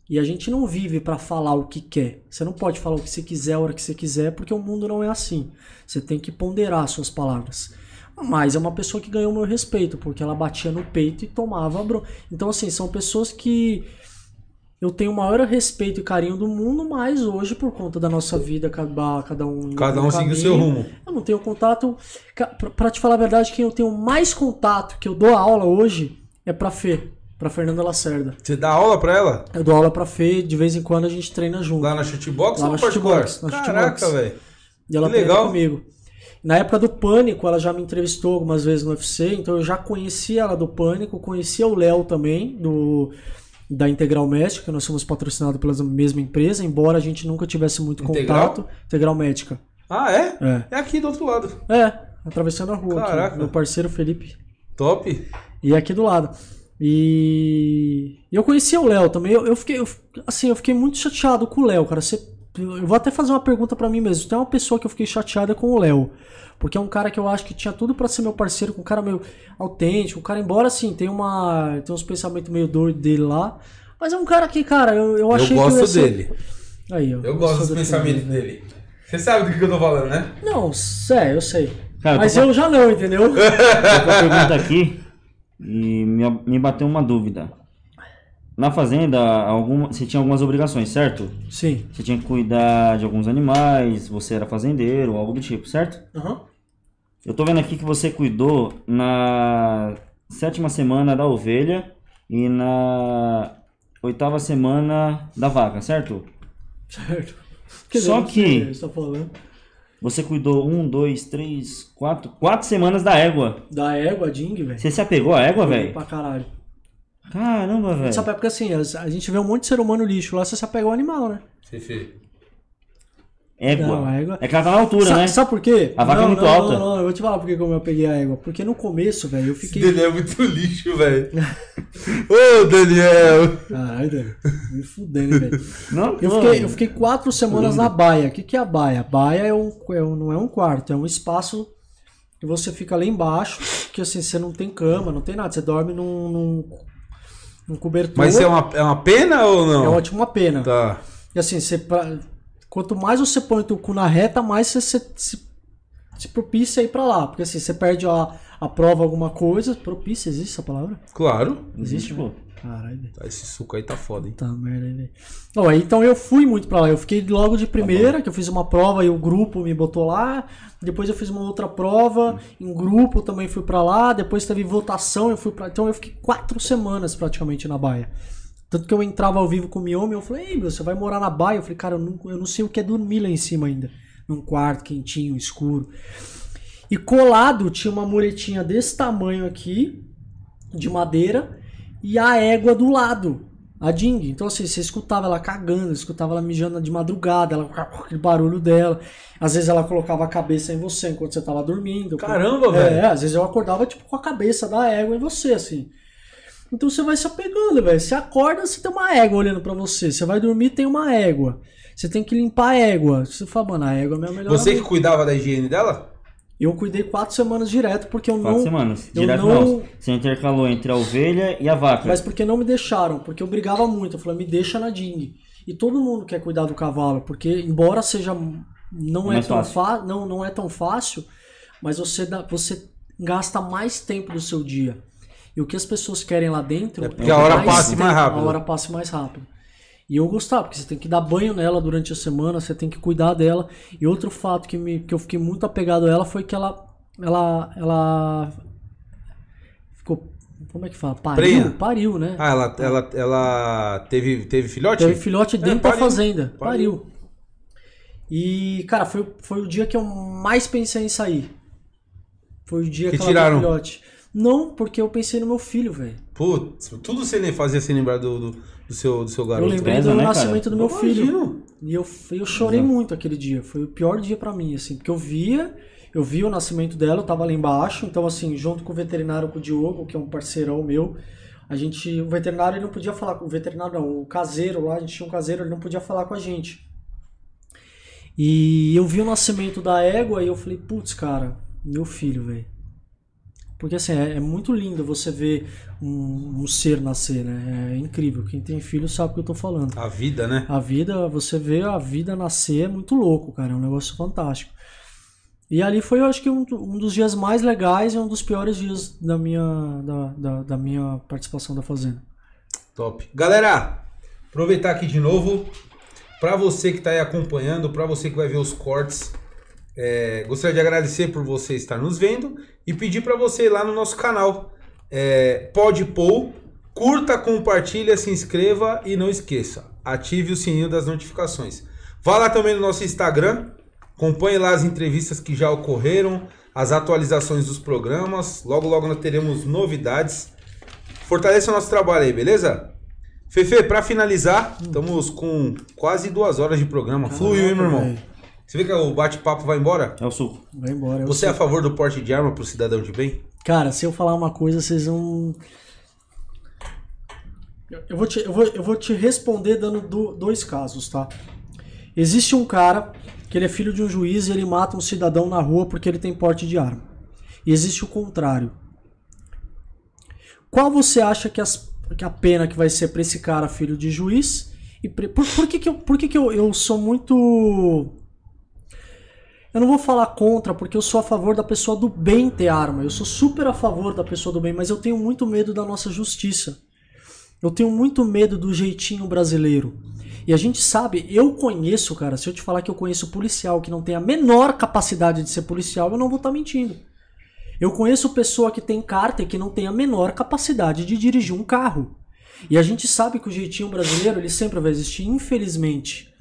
E a gente não vive pra falar o que quer. Você não pode falar o que você quiser a hora que você quiser, porque o mundo não é assim. Você tem que ponderar suas palavras. Mas é uma pessoa que ganhou meu respeito, porque ela batia no peito e tomava bro. Então, assim, são pessoas que eu tenho o maior respeito e carinho do mundo, mas hoje, por conta da nossa vida, cada, cada um. Cada um seguiu o seu rumo. eu não tenho contato. Pra te falar a verdade, quem eu tenho mais contato, que eu dou aula hoje, é pra Fê, pra Fernanda Lacerda. Você dá aula pra ela? Eu dou aula pra Fê, de vez em quando a gente treina junto. Lá na shootbox Lá ou na shootbox, na Caraca, velho. E ela Que legal. comigo. Na época do Pânico, ela já me entrevistou algumas vezes no UFC, então eu já conhecia ela do Pânico, conhecia o Léo também, do da Integral Médica, nós somos patrocinados pela mesma empresa, embora a gente nunca tivesse muito Integral? contato. Integral Médica. Ah, é? É. É aqui do outro lado. É, atravessando a rua. aqui, Caraca. meu parceiro Felipe. Top. E é aqui do lado. E e eu conhecia o Léo também. Eu, eu fiquei, eu- assim, eu fiquei muito chateado com o Léo, cara. Você, eu vou até fazer uma pergunta pra mim mesmo. Tem uma pessoa que eu fiquei chateada com o Léo, porque é um cara que eu acho que tinha tudo pra ser meu parceiro, um cara meio autêntico, um cara embora assim tem uma, tem uns pensamentos meio doidos dele lá, mas é um cara que, cara, eu, eu Eu achei que gosto ia ser- dele. Aí, ó, Eu gosto dos pensamentos dele. Você sabe do que eu tô falando, né? Não, é, eu sei. Cara, eu mas com- eu já não, entendeu? (laughs) Tô com a pergunta aqui e me, me bateu uma dúvida. Na fazenda, alguma, você tinha algumas obrigações, certo? Sim. Você tinha que cuidar de alguns animais, você era fazendeiro, algo do tipo, certo? Aham. Eu tô vendo aqui que você cuidou na sétima semana da ovelha e na oitava semana da vaca, certo? Certo. Só não sei que- Você tá falando. Você cuidou um, dois, três, quatro, quatro semanas da égua. Da égua, Ding, velho. Você se apegou à égua, velho? Pra caralho. Caramba, velho. Sabe, é porque assim, as- a gente vê um monte de ser humano lixo lá, você se apega ao animal, né? Você fez. Égua. Não, a égua- É que ela tá na altura, Sa- né? Sabe por quê? A vaca não, é muito não, alta. Não, não, eu vou te falar por que como eu peguei a égua. Porque no começo, velho, eu Esse fiquei. Daniel é muito lixo, velho. Ô, Daniel! Caralho, velho. Me fudendo, velho. Não, Eu não. fiquei, eu fiquei quatro semanas na baia. O que, que é a baia? Baia é um, é um- não é um quarto, é um espaço e você fica lá embaixo, que assim, você não tem cama, não tem nada, você dorme num, num, num cobertor. Mas é uma, é uma pena ou não? É ótimo uma pena. Tá. E assim, você, pra- quanto mais você põe o teu cu na reta, mais você se, se, se propicia a ir pra lá. Porque assim, você perde a, a prova alguma coisa. Propícia, existe essa palavra? Claro. Existe, pô. Caralho, velho. Tá, Esse suco aí tá foda, hein? Tá merda aí, velho. Então eu fui muito pra lá. Eu fiquei logo de primeira, que eu fiz uma prova e o grupo me botou lá. Depois eu fiz uma outra prova, em grupo também fui pra lá. Depois teve votação, eu fui pra. Então eu fiquei quatro semanas praticamente na Baia. Tanto que eu entrava ao vivo com o Miomi, eu falei, ei, meu, você vai morar na Baia? Eu falei, cara, eu não, eu não sei o que é dormir lá em cima ainda. Num quarto quentinho, escuro. E colado tinha uma muretinha desse tamanho aqui, de madeira, e a égua do lado, a Ding. Então, assim, você escutava ela cagando, escutava ela mijando de madrugada, ela, aquele barulho dela. Às vezes ela colocava a cabeça em você enquanto você tava dormindo. Caramba, é, velho. às vezes eu acordava, tipo, com a cabeça da égua em você, assim. Então você vai se apegando, velho. Você acorda, você tem uma égua olhando pra você. Você vai dormir, tem uma égua. Você tem que limpar a égua. Você fala, mano, a égua é a minha melhor Você que amiga. cuidava da higiene dela? Eu cuidei quatro semanas direto, porque eu Quatro não... semanas. eu Direto não- não. Você intercalou entre a ovelha e a vaca. Mas porque não me deixaram, porque eu brigava muito. Eu falei, me deixa na Ding. E todo mundo quer cuidar do cavalo, porque embora seja não é Mais tão fácil. fácil, não, não é tão fácil, mas você dá, você gasta mais tempo do seu dia. E o que as pessoas querem lá dentro É porque a hora passe mais rápido. A hora passe mais rápido. E eu gostava, porque você tem que dar banho nela durante a semana, você tem que cuidar dela. E outro fato que, me, que eu fiquei muito apegado a ela foi que ela ela ela ficou como é que fala? Pariu, Prenha. pariu, né? Ah, ela, ela, ela teve, teve filhote? Teve filhote dentro pariu. da fazenda. Pariu. Pariu. E, cara, foi, foi o dia que eu mais pensei em sair. Foi o dia Que que, ela tiraram? filhote. Não, porque eu pensei no meu filho, velho. Putz, tudo você nem fazia sem lembrar do, do, do seu, do seu Eu garoto. lembrei pesa, do né, nascimento do meu Eu filho. imagino. E eu, eu chorei muito aquele dia. Foi o pior dia pra mim, assim. Porque eu via, eu vi o nascimento dela, eu tava lá embaixo. Então, assim, junto com o veterinário, com o Diogo, que é um parceirão meu, a gente... O veterinário, ele não podia falar com o veterinário, não. O caseiro lá, a gente tinha um caseiro, ele não podia falar com a gente. E eu vi o nascimento da égua e eu falei, putz, cara, meu filho, velho. Porque assim, é, é muito lindo você ver um, um ser nascer, né? É incrível. Quem tem filho sabe o que eu tô falando. A vida, né? A vida, você vê a vida nascer é muito louco, cara. É um negócio fantástico. E ali foi, eu acho que, um, um dos dias mais legais e um dos piores dias da minha, da, da, da minha participação da Fazenda. Top. Galera, aproveitar aqui de novo. Pra você que tá aí acompanhando, pra você que vai ver os cortes, é, gostaria de agradecer por você estar nos vendo e pedir pra você ir lá no nosso canal. É, pode pôr, curta, compartilha, se inscreva e não esqueça, ative o sininho das notificações. Vá lá também no nosso Instagram, acompanhe lá as entrevistas que já ocorreram, as atualizações dos programas. Logo, logo nós teremos novidades. Fortaleça o nosso trabalho aí, beleza? Fefe, pra finalizar, estamos com quase duas horas de programa. Fluiu, hein, meu irmão? Você vê que o bate-papo vai embora? É o suco. Vai embora. eu Você é sei. a favor do porte de arma pro cidadão de bem? Cara, se eu falar uma coisa, vocês vão. Eu- Eu vou te, eu vou, eu vou te responder dando do- dois casos, tá? Existe um cara que ele é filho de um juiz e ele mata um cidadão na rua porque ele tem porte de arma. E existe o contrário. Qual você acha que, as- que a pena que vai ser pra esse cara, filho de juiz? E pre- por, por que, que, eu, por que, que eu, eu sou muito eu não vou falar contra, porque eu sou a favor da pessoa do bem ter arma. Eu sou super a favor da pessoa do bem, mas eu tenho muito medo da nossa justiça. Eu tenho muito medo do jeitinho brasileiro. E a gente sabe, eu conheço, cara, se eu te falar que eu conheço policial que não tem a menor capacidade de ser policial, eu não vou estar mentindo. Eu conheço pessoa que tem carta e que não tem a menor capacidade de dirigir um carro. E a gente sabe que o jeitinho brasileiro, ele sempre vai existir, infelizmente.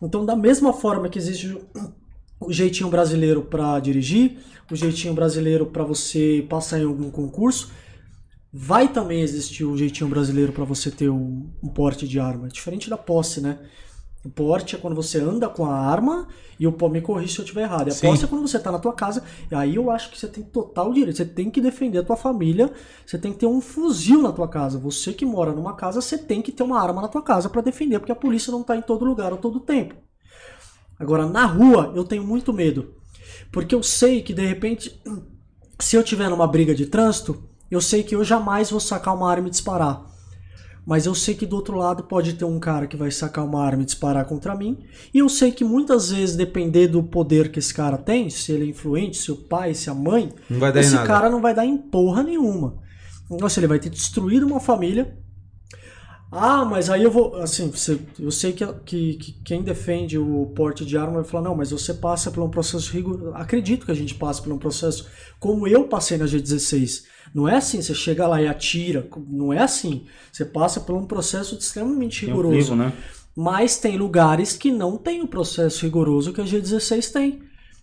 Então, da mesma forma que existe o jeitinho brasileiro para dirigir, o jeitinho brasileiro para você passar em algum concurso, vai também existir o jeitinho brasileiro para você ter um, um porte de arma. É diferente da posse, né? O porte é quando você anda com a arma e o me corrige se eu estiver errado. E a Sim. posse é quando você tá na tua casa. E aí eu acho que você tem total direito. Você tem que defender a tua família. Você tem que ter um fuzil na tua casa. Você que mora numa casa, você tem que ter uma arma na tua casa para defender, porque a polícia não tá em todo lugar a todo tempo. Agora, na rua, eu tenho muito medo. Porque eu sei que de repente, (clears throat) se eu tiver numa briga de trânsito, eu sei que eu jamais vou sacar uma arma e disparar. Mas eu sei que do outro lado pode ter um cara que vai sacar uma arma e disparar contra mim. E eu sei que muitas vezes, depender do poder que esse cara tem, se ele é influente, se o pai, se a mãe, esse cara não vai dar em porra nenhuma. Nossa, ele vai ter destruído uma família. Ah, mas aí eu vou. Assim, você- eu sei que, que, que quem defende o porte de arma vai falar: não, mas você passa por um processo rigoroso. Acredito que a gente passa por um processo como eu passei na G16. Não é assim, você chega lá e atira. Não é assim. Você passa por um processo extremamente Tem um rigoroso. crivo, né? Mas tem lugares que não tem o processo rigoroso que a G16 tem.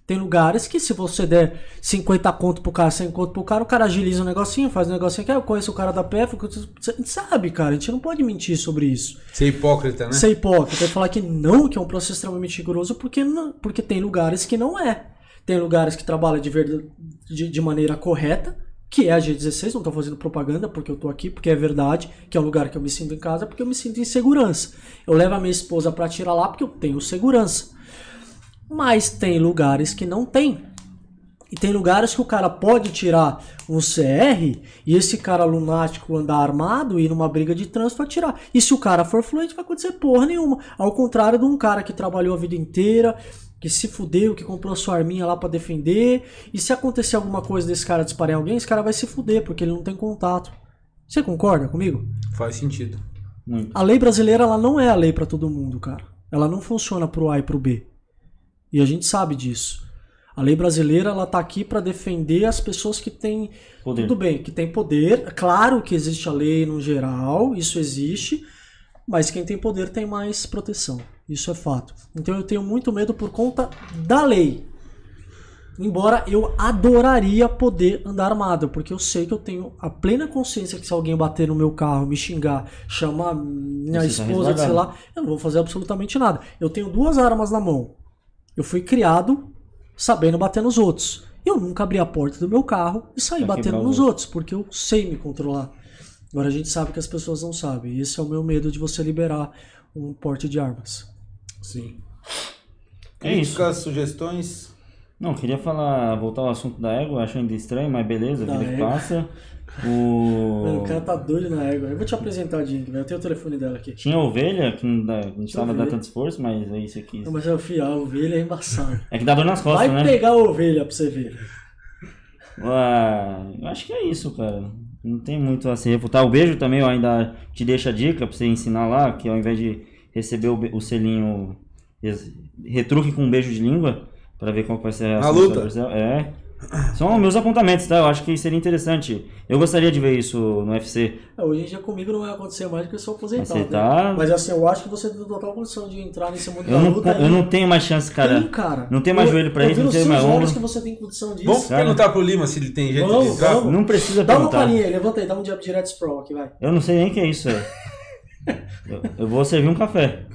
Tem lugares que se você der 50 conto pro cara, 100 conto pro cara, o cara agiliza o negocinho, faz o negocinho aqui, eu conheço o cara da PF, a gente sabe, cara, a gente não pode mentir sobre isso. Ser hipócrita, né? Ser hipócrita e falar que não, que é um processo extremamente rigoroso, porque, não, porque tem lugares que não é. Tem lugares que trabalham de, verdade, de, de maneira correta, que é a G16, não tô fazendo propaganda porque eu tô aqui, porque é verdade, que é um lugar que eu me sinto em casa, porque eu me sinto em segurança. Eu levo a minha esposa pra tirar lá porque eu tenho segurança. Mas tem lugares que não tem. E tem lugares que o cara pode tirar um CR e esse cara lunático andar armado e ir numa briga de trânsito atirar. E se o cara for fluente, vai acontecer porra nenhuma. Ao contrário de um cara que trabalhou a vida inteira, que se fudeu, que comprou sua arminha lá pra defender. E se acontecer alguma coisa desse cara disparar em alguém, esse cara vai se fuder, porque ele não tem contato. Você concorda comigo? Faz sentido. Muito. A lei brasileira ela não é a lei pra todo mundo, cara. Ela não funciona pro A e pro B. E a gente sabe disso. A lei brasileira ela tá aqui para defender as pessoas que têm Poder. tudo bem, que tem poder. Claro que existe a lei no geral, isso existe, mas quem tem poder tem mais proteção. Isso é fato. Então eu tenho muito medo por conta da lei. Embora eu adoraria poder andar armado, porque eu sei que eu tenho a plena consciência que se alguém bater no meu carro, me xingar, chamar minha Você tá esposa, sei resguardado. lá, eu não vou fazer absolutamente nada. Eu tenho duas armas na mão. Eu fui criado sabendo bater nos outros. Eu nunca abri a porta do meu carro e saí Pra batendo nos outros, porque eu sei me controlar. Agora a gente sabe que as pessoas não sabem. E esse é o meu medo de você liberar um porte de armas. Sim. É isso. Críticas, sugestões. Não, queria falar, voltar ao assunto da égua, acho ainda estranho, mas beleza, Da vida que égua. passa. (laughs) O... Mano, o cara tá doido na égua. Eu vou te apresentar a Jink, velho. Eu tenho o telefone dela aqui. Tinha ovelha, que não, dá, não Ovelha. dar tanto esforço, mas é isso aqui. Não, mas eu fui, a ovelha é embaçado. É que dá dor nas costas, Vai né? pegar a ovelha pra você ver. Ah, eu acho que é isso, cara. Não tem muito a se refutar. O beijo também eu ainda te deixo a dica pra você ensinar lá, que ao invés de receber o, o selinho, retruque com um beijo de língua, pra ver qual vai ser a reação do luta? É. São meus apontamentos, tá? Eu acho que seria interessante. Eu gostaria de ver isso no UFC. É, hoje em dia comigo não vai acontecer mais porque eu sou aposentado. Você né? tá- Mas assim, eu acho que você tem total condição de entrar nesse mundo Eu da não, luta. eu e- não tenho mais chance, cara. Tem, cara. Não tem mais Eu- joelho pra eu isso, não seus mais ombro. que você tem condição disso. Vamos Cara. perguntar pro Lima se ele tem jeito de Vamos, entrar. vamos. Não precisa Dá uma perguntar. palhinha aí, levanta aí, dá um jab direto sprawl aqui, vai. Eu não sei nem o que é isso, eu, eu vou servir um café.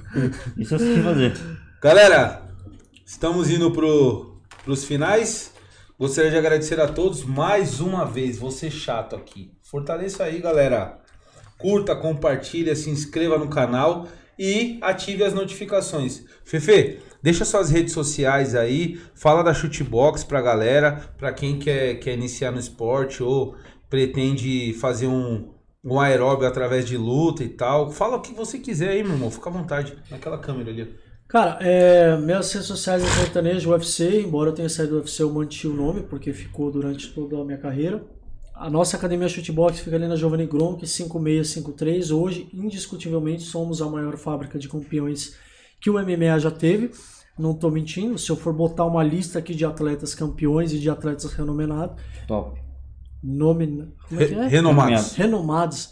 Isso eu sei fazer. Galera, estamos indo pro, pros finais. Gostaria de agradecer a todos mais uma vez. Você chato aqui. Fortaleça aí, galera. Curta, compartilha, se inscreva no canal e ative as notificações. Fefe, deixa suas redes sociais aí. Fala da Chutebox pra galera, pra quem quer, quer iniciar no esporte ou pretende fazer um, um aeróbio através de luta e tal. Fala o que você quiser aí, meu irmão. Fica à vontade. Naquela câmera ali. Cara, é, minhas redes sociais é sertanejo UFC, embora eu tenha saído do UFC, eu mantive o nome, porque ficou durante toda a minha carreira. A nossa academia Shootbox fica ali na Giovanni Gronk 5653. Hoje, indiscutivelmente, somos a maior fábrica de campeões que o MMA já teve. Não tô mentindo, se eu for botar uma lista aqui de atletas campeões e de atletas renomenados, Top. nome. Como é que é? Renomados. Renomados.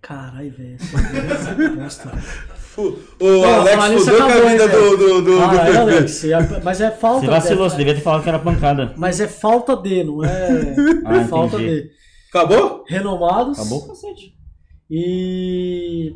Caralho, velho. (laughs) é. O, Alex fudeu com a acabou, vida do, do, do, Ah, do é. Alex, é- mas é falta. Você vacilou, é- você devia ter falado que era pancada. Mas é falta de, não é Ah, falta entendi. de. Acabou? Renomados. Acabou o cacete. E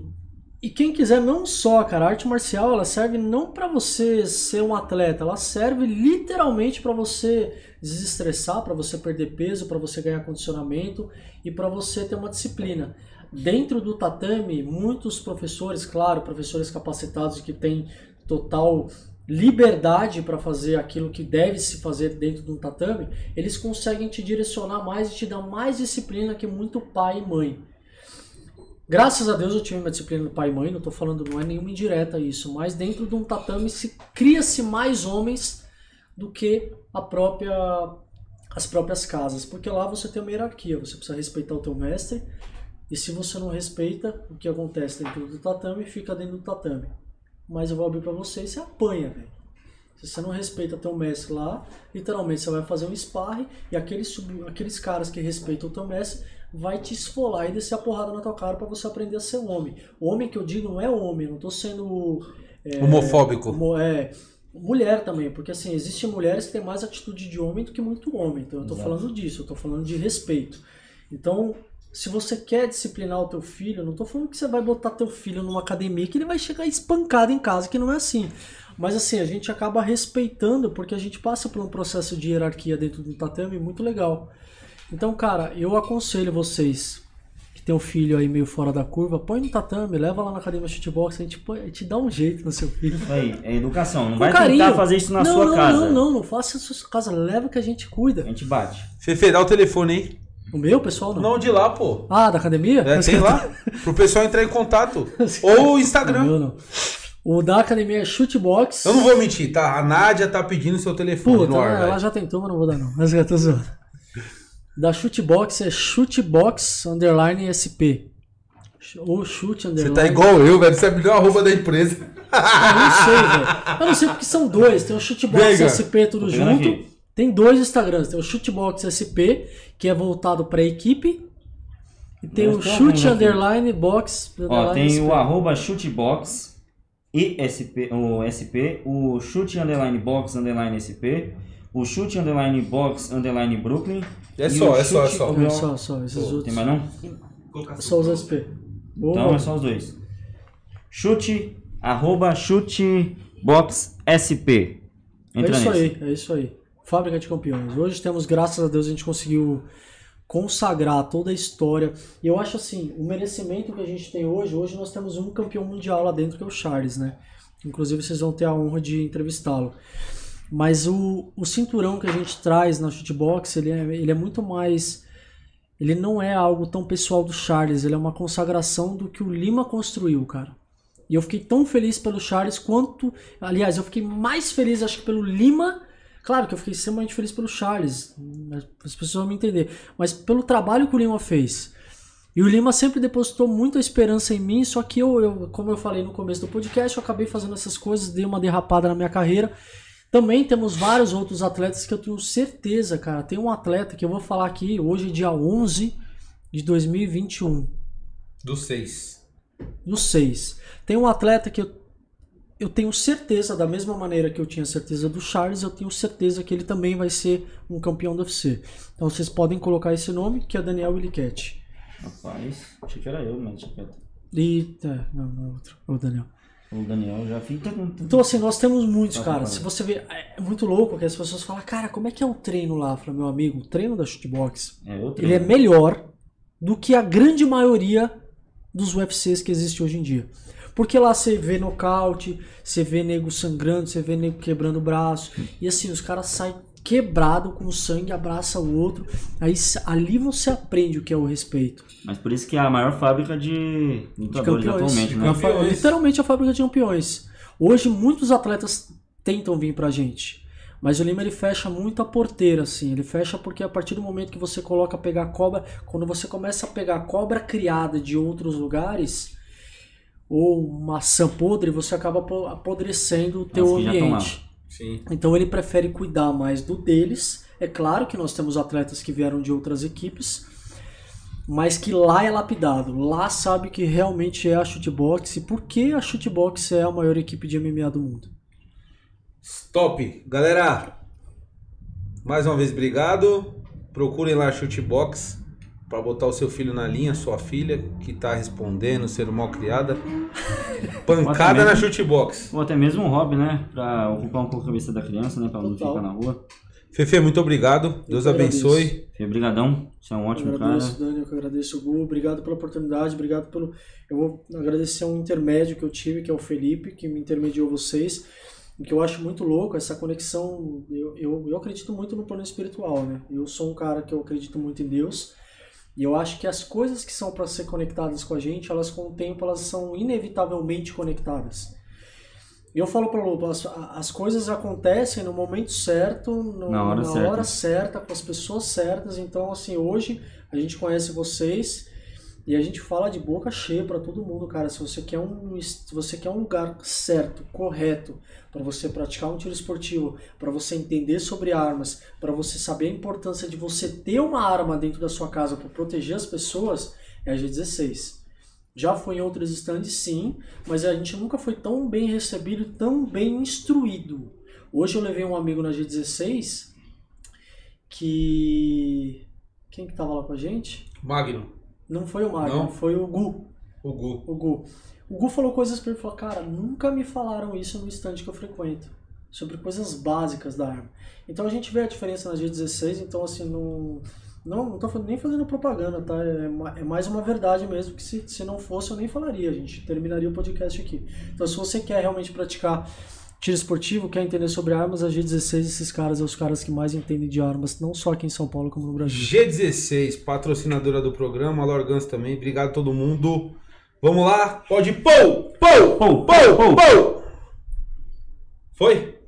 e quem quiser não só, cara, a arte marcial, ela serve não pra você ser um atleta, ela serve literalmente pra você desestressar, pra você perder peso, pra você ganhar condicionamento e pra você ter uma disciplina. Dentro do tatame, muitos professores, claro, professores capacitados que têm total liberdade para fazer aquilo que deve se fazer dentro de um tatame, eles conseguem te direcionar mais e te dar mais disciplina que muito pai e mãe. Graças a Deus eu tive uma disciplina do pai e mãe, não estou falando, não é nenhuma indireta isso, mas dentro de um tatame se cria-se mais homens do que a própria as próprias casas, porque lá você tem uma hierarquia, você precisa respeitar o teu mestre, e se você não respeita, o que acontece dentro do tatame fica dentro do tatame. Mas eu vou abrir para você e você apanha, velho. Se você não respeita teu mestre lá, literalmente você vai fazer um sparring e aqueles, aqueles caras que respeitam o teu mestre vai te esfolar e descer a porrada na tua cara para você aprender a ser homem. O homem que eu digo não é homem, não tô sendo... É, Homofóbico. É, mulher também, porque assim, existem mulheres que têm mais atitude de homem do que muito homem. Então eu tô Exato. falando disso, eu tô falando de respeito. Então, se você quer disciplinar o teu filho, não tô falando que você vai botar teu filho numa academia que ele vai chegar espancado em casa, que não é assim. Mas assim, a gente acaba respeitando porque a gente passa por um processo de hierarquia dentro do tatame muito legal. Então, cara, eu aconselho vocês que tem um filho aí meio fora da curva, põe no tatame, leva lá na academia shootbox, a gente, põe, a gente dá um jeito no seu filho. Aí, é educação, não Com vai carinho. tentar fazer isso na não, sua não, casa. Não, não, não faça isso na sua casa, leva que a gente cuida. A gente bate. Fefe, dá o telefone aí. O meu, pessoal? Não, não de lá, pô. Ah, da academia? É, tem lá. Pro pessoal entrar em contato. (laughs) Ou o Instagram. Não, não. O da academia é Shootbox. Eu não vou mentir, tá? A Nádia tá pedindo seu telefone Puta, no ar. Ela já tentou, mas não vou dar, não. Mas (laughs) eu tô zoando. Da Shootbox é Shootbox Underline SP. Ou Shoot Underline. Você tá igual eu, velho. Você abriu a roupa da empresa. Eu não sei, (laughs) velho. Eu não sei porque são dois. Tem o Shootbox Vega. SP tudo junto. Aqui. Tem dois Instagrams. Tem o Shootbox SP, que é voltado pra equipe. E tem o Shoot Underline Box. Ó, tem SP. o arroba Shootbox e SP, o SP, o Shoot Underline Box Underline SP, o Shoot Underline Box Underline Brooklyn. É só, é só, é só. É só, só. Esses outros. Tem mais não? Só os SP. Então é só os dois. Chute, arroba chute box SP. Entra é isso nesse. aí, é isso aí. Fábrica de campeões. Hoje temos, graças a Deus, a gente conseguiu consagrar toda a história. E eu acho assim, o merecimento que a gente tem hoje, hoje nós temos um campeão mundial lá dentro que é o Charles, né? Inclusive vocês vão ter a honra de entrevistá-lo. Mas o, o cinturão que a gente traz na shootbox, ele é, ele é muito mais ele não é algo tão pessoal do Charles, ele é uma consagração do que o Lima construiu, cara. E eu fiquei tão feliz pelo Charles quanto. Aliás, eu fiquei mais feliz, acho que pelo Lima. Claro que eu fiquei extremamente feliz pelo Charles, as pessoas vão me entender. Mas pelo trabalho que o Lima fez. E o Lima sempre depositou muita esperança em mim, só que eu, eu, como eu falei no começo do podcast, eu acabei fazendo essas coisas, dei uma derrapada na minha carreira. Também temos vários outros atletas que eu tenho certeza, cara. Tem um atleta que eu vou falar aqui hoje, dia 11 de 2021. Do 6. Do 6. Tem um atleta que eu, eu tenho certeza, da mesma maneira que eu tinha certeza do Charles, eu tenho certeza que ele também vai ser um campeão do UFC. Então vocês podem colocar esse nome, que é Daniel Williquete. Rapaz, achei que era eu, mas E. É, não, não é outro. É o Daniel. O Daniel já fica. Então, assim, nós temos muitos, tá cara. Se você ver, é muito louco que as pessoas falam, cara, como é que é o treino lá? Fala, meu amigo, o treino da shootbox, é, ele é melhor do que a grande maioria dos UFCs que existe hoje em dia. Porque lá você vê nocaute, você vê nego sangrando, você vê nego quebrando o braço. E assim, os caras saem quebrado com sangue, abraça o outro. Aí ali você aprende o que é o respeito. Mas por isso que é a maior fábrica de lutadores atualmente, né? É literalmente a fábrica de campeões. Hoje muitos atletas tentam vir pra gente. Mas o Lima ele fecha muito a porteira, assim. Ele fecha porque a partir do momento que você coloca pegar cobra, quando você começa a pegar cobra criada de outros lugares, ou maçã podre, você acaba apodrecendo o teu ambiente. Sim. Então ele prefere cuidar mais do deles. É claro que nós temos atletas que vieram de outras equipes, mas que lá é lapidado. Lá sabe que realmente é a shootbox e por que a shootbox é a maior equipe de MMA do mundo. Stop! Galera, mais uma vez obrigado. Procurem lá a shootbox para botar o seu filho na linha, sua filha, que tá respondendo, sendo mal criada. (laughs) Pancada mesmo, na chutebox. Ou até mesmo um hobby, né? Pra ocupar um pouco a cabeça da criança, né? Pra não ficar na rua. Fefe, muito obrigado. Deus abençoe. Fefe, brigadão. Você é um ótimo eu agradeço, cara. Dani, eu agradeço o Gu. Obrigado pela oportunidade. Obrigado pelo. Eu vou agradecer um intermédio que eu tive, que é o Felipe, que me intermediou vocês. O que eu acho muito louco, essa conexão, eu, eu, eu acredito muito no plano espiritual, né? Eu sou um cara que eu acredito muito em Deus, e eu acho que as coisas que são para ser conectadas com a gente, elas com o tempo elas são inevitavelmente conectadas. Eu falo para o Lobo, as, as, coisas acontecem no momento certo, no, na, hora, na certa. hora certa, com as pessoas certas. Então, assim, hoje a gente conhece vocês e a gente fala de boca cheia para todo mundo, cara. Se você quer um, se você quer um lugar certo, correto, para você praticar um tiro esportivo, para você entender sobre armas, para você saber a importância de você ter uma arma dentro da sua casa para proteger as pessoas, é a G16. Já foi em outros stands, sim, mas a gente nunca foi tão bem recebido, tão bem instruído. Hoje eu levei um amigo na G16 que. Quem que tava lá com a gente? Magno. Não foi o Magno, Não? foi o Gu. O Gu. O Gu. O Gu falou coisas pra ele, falou, cara, nunca me falaram isso no stand que eu frequento. Sobre coisas básicas da arma. Então a gente vê a diferença na G16, então assim, não. Não, não tô nem fazendo propaganda, tá? É, é mais uma verdade mesmo, que se, se não fosse eu nem falaria, a gente terminaria o podcast aqui. Então se você quer realmente praticar tiro esportivo, quer entender sobre armas, a G16, esses caras são os caras que mais entendem de armas, não só aqui em São Paulo, como no Brasil. G16, patrocinadora do programa, Lorgans também. Obrigado a todo mundo. Vamos lá, pode pou, Pou, pou, pou. pou. Foi?